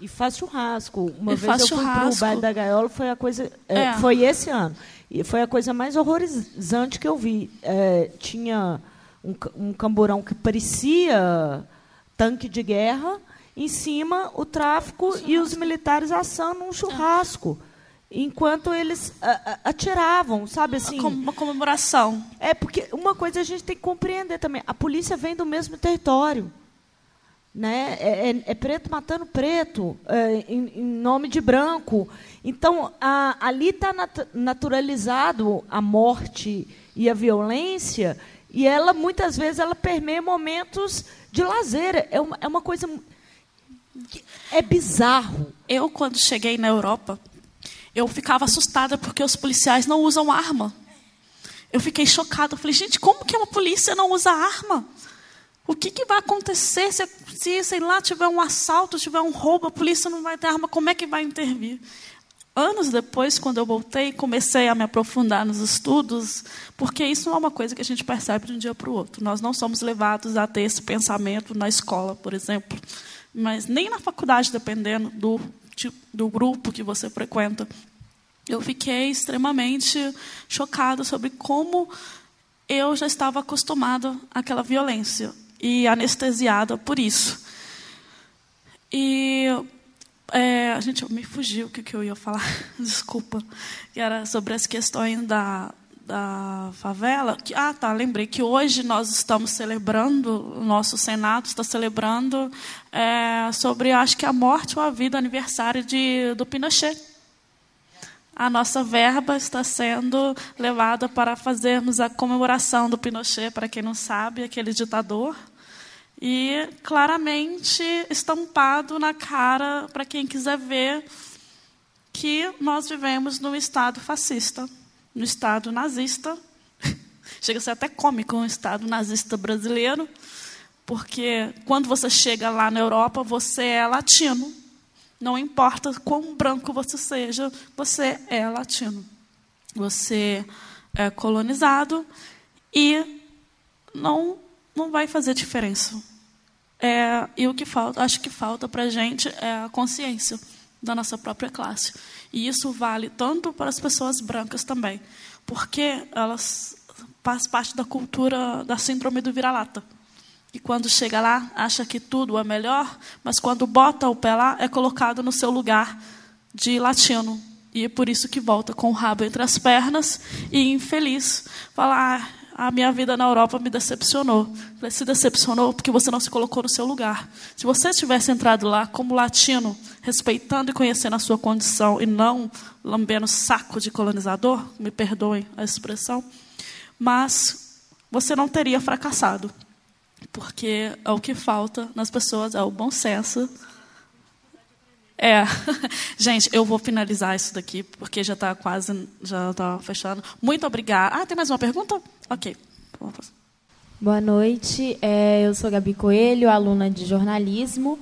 E faz churrasco. Uma e vez eu fui para o bairro da Gaiola, foi a coisa, é, é. foi esse ano. E foi a coisa mais horrorizante que eu vi. É, tinha um, um camburão que parecia tanque de guerra, em cima o tráfico e os militares assando um churrasco. Enquanto eles atiravam, sabe assim? Uma comemoração. É, porque uma coisa a gente tem que compreender também: a polícia vem do mesmo território. Né? É, é, é preto matando preto, é, em, em, nome de branco. Então, a, ali está nat naturalizado a morte e a violência, e ela, muitas vezes, ela permeia momentos de lazer. É uma, é uma coisa. É bizarro. Eu, quando cheguei na Europa, eu ficava assustada porque os policiais não usam arma. Eu fiquei chocada. Eu falei, gente, como que uma polícia não usa arma? O que, que vai acontecer se, se, sei lá, tiver um assalto, tiver um roubo, a polícia não vai ter arma? Como é que vai intervir? Anos depois, quando eu voltei, comecei a me aprofundar nos estudos, porque isso não é uma coisa que a gente percebe de um dia para o outro. Nós não somos levados a ter esse pensamento na escola, por exemplo, mas nem na faculdade, dependendo do, do grupo que você frequenta. Eu fiquei extremamente chocada sobre como eu já estava acostumada àquela violência e anestesiada por isso. E é, gente me fugiu o que, que eu ia falar, desculpa, que era sobre as questões da, da favela. Que, ah, tá, lembrei que hoje nós estamos celebrando, o nosso Senado está celebrando é, sobre, acho que a morte ou a vida, aniversário de, do Pinochet. A nossa verba está sendo levada para fazermos a comemoração do Pinochet, para quem não sabe, aquele ditador e claramente estampado na cara para quem quiser ver que nós vivemos num Estado fascista, no Estado nazista. Chega a ser até cômico um Estado nazista brasileiro, porque quando você chega lá na Europa, você é latino. Não importa quão branco você seja, você é latino. Você é colonizado e não, não vai fazer diferença. É, e o que falta, acho que falta para a gente é a consciência da nossa própria classe. E isso vale tanto para as pessoas brancas também, porque elas fazem parte da cultura da síndrome do vira-lata. E quando chega lá, acha que tudo é melhor, mas quando bota o pé lá, é colocado no seu lugar de latino. E é por isso que volta com o rabo entre as pernas e infeliz. Falar, ah, a minha vida na Europa me decepcionou. Se decepcionou porque você não se colocou no seu lugar. Se você tivesse entrado lá como latino, respeitando e conhecendo a sua condição e não lambendo saco de colonizador, me perdoem a expressão, mas você não teria fracassado. Porque é o que falta nas pessoas é o bom senso. É, gente, eu vou finalizar isso daqui porque já está quase, já está fechando. Muito obrigada. Ah, tem mais uma pergunta? Ok. Boa noite, é, eu sou Gabi Coelho, aluna de jornalismo.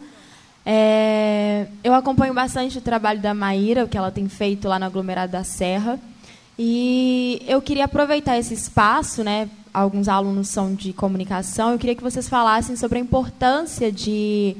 É, eu acompanho bastante o trabalho da Maíra, o que ela tem feito lá no aglomerado da Serra. E eu queria aproveitar esse espaço, né? Alguns alunos são de comunicação. Eu queria que vocês falassem sobre a importância de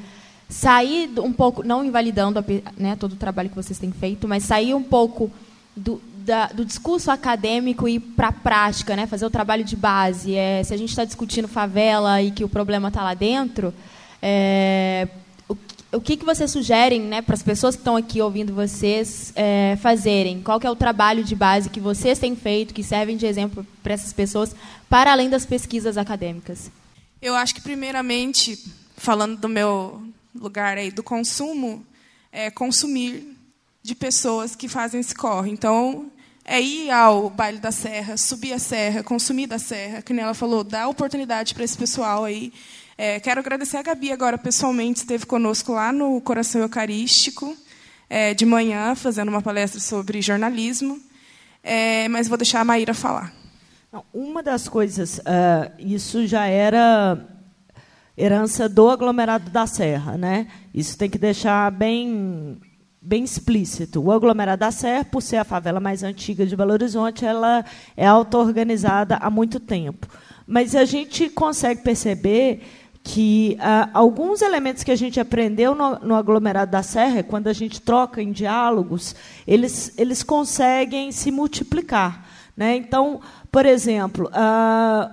sair um pouco, não invalidando né, todo o trabalho que vocês têm feito, mas sair um pouco do, da, do discurso acadêmico e para a prática, né? fazer o trabalho de base. É, se a gente está discutindo favela e que o problema está lá dentro, é, o, o que, que vocês sugerem né, para as pessoas que estão aqui ouvindo vocês é, fazerem? Qual é o trabalho de base que vocês têm feito, que servem de exemplo para essas pessoas, para além das pesquisas acadêmicas? Eu acho que, primeiramente, falando do meu lugar aí do consumo, é consumir de pessoas que fazem esse corre. Então, é ir ao baile da serra, subir a serra, consumir da serra, que nem ela falou, dar oportunidade para esse pessoal aí. É, quero agradecer a Gabi agora pessoalmente, esteve conosco lá no Coração Eucarístico, é, de manhã, fazendo uma palestra sobre jornalismo. É, mas vou deixar a Maíra falar. Uma das coisas, uh, isso já era herança do aglomerado da Serra, né? Isso tem que deixar bem bem explícito. O aglomerado da Serra, por ser a favela mais antiga de Belo Horizonte, ela é auto-organizada há muito tempo. Mas a gente consegue perceber que ah, alguns elementos que a gente aprendeu no, no, aglomerado da Serra, quando a gente troca em diálogos, eles, eles conseguem se multiplicar. Né? Então, por exemplo, ah,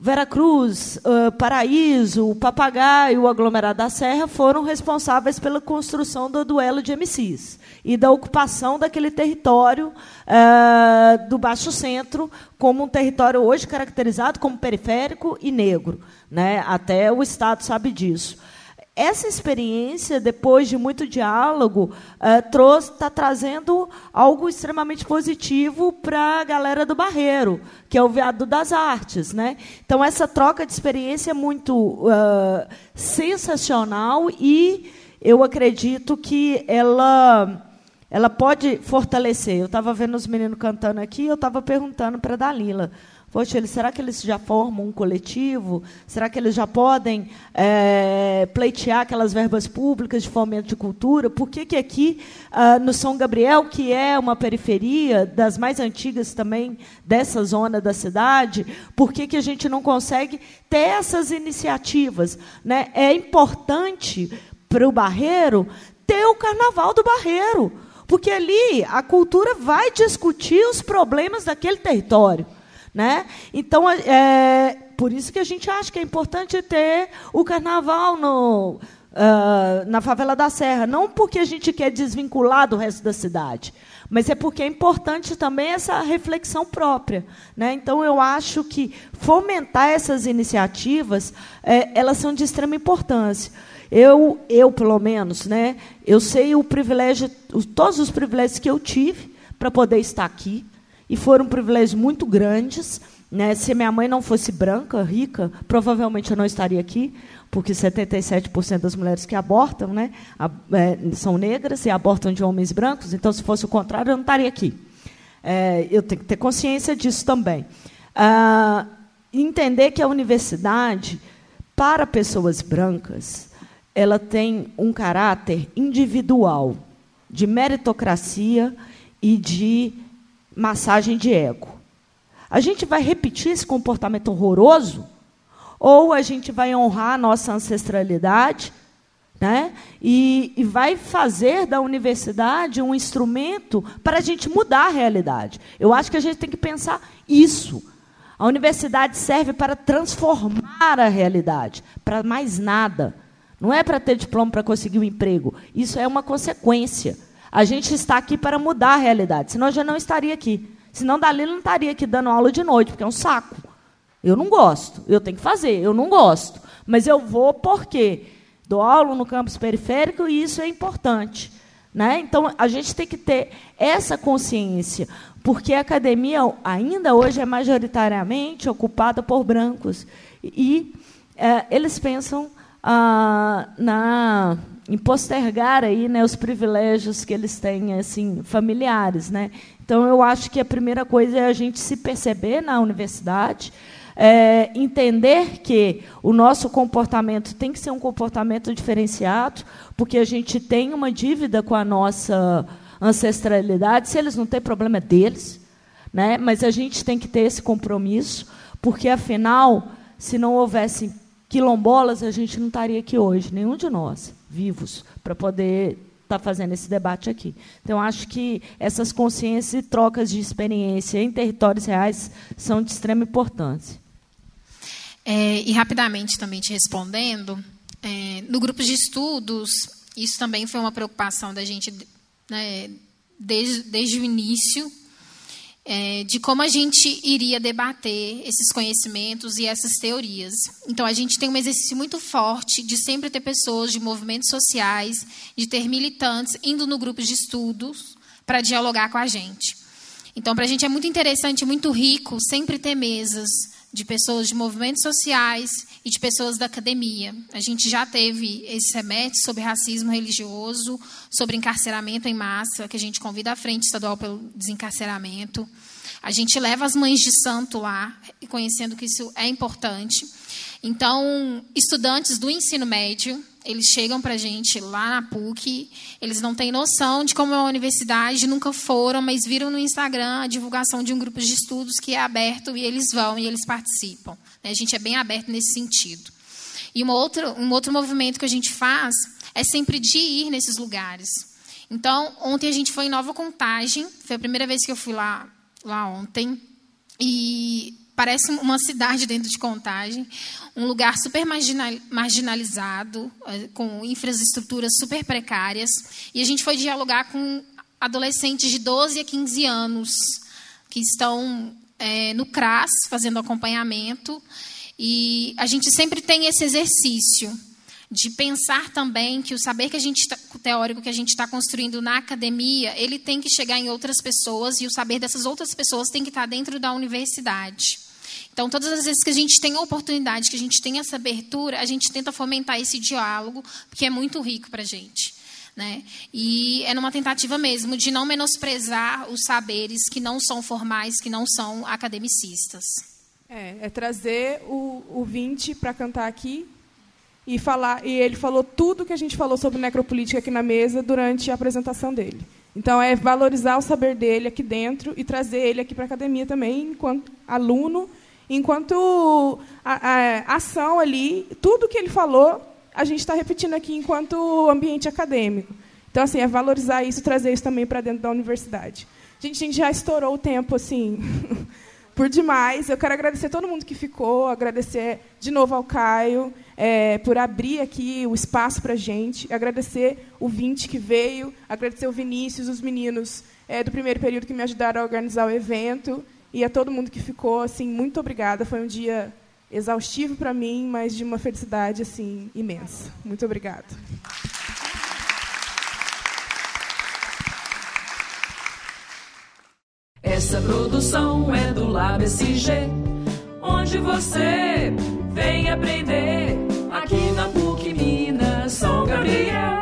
Veracruz, uh, Paraíso, Papagaio, o aglomerado da Serra foram responsáveis pela construção do duelo de MCs e da ocupação daquele território uh, do Baixo Centro como um território hoje caracterizado como periférico e negro. Né? Até o Estado sabe disso. Essa experiência, depois de muito diálogo, está uh, trazendo algo extremamente positivo para a galera do Barreiro, que é o Veado das Artes. Né? Então, essa troca de experiência é muito uh, sensacional e eu acredito que ela ela pode fortalecer. Eu estava vendo os meninos cantando aqui, eu estava perguntando para a Dalila. Poxa, eles, será que eles já formam um coletivo? Será que eles já podem é, pleitear aquelas verbas públicas de fomento de cultura? Por que, que aqui, ah, no São Gabriel, que é uma periferia das mais antigas também dessa zona da cidade, por que, que a gente não consegue ter essas iniciativas? Né? É importante para o Barreiro ter o Carnaval do Barreiro, porque ali a cultura vai discutir os problemas daquele território. Né? Então, é, por isso que a gente acha que é importante ter o carnaval no, uh, na favela da Serra. Não porque a gente quer desvincular do resto da cidade, mas é porque é importante também essa reflexão própria. Né? Então, eu acho que fomentar essas iniciativas, é, elas são de extrema importância. Eu, eu, pelo menos, né, eu sei o privilégio, todos os privilégios que eu tive para poder estar aqui e foram privilégios muito grandes. Né? Se minha mãe não fosse branca, rica, provavelmente eu não estaria aqui, porque 77% das mulheres que abortam né, é, são negras e abortam de homens brancos, então, se fosse o contrário, eu não estaria aqui. É, eu tenho que ter consciência disso também. Ah, entender que a universidade, para pessoas brancas, ela tem um caráter individual, de meritocracia e de massagem de ego. A gente vai repetir esse comportamento horroroso? Ou a gente vai honrar a nossa ancestralidade né? E, e, vai fazer da universidade um instrumento para a gente mudar a realidade. Eu acho que a gente tem que pensar isso. A universidade serve para transformar a realidade, para mais nada. Não é para ter diploma para conseguir um emprego. Isso é uma consequência. A gente está aqui para mudar a realidade, senão eu já não estaria aqui. Senão Dalila não estaria aqui dando aula de noite, porque é um saco. Eu não gosto, eu tenho que fazer, eu não gosto. Mas eu vou porque dou aula no campus periférico e isso é importante. Né? Então, a gente tem que ter essa consciência, porque a academia ainda hoje é majoritariamente ocupada por brancos. E é, eles pensam ah, na em postergar aí, né, os privilégios que eles têm assim familiares, né? Então eu acho que a primeira coisa é a gente se perceber na universidade, é, entender que o nosso comportamento tem que ser um comportamento diferenciado, porque a gente tem uma dívida com a nossa ancestralidade. Se eles não têm problema é deles, né? Mas a gente tem que ter esse compromisso, porque afinal, se não houvesse quilombolas, a gente não estaria aqui hoje, nenhum de nós vivos para poder estar tá fazendo esse debate aqui. Então, acho que essas consciências e trocas de experiência em territórios reais são de extrema importância. É, e rapidamente também te respondendo, é, no grupo de estudos, isso também foi uma preocupação da gente né, desde, desde o início, é, de como a gente iria debater esses conhecimentos e essas teorias. Então, a gente tem um exercício muito forte de sempre ter pessoas de movimentos sociais, de ter militantes indo no grupo de estudos para dialogar com a gente. Então, para a gente é muito interessante, muito rico sempre ter mesas de pessoas de movimentos sociais e de pessoas da academia. A gente já teve esse semestre sobre racismo religioso, sobre encarceramento em massa, que a gente convida à Frente Estadual pelo Desencarceramento. A gente leva as mães de santo lá, conhecendo que isso é importante. Então, estudantes do ensino médio, eles chegam para a gente lá na PUC, eles não têm noção de como é uma universidade, nunca foram, mas viram no Instagram a divulgação de um grupo de estudos que é aberto e eles vão e eles participam. Né? A gente é bem aberto nesse sentido. E uma outra, um outro movimento que a gente faz é sempre de ir nesses lugares. Então, ontem a gente foi em Nova Contagem, foi a primeira vez que eu fui lá, lá ontem, e parece uma cidade dentro de Contagem, um lugar super marginalizado, eh, com infraestruturas super precárias. E a gente foi dialogar com adolescentes de 12 a 15 anos que estão é, no CRAS fazendo acompanhamento. E a gente sempre tem esse exercício de pensar também que o saber que a gente tá, teórico que a gente está construindo na academia, ele tem que chegar em outras pessoas e o saber dessas outras pessoas tem que estar dentro da universidade. Então, todas as vezes que a gente tem a oportunidade, que a gente tem essa abertura, a gente tenta fomentar esse diálogo, porque é muito rico para a gente. Né? E é numa tentativa mesmo de não menosprezar os saberes que não são formais, que não são academicistas. É, é trazer o, o 20 para cantar aqui e falar. E ele falou tudo que a gente falou sobre necropolítica aqui na mesa durante a apresentação dele. Então é valorizar o saber dele aqui dentro e trazer ele aqui para a academia também, enquanto aluno, enquanto a, a, ação ali, tudo que ele falou a gente está repetindo aqui enquanto ambiente acadêmico. Então, assim, é valorizar isso trazer isso também para dentro da universidade. Gente, a gente já estourou o tempo, assim, por demais. Eu quero agradecer todo mundo que ficou, agradecer de novo ao Caio é, por abrir aqui o espaço para a gente, agradecer o Vinte que veio, agradecer o Vinícius, os meninos é, do primeiro período que me ajudaram a organizar o evento e a todo mundo que ficou, assim, muito obrigada. Foi um dia exaustivo para mim, mas de uma felicidade assim imensa. Muito obrigada. Essa produção é do Lab LabSG, onde você vem aprender aqui na PUC Minas São Gabriel.